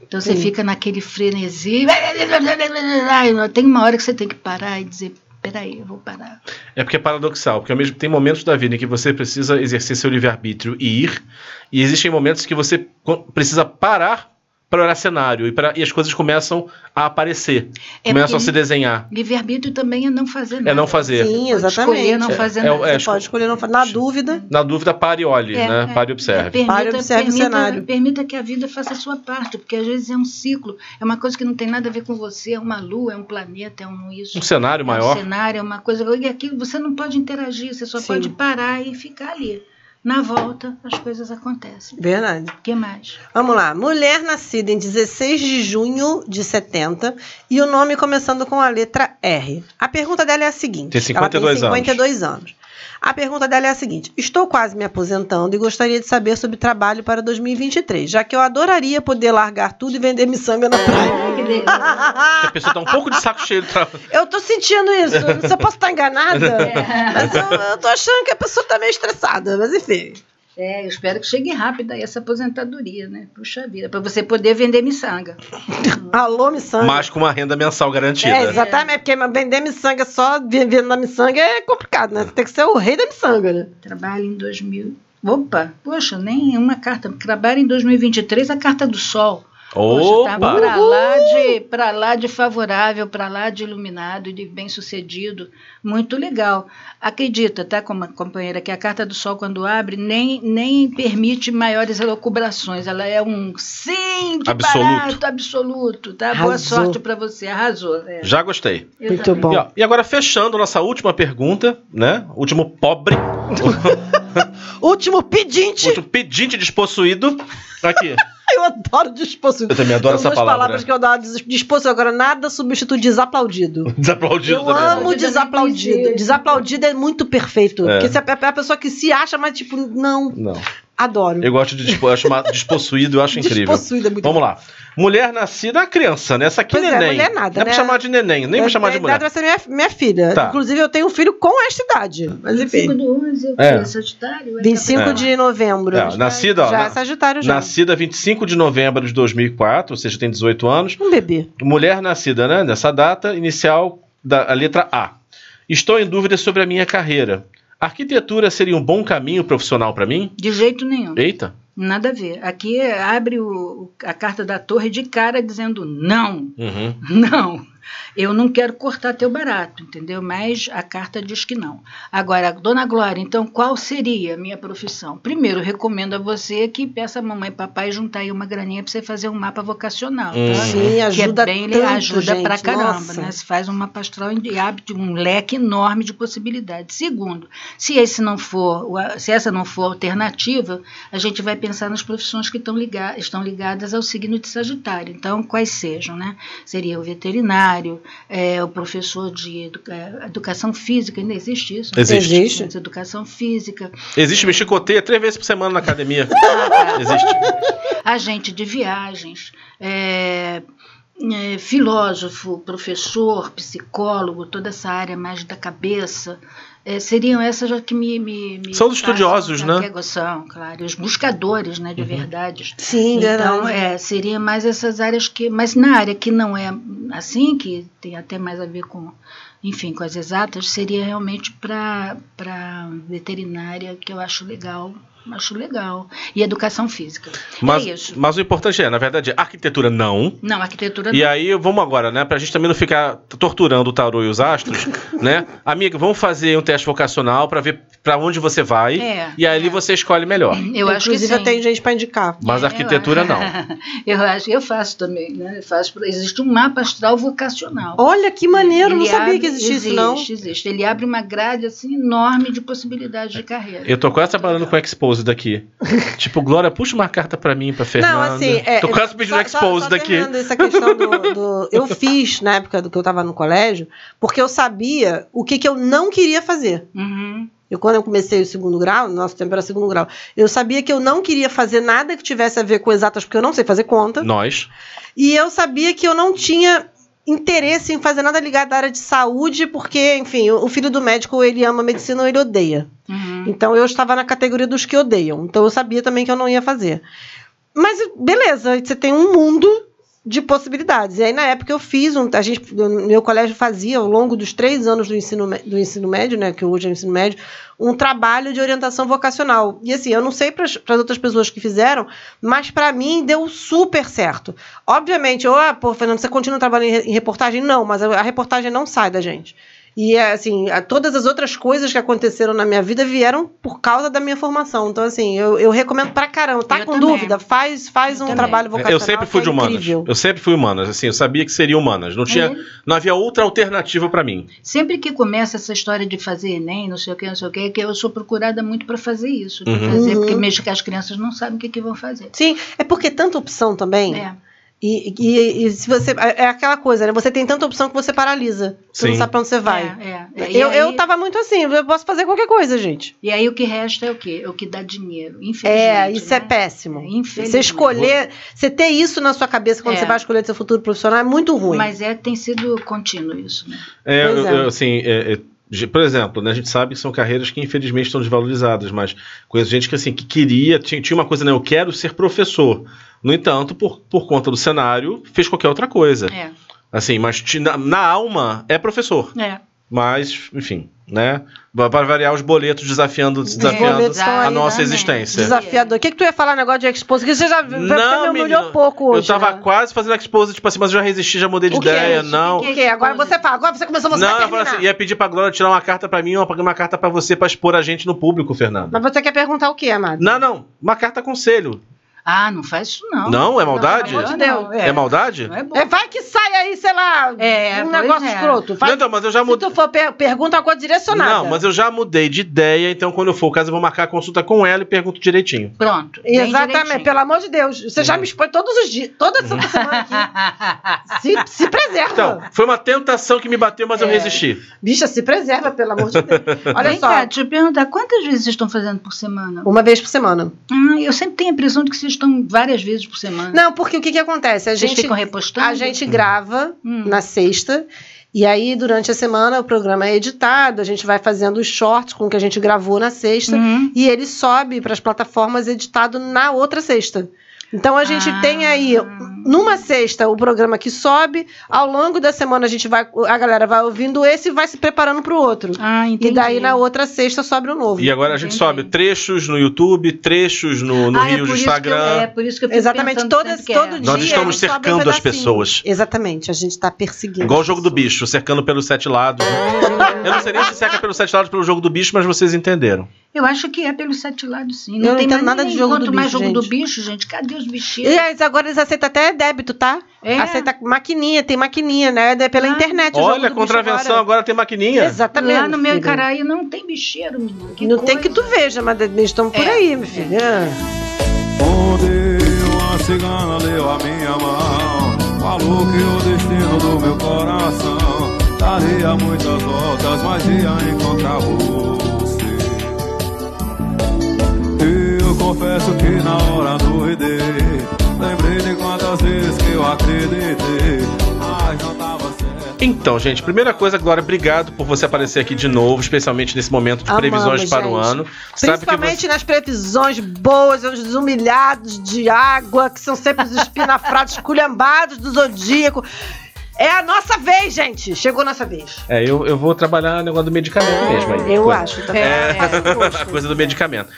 Speaker 3: Então você
Speaker 1: Sim.
Speaker 3: fica naquele frenesi. [laughs] Tem uma hora que você tem que parar e dizer: peraí, eu vou parar.
Speaker 2: É porque é paradoxal, porque ao mesmo tem momentos da vida em que você precisa exercer seu livre-arbítrio e ir, e existem momentos que você precisa parar para olhar cenário e, pra- e as coisas começam a aparecer,
Speaker 3: É
Speaker 2: começam a se desenhar.
Speaker 3: Livre-arbítrio também é não fazer nada.
Speaker 2: É não fazer.
Speaker 1: Sim, exatamente.
Speaker 3: escolher não
Speaker 2: É,
Speaker 3: fazer
Speaker 2: é,
Speaker 3: nada.
Speaker 2: é,
Speaker 1: Você pode escolher não fazer. Na dúvida,
Speaker 2: Na dúvida, pare e olhe,
Speaker 3: É,
Speaker 2: né?
Speaker 3: é,
Speaker 2: Pare e observe.
Speaker 3: é, permita,
Speaker 1: Pare e observe o
Speaker 3: permita-
Speaker 1: cenário.
Speaker 3: Permita que a vida faça a sua parte, porque às vezes é um ciclo, é uma coisa que não tem nada a ver com você, é uma lua, é um planeta, é um isso.
Speaker 2: Um cenário
Speaker 3: É um
Speaker 2: maior.
Speaker 3: cenário, é uma coisa. E aquilo você não pode interagir, você só
Speaker 1: Sim.
Speaker 3: pode parar e ficar ali. Na volta, as coisas acontecem.
Speaker 1: verdade.
Speaker 3: O que mais?
Speaker 1: Vamos lá. Mulher nascida em 16 de junho de 70 e o nome começando com a letra R. A pergunta dela é a seguinte:
Speaker 2: Tem 52
Speaker 1: ela tem 52 anos. A pergunta dela é a seguinte: Estou quase me aposentando e gostaria de saber sobre trabalho para 2023, já que eu adoraria poder largar tudo e vender miçanga na praia. [laughs]
Speaker 3: Que delícia. [laughs]
Speaker 2: A pessoa tá um pouco de saco cheio do trabalho.
Speaker 1: Eu tô sentindo isso. Não sei se eu posso estar enganada, [laughs] mas eu, eu tô achando que a pessoa tá meio estressada. Mas enfim.
Speaker 3: É, eu espero que chegue rápido aí essa aposentadoria, né? Puxa vida, para você poder vender miçanga. [laughs]
Speaker 1: Alô, miçanga.
Speaker 2: Mas com uma renda mensal garantida.
Speaker 1: É, exatamente, porque vender miçanga só vivendo na miçanga é complicado, né? Você tem que ser o rei da miçanga, né?
Speaker 3: Trabalho em 2000. Opa, poxa, nem uma carta. Trabalho em 2023, a carta do sol. Poxa, tá
Speaker 2: Opa!
Speaker 3: pra lá de para lá de favorável, para lá de iluminado e de bem sucedido, muito legal. Acredita, tá, como companheira, que a carta do sol quando abre nem nem permite maiores elucubrações. Ela é um sim de
Speaker 2: Absoluto.
Speaker 3: barato, absoluto, tá? Boa
Speaker 1: Arrasou.
Speaker 3: sorte para você, arrasou. é.
Speaker 2: Já gostei.
Speaker 3: Eu
Speaker 1: Muito
Speaker 3: também.
Speaker 1: bom.
Speaker 2: E, ó, e agora, fechando nossa última pergunta, né? Último pobre, [laughs]
Speaker 1: Último pedinte.
Speaker 2: último pedinte despossuído. Aqui. [laughs]
Speaker 1: Eu adoro despossuído.
Speaker 2: Eu também adoro
Speaker 1: São
Speaker 2: essa
Speaker 1: duas
Speaker 2: palavra.
Speaker 1: palavras que eu adoro. des- Despossuído. Agora, nada substitui desaplaudido. [laughs]
Speaker 2: Desaplaudido
Speaker 1: Eu
Speaker 2: também.
Speaker 1: amo
Speaker 3: Eu também
Speaker 1: desaplaudido. Desaplaudido é muito perfeito.
Speaker 2: É.
Speaker 1: Porque você é a pessoa que se acha, mas tipo, não.
Speaker 2: Não.
Speaker 1: Adoro.
Speaker 2: Eu gosto de [laughs] despo, eu acho uma- despossuído, eu acho incrível.
Speaker 1: Despossuído é muito
Speaker 2: Vamos
Speaker 1: bom.
Speaker 2: lá. Mulher nascida, a criança, né? Essa aqui
Speaker 1: Pois é,
Speaker 2: neném.
Speaker 1: mulher nada,
Speaker 2: não é pra
Speaker 1: né?
Speaker 2: chamar de neném, nem pra chamar de
Speaker 1: A
Speaker 2: mulher.
Speaker 1: idade vai ser minha, minha filha.
Speaker 2: Tá.
Speaker 1: Inclusive, eu tenho um filho com esta idade. Mas
Speaker 3: 25
Speaker 1: enfim.
Speaker 3: do 11, eu
Speaker 2: É.
Speaker 3: é. Sagitário? é
Speaker 1: 25
Speaker 2: É.
Speaker 1: de novembro.
Speaker 2: É, nascida, ó,
Speaker 1: Já
Speaker 2: na-
Speaker 1: é Sagitário já.
Speaker 2: Nascida 25 de novembro de 2004, ou seja, tem 18 anos.
Speaker 1: Um bebê.
Speaker 2: Mulher nascida né, nessa data, inicial da a letra A. Estou em dúvida sobre a minha carreira. Arquitetura seria um bom caminho profissional pra mim?
Speaker 3: De jeito nenhum.
Speaker 2: Eita.
Speaker 3: Nada a ver. Aqui abre o- a carta da torre de cara dizendo não,
Speaker 2: Uhum. [laughs]
Speaker 3: não. Eu não quero cortar teu barato, entendeu? Mas a carta diz que não. Agora, dona Glória, então qual seria a minha profissão? Primeiro, recomendo a você que peça a mamãe e papai juntar aí uma graninha para você fazer um mapa vocacional. Tá?
Speaker 1: Sim,
Speaker 3: que
Speaker 1: ajuda
Speaker 3: é bem,
Speaker 1: tanto,
Speaker 3: ajuda
Speaker 1: gente,
Speaker 3: pra caramba,
Speaker 1: nossa.
Speaker 3: né? Se faz uma pastoral e abre um leque enorme de possibilidades. Segundo, se esse não for, se essa não for alternativa, a gente vai pensar nas profissões que estão, liga, estão ligadas ao signo de Sagitário. Então, quais sejam, né? Seria o veterinário, é, o professor de educa- educação física, ainda existe isso? né?
Speaker 2: Existe.
Speaker 1: Existe.
Speaker 3: Educação física,
Speaker 2: Existe me chicoteia três vezes por semana na academia. [laughs] Existe.
Speaker 3: agente de viagens, é, é, filósofo, professor, psicólogo, toda essa área mais da cabeça, é, seriam essas que me, me, me
Speaker 2: São os estudiosos, né?
Speaker 3: Que São, claro, os buscadores né, de
Speaker 2: Uhum.
Speaker 3: verdades.
Speaker 1: Sim,
Speaker 3: Então,
Speaker 1: verdade.
Speaker 3: é, seria mais essas áreas que. Mas na área que não é assim, que tem até mais a ver com, enfim, com as exatas, seria realmente para veterinária, que eu acho legal. Acho legal. E educação física.
Speaker 2: Mas,
Speaker 3: é isso.
Speaker 2: mas o importante é, na verdade, arquitetura não.
Speaker 3: Não, arquitetura
Speaker 2: E
Speaker 3: não.
Speaker 2: aí, vamos agora, né? Pra gente também não ficar torturando o tarô e os astros, [laughs] né? Amiga, vamos fazer um teste vocacional pra ver pra onde você vai.
Speaker 3: É,
Speaker 2: e aí
Speaker 3: é.
Speaker 2: você escolhe melhor.
Speaker 3: Eu acho que
Speaker 1: Inclusive,
Speaker 3: sim.
Speaker 1: eu tenho gente para indicar.
Speaker 2: Mas
Speaker 3: É,
Speaker 2: arquitetura
Speaker 3: eu-
Speaker 2: não. [laughs]
Speaker 3: eu acho, eu faço também, né? Eu faço, existe um mapa astral vocacional.
Speaker 1: Olha que maneiro, não
Speaker 3: Ele
Speaker 1: sabia
Speaker 3: abre-
Speaker 1: que existia
Speaker 3: existe,
Speaker 1: isso, não.
Speaker 3: Existe, Ele abre uma grade assim enorme de possibilidades de carreira.
Speaker 2: Eu tô quase trabalhando com expose daqui. [laughs] tipo, Glória, puxa uma carta pra mim, pra Fernanda.
Speaker 1: Não, assim, é,
Speaker 2: tô quase pedindo
Speaker 1: só-
Speaker 2: expose
Speaker 1: só, só
Speaker 2: daqui.
Speaker 1: Essa questão do, do- eu [laughs] fiz na época do que eu estava no colégio, porque eu sabia o que, que eu não queria fazer.
Speaker 3: Uhum.
Speaker 1: Eu, quando eu comecei o segundo grau, nosso tempo era segundo grau, eu sabia que eu não queria fazer nada que tivesse a ver com exatas, porque eu não sei fazer conta.
Speaker 2: Nós.
Speaker 1: E eu sabia que eu não tinha interesse em fazer nada ligado à área de saúde, porque, enfim, o filho do médico, ele ama medicina ou ele odeia.
Speaker 3: Uhum.
Speaker 1: Então eu estava na categoria dos que odeiam. Então eu sabia também que eu não ia fazer. Mas beleza, você tem um mundo de possibilidades. E aí, na época, eu fiz um. A gente, meu colégio fazia, ao longo dos três anos do ensino, do ensino médio, né? Que hoje é o ensino médio, um trabalho de orientação vocacional. E assim, eu não sei para as outras pessoas que fizeram, mas para mim deu super certo. Obviamente, eu, ah, pô, Fernando, você continua trabalhando em, re- em reportagem? Não, mas a reportagem não sai da gente. E é, assim, todas as outras coisas que aconteceram na minha vida vieram por causa da minha formação. Então, assim, eu, eu recomendo pra caramba. Tá
Speaker 3: Eu
Speaker 1: com
Speaker 3: também.
Speaker 1: dúvida? Faz, faz
Speaker 3: Eu
Speaker 1: um
Speaker 3: também.
Speaker 1: trabalho vocacional.
Speaker 2: Eu sempre fui
Speaker 1: que
Speaker 2: de
Speaker 1: é
Speaker 2: humanas.
Speaker 1: incrível.
Speaker 2: Eu sempre fui humanas, assim, eu sabia que seria humanas. Não tinha,
Speaker 3: Uhum.
Speaker 2: não havia outra alternativa pra mim.
Speaker 3: Sempre que começa essa história de fazer Enem, não sei o que, não sei o que, que eu sou procurada muito para fazer isso.
Speaker 2: Uhum.
Speaker 3: fazer,
Speaker 1: Uhum.
Speaker 3: Porque mesmo que as crianças não sabem o que, que vão fazer.
Speaker 1: Sim, é porque tanta opção também.
Speaker 3: É.
Speaker 1: E, e- e se você. É é aquela coisa, né? Você tem tanta opção que você paralisa. Você
Speaker 2: Sim.
Speaker 1: não sabe pra onde você vai.
Speaker 3: É, é.
Speaker 1: Eu,
Speaker 3: aí-
Speaker 1: eu tava muito assim, eu posso fazer qualquer coisa, gente.
Speaker 3: E aí o que resta é o quê? É o que dá dinheiro.
Speaker 1: É,
Speaker 3: Infelizmente.
Speaker 1: isso
Speaker 3: né?
Speaker 1: é péssimo.
Speaker 3: É, infelizmente.
Speaker 1: Você escolher, você ter isso na sua cabeça quando
Speaker 3: É.
Speaker 1: você vai escolher seu futuro profissional é muito ruim.
Speaker 3: Mas é, tem sido contínuo isso, né?
Speaker 2: É,
Speaker 1: Pois
Speaker 2: eu-
Speaker 1: é.
Speaker 2: eu, assim, é, é, por exemplo, né, a gente sabe que são carreiras que infelizmente estão desvalorizadas, mas conheço gente que assim que queria, tinha, tinha uma coisa, né, eu quero ser professor. No entanto, por, por conta do cenário, fez qualquer outra coisa.
Speaker 3: É,
Speaker 2: Assim, mas na, na alma é professor.
Speaker 3: é.
Speaker 2: Mas, enfim, né? Para variar os boletos desafiando, desafiando
Speaker 1: boletos
Speaker 2: a nossa
Speaker 3: né?
Speaker 2: existência.
Speaker 1: Desafiador. O que, que tu ia falar negócio de expose? Que você já viu,
Speaker 2: Não,
Speaker 1: você me humilhou pouco hoje.
Speaker 2: eu tava
Speaker 1: né?
Speaker 2: quase fazendo expose, tipo assim, mas eu já resisti, já mudei de
Speaker 1: O que
Speaker 2: ideia.
Speaker 1: é
Speaker 2: não.
Speaker 3: O que
Speaker 1: O quê? Agora você fala. Agora você começou, você
Speaker 2: não,
Speaker 1: vai
Speaker 2: eu assim, ia pedir pra Glória tirar uma carta pra mim e uma, uma carta pra você pra expor a gente no público, Fernando.
Speaker 1: Mas você quer perguntar o quê, amado?
Speaker 2: Não, não. Uma carta conselho.
Speaker 3: Ah, não faz isso não.
Speaker 2: Não, é maldade?
Speaker 1: Amor de Deus.
Speaker 2: É, maldade?
Speaker 3: Não é bom.
Speaker 1: É, vai que sai aí, sei lá,
Speaker 3: É,
Speaker 1: um negócio
Speaker 3: é.
Speaker 1: escroto. Vai,
Speaker 2: Não, então, mas eu já
Speaker 1: se
Speaker 2: mudei.
Speaker 1: tu for per pergunta uma coisa direcionada.
Speaker 2: Não, mas eu já mudei de ideia, então quando eu for o caso, eu vou marcar a consulta com ela e pergunto direitinho.
Speaker 3: Pronto. bem
Speaker 1: Exatamente,
Speaker 3: direitinho.
Speaker 1: pelo amor de Deus. Você já me expõe todos os dias, toda essa semana aqui. [laughs] Se, se preserva.
Speaker 2: Então, foi uma tentação que me bateu, mas eu
Speaker 3: É.
Speaker 2: resisti.
Speaker 1: Bicha, se preserva, pelo amor de Deus. [laughs] Olha
Speaker 3: Vem
Speaker 1: só,
Speaker 3: cá, deixa eu perguntar, quantas vezes vocês estão fazendo por semana?
Speaker 1: uma vez por semana.
Speaker 3: Ah, eu sempre tenho a impressão de que vocês estão várias vezes por semana.
Speaker 1: Não, porque o que, que acontece? A
Speaker 3: vocês
Speaker 1: gente,
Speaker 3: ficam repostando?
Speaker 1: a gente grava
Speaker 3: Hum.
Speaker 1: na sexta. E aí, durante a semana, o programa é editado, a gente vai fazendo os shorts com o que a gente gravou na sexta.
Speaker 3: Uhum.
Speaker 1: E ele sobe para as plataformas editado na outra sexta. Então a gente
Speaker 3: Ah.
Speaker 1: tem aí, numa sexta, o programa que sobe, ao longo da semana a gente vai, a galera vai ouvindo esse e vai se preparando pro outro.
Speaker 3: Ah, entendi.
Speaker 1: E daí na outra sexta sobe o novo.
Speaker 2: E agora a gente
Speaker 3: Entendi.
Speaker 2: sobe trechos no YouTube, trechos no, no
Speaker 3: Ah, é
Speaker 2: Rio do
Speaker 3: isso que eu-
Speaker 2: Instagram.
Speaker 3: é por isso que eu fico
Speaker 1: Exatamente, todas,
Speaker 3: que
Speaker 1: todo
Speaker 3: é.
Speaker 1: dia.
Speaker 2: Nós estamos
Speaker 1: sobe um
Speaker 2: cercando as pessoas.
Speaker 1: Exatamente, a gente tá perseguindo.
Speaker 2: Igual o jogo do bicho, cercando pelos sete lados. né? Eu não sei nem se cerca pelos sete lados pelo jogo do bicho, mas vocês entenderam.
Speaker 3: Eu acho que é pelos sete lados, sim.
Speaker 1: Eu não
Speaker 3: tem
Speaker 1: entendo
Speaker 3: mais
Speaker 1: nada de jogo
Speaker 3: quanto
Speaker 1: do
Speaker 3: mais
Speaker 1: bicho,
Speaker 3: jogo do
Speaker 1: gente.
Speaker 3: bicho, gente. Cadê os
Speaker 1: E
Speaker 3: bichinhos?
Speaker 1: eles agora eles aceitam até débito, tá?
Speaker 3: É.
Speaker 1: Aceita maquininha, tem maquininha, né? É pela
Speaker 3: Ah.
Speaker 1: internet. o
Speaker 2: Olha, contravenção
Speaker 1: agora.
Speaker 2: agora tem maquininha.
Speaker 1: Exatamente.
Speaker 3: Lá no meu. Icaraí não tem bicheiro, menino. Que
Speaker 1: Não tem que tu
Speaker 3: coisa.
Speaker 1: veja, mas eles estão por
Speaker 3: É.
Speaker 1: aí, meu filho. Ah.
Speaker 9: Onde uma cigana deu a minha mão Falou que o destino do meu coração Daria muitas voltas, mas ia encontrar você confesso que na hora duvidei Lembrei de quantas vezes que eu acreditei Mas não tava certo
Speaker 2: Então, gente, primeira coisa, Glória, obrigado por você aparecer aqui de novo, especialmente nesse momento de
Speaker 1: Amamos,
Speaker 2: previsões para o ano.
Speaker 1: Principalmente
Speaker 2: você...
Speaker 1: nas previsões boas, os humilhados de água, que são sempre os espinafrados, [laughs] culhambados do zodíaco. É a nossa vez, gente. Chegou a nossa vez.
Speaker 2: É, eu, eu vou trabalhar no negócio do medicamento mesmo. Aí.
Speaker 1: Eu
Speaker 2: Coisa-
Speaker 1: acho também.
Speaker 2: É,
Speaker 1: É,
Speaker 2: a [laughs] coisa do medicamento.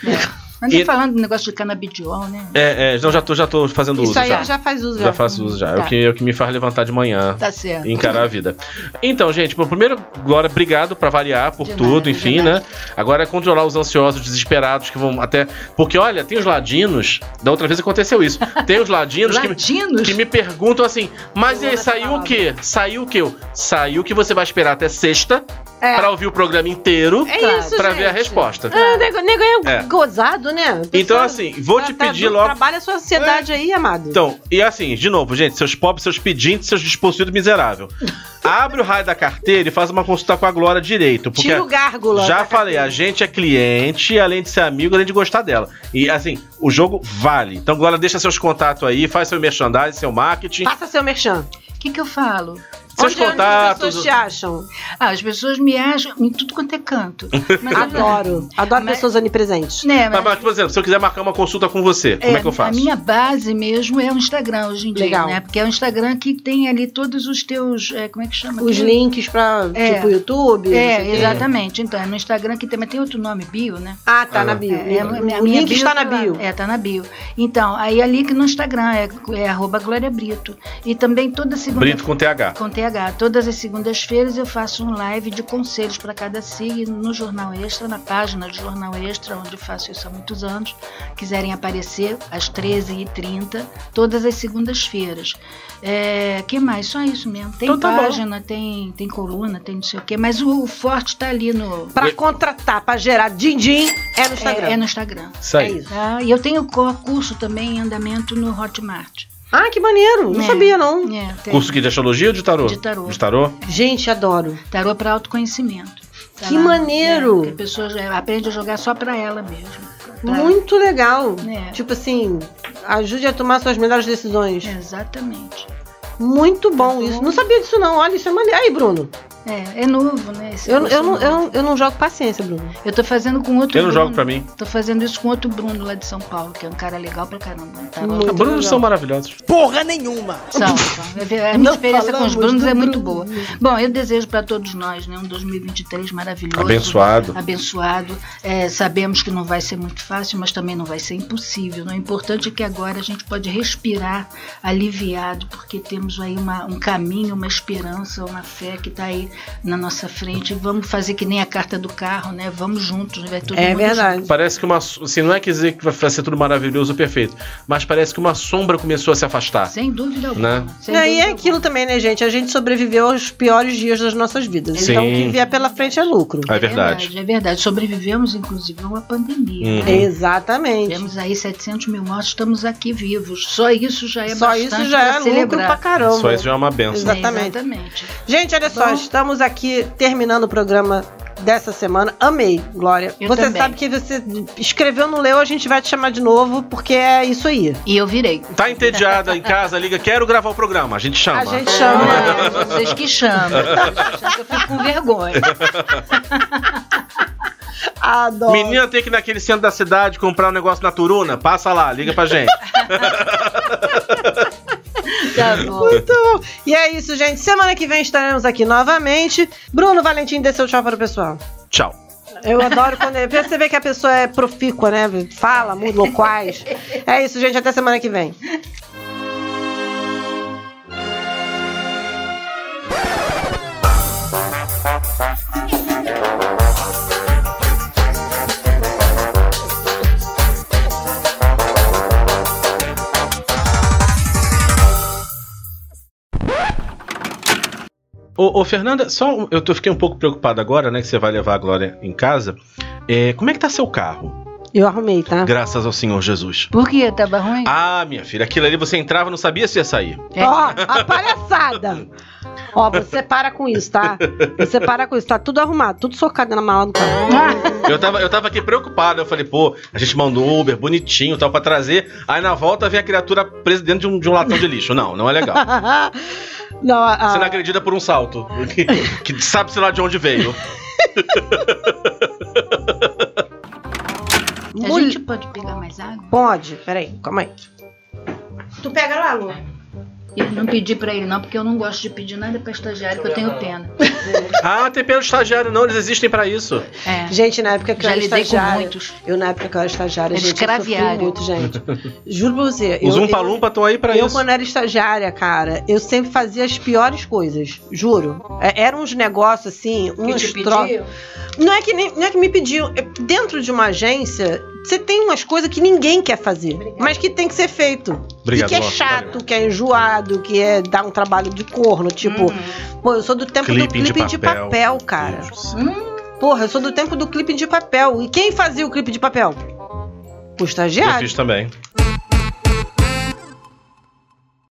Speaker 3: Mas
Speaker 2: E-
Speaker 3: tá falando do negócio de canabidiol, né?
Speaker 2: É, é, não, já tô, já tô fazendo uso.
Speaker 1: Isso aí
Speaker 2: já.
Speaker 1: já faz uso.
Speaker 2: Já faço uso já. É, o
Speaker 3: Tá.
Speaker 2: que, é o que me faz levantar de manhã.
Speaker 3: Tá certo.
Speaker 2: e encarar a vida. Então, gente, bom, primeiro, Glória, obrigado pra variar por
Speaker 3: De
Speaker 2: tudo,
Speaker 3: nada,
Speaker 2: enfim, né? Agora é controlar os ansiosos, desesperados que vão até. Porque, olha, tem os ladinos. Da outra vez aconteceu isso. Tem os ladinos, que,
Speaker 3: Ladinos?
Speaker 2: que me perguntam assim: mas e aí, saiu o quê? Saiu o quê? Saiu que você vai esperar até sexta
Speaker 1: É.
Speaker 2: pra ouvir o programa inteiro
Speaker 1: É isso,
Speaker 2: pra
Speaker 1: gente.
Speaker 2: ver a resposta.
Speaker 1: Ah, nego, nego é,
Speaker 2: É.
Speaker 1: gozado, né? A
Speaker 2: Então, assim, vou te
Speaker 1: tá- tá-
Speaker 2: pedir logo.
Speaker 1: Trabalha a sua ansiedade aí, amado.
Speaker 2: Então, e assim, de novo, gente, seus pobres, seus pedintes, seus despossuídos miserável. [laughs] Abre o raio da carteira e faz uma consulta com a Glória direito. Porque
Speaker 1: Tira o gárgula.
Speaker 2: já falei, a
Speaker 1: carteira.
Speaker 2: gente é cliente, além de ser amigo, além de gostar dela. E assim, o jogo vale. Então, Glória, deixa seus contatos aí, faz seu merchandising, seu marketing,
Speaker 1: Faça seu merchan.
Speaker 3: O que, que eu falo?
Speaker 2: Seus
Speaker 1: onde, onde as
Speaker 2: contatos.
Speaker 1: pessoas te acham?
Speaker 3: Ah, as pessoas me acham em tudo quanto é canto. Mas [laughs]
Speaker 1: Adoro. Adoro
Speaker 3: Mas-
Speaker 1: pessoas onipresentes.
Speaker 3: Né,
Speaker 2: Mas,
Speaker 3: mas-
Speaker 2: mas, por exemplo, se eu quiser marcar uma consulta com você, como é que eu faço?
Speaker 3: A minha base mesmo é o Instagram hoje em dia,
Speaker 1: Legal.
Speaker 3: né? Porque é o Instagram que tem ali todos os teus. é, como é que chama?
Speaker 1: Os
Speaker 3: aquilo?
Speaker 1: links pra,
Speaker 3: É.
Speaker 1: tipo, YouTube.
Speaker 3: É, exatamente. Então, é no Instagram que tem, mas tem outro nome, bio, né?
Speaker 1: Ah, tá
Speaker 2: Ah.
Speaker 1: na bio.
Speaker 3: É, é,
Speaker 1: o link
Speaker 3: bio
Speaker 1: está
Speaker 3: tá
Speaker 1: na
Speaker 3: lá.
Speaker 1: bio.
Speaker 3: É, tá na bio. Então, aí é link no Instagram, é, é arroba Glória Brito. E também toda segunda
Speaker 2: Brito com TH.
Speaker 3: com TH. Todas as segundas-feiras eu faço um live de conselhos para cada SIG no Jornal Extra, na página do Jornal Extra, onde faço isso há muitos anos. Quiserem aparecer às 13h30, todas as segundas-feiras. É, que mais? Só isso mesmo. Tem
Speaker 2: Então tá bom.
Speaker 3: página, tem, tem coluna, tem não sei o quê, mas o, o forte está ali no.
Speaker 1: Pra contratar, pra gerar din-din, é no Instagram.
Speaker 3: É, é no Instagram.
Speaker 2: Isso aí.
Speaker 1: É isso.
Speaker 3: Tá? E eu tenho curso também em andamento no Hotmart.
Speaker 1: Ah, que maneiro. Não
Speaker 3: É.
Speaker 1: sabia, não.
Speaker 3: É, tem.
Speaker 2: Curso aqui de astrologia ou de tarô?
Speaker 3: De tarô.
Speaker 2: De tarô?
Speaker 1: Gente, adoro.
Speaker 3: Tarô para autoconhecimento. Tá
Speaker 1: Que
Speaker 3: lá,
Speaker 1: maneiro!
Speaker 3: né, que a pessoa já aprende a jogar só para ela mesmo. Pra-
Speaker 1: Muito legal.
Speaker 3: É.
Speaker 1: Tipo assim, ajude a tomar suas melhores decisões.
Speaker 3: Exatamente.
Speaker 1: Muito bom
Speaker 3: Tá bom.
Speaker 1: isso. Não sabia disso, não. Olha, isso é maneiro. Aí, Bruno.
Speaker 3: É, é novo, né? Esse
Speaker 1: Eu, eu, não,
Speaker 3: novo.
Speaker 1: eu, eu não jogo paciência, Bruno.
Speaker 3: Eu tô fazendo com outro
Speaker 2: Eu não
Speaker 3: Bruno.
Speaker 2: jogo pra mim.
Speaker 3: Tô fazendo isso com outro Bruno lá de São Paulo, que é um cara legal pra caramba. Tá
Speaker 1: Muito
Speaker 2: Ah, Brunos
Speaker 1: legal.
Speaker 2: são maravilhosos.
Speaker 8: Porra nenhuma!
Speaker 3: São, são. A minha
Speaker 1: Não
Speaker 3: experiência com os Brunos é muito
Speaker 1: Bruno.
Speaker 3: boa. Bom, eu desejo para todos nós né, um 2023 maravilhoso.
Speaker 2: Abençoado.
Speaker 3: Abençoado. É, sabemos que não vai ser muito fácil, mas também não vai ser impossível. né? O importante é que agora a gente pode respirar aliviado, porque temos aí uma- um caminho, uma esperança, uma fé que está aí na nossa frente. Vamos fazer que nem a carta do carro, né? Vamos juntos, vai todo
Speaker 1: É verdade.
Speaker 2: Parece que uma. Assim, não é quer dizer que vai ser tudo maravilhoso, perfeito. Mas parece que uma sombra começou a se afastar.
Speaker 3: Sem dúvida alguma.
Speaker 2: Né?
Speaker 3: sem
Speaker 1: E aí
Speaker 3: dúvida
Speaker 1: é aquilo também, né, gente? A gente sobreviveu aos piores dias das nossas vidas.
Speaker 2: Sim.
Speaker 1: Então, o que vier pela frente é lucro.
Speaker 2: É verdade.
Speaker 3: É verdade. Sobrevivemos, inclusive, a uma pandemia.
Speaker 2: Uhum.
Speaker 3: né?
Speaker 1: Exatamente.
Speaker 3: Temos aí 700 mil mortos, estamos aqui vivos. Só isso já é
Speaker 1: Só
Speaker 3: bastante
Speaker 1: isso já é lucro
Speaker 3: celebrar.
Speaker 1: pra caramba.
Speaker 2: Só isso já é uma benção.
Speaker 1: Exatamente.
Speaker 3: Exatamente.
Speaker 1: Gente, olha só,
Speaker 3: Bom.
Speaker 1: Estamos aqui terminando o programa dessa semana. Amei, Glória.
Speaker 3: Eu
Speaker 1: você
Speaker 3: também.
Speaker 1: sabe que você escreveu, não leu, a gente vai te chamar de novo, porque é isso aí.
Speaker 3: E eu virei.
Speaker 2: Tá entediada em casa, liga, quero gravar o programa. A gente chama.
Speaker 1: A gente chama.
Speaker 3: É, [laughs] vocês que chamam. Eu fico com vergonha. [laughs]
Speaker 1: Adoro.
Speaker 2: Menina tem que ir naquele centro da cidade comprar um negócio na Turuna? Passa lá, liga pra gente. [laughs]
Speaker 3: Tá bom.
Speaker 1: Muito bom. E é isso, gente. Semana que vem estaremos aqui novamente. Bruno Valentim, dê seu tchau para o pessoal.
Speaker 2: Tchau.
Speaker 1: Eu adoro quando você vê que a pessoa é profícua, né? Fala, muda loquaz. [laughs] É isso, gente. Até semana que vem.
Speaker 2: Ô, ô, Fernanda, só eu tô, fiquei um pouco preocupado agora, né? Que você vai levar a Glória em casa. É, como é que tá seu carro?
Speaker 1: Eu arrumei, tá?
Speaker 2: Graças ao Senhor Jesus.
Speaker 3: Por quê? Tava ruim?
Speaker 2: Ah, minha filha, aquilo ali você entrava e não sabia se ia sair.
Speaker 3: É.
Speaker 1: Ó, a palhaçada. Ó, você para com isso, tá? Você para com isso. Tá tudo arrumado, tudo socado na mala do carro.
Speaker 2: Eu tava, eu tava aqui preocupado. Eu falei, pô, a gente mandou um Uber bonitinho tal pra trazer. Aí na volta vem a criatura presa dentro de um, de um latão de lixo. Não, não é legal. [laughs]
Speaker 1: Não, a, a-
Speaker 2: Você não acredita por um salto. [laughs] Que, que sabe-se lá de onde veio. [laughs]
Speaker 3: a
Speaker 1: Mul-
Speaker 3: gente pode pegar mais água?
Speaker 1: Pode, peraí, calma aí. Tu pega lá, Lu.
Speaker 3: Eu não pedi pra ele não, porque eu não gosto de pedir nada pra estagiário, que eu tenho pena. [laughs]
Speaker 2: Ah, tem pelo estagiário, não, eles existem pra isso.
Speaker 3: É.
Speaker 1: Gente, na época que
Speaker 3: Já
Speaker 1: eu era
Speaker 3: muitos.
Speaker 1: Eu, na época que eu era estagiária,
Speaker 3: Era
Speaker 1: gente, eu muito, gente. Juro pra você.
Speaker 2: Os
Speaker 1: eu-
Speaker 2: Umpa
Speaker 1: eu-
Speaker 2: Lumpa estão aí pra
Speaker 1: eu,
Speaker 2: isso.
Speaker 1: quando era estagiária, cara, eu sempre fazia as piores coisas, juro. É, eram uns negócios assim,
Speaker 3: Que
Speaker 1: uns
Speaker 3: te
Speaker 1: tro-
Speaker 3: pediu?
Speaker 1: Não é que nem, não é que me pediam. É, Dentro de uma agência, você tem umas coisas que ninguém quer fazer, mas que tem que ser feito.
Speaker 2: Obrigado,
Speaker 1: e que é chato,
Speaker 2: Valeu.
Speaker 1: que é enjoado, que é dar um trabalho de corno, tipo,
Speaker 3: Uhum.
Speaker 1: pô, eu sou do tempo
Speaker 2: Clipping
Speaker 1: do
Speaker 2: de
Speaker 1: clipe de papel,
Speaker 2: papel.
Speaker 1: cara.
Speaker 3: Hum,
Speaker 1: Porra, eu sou do tempo do clipe de papel. E quem fazia o clipe de papel? O
Speaker 2: Eu
Speaker 1: estagiário.
Speaker 2: fiz também.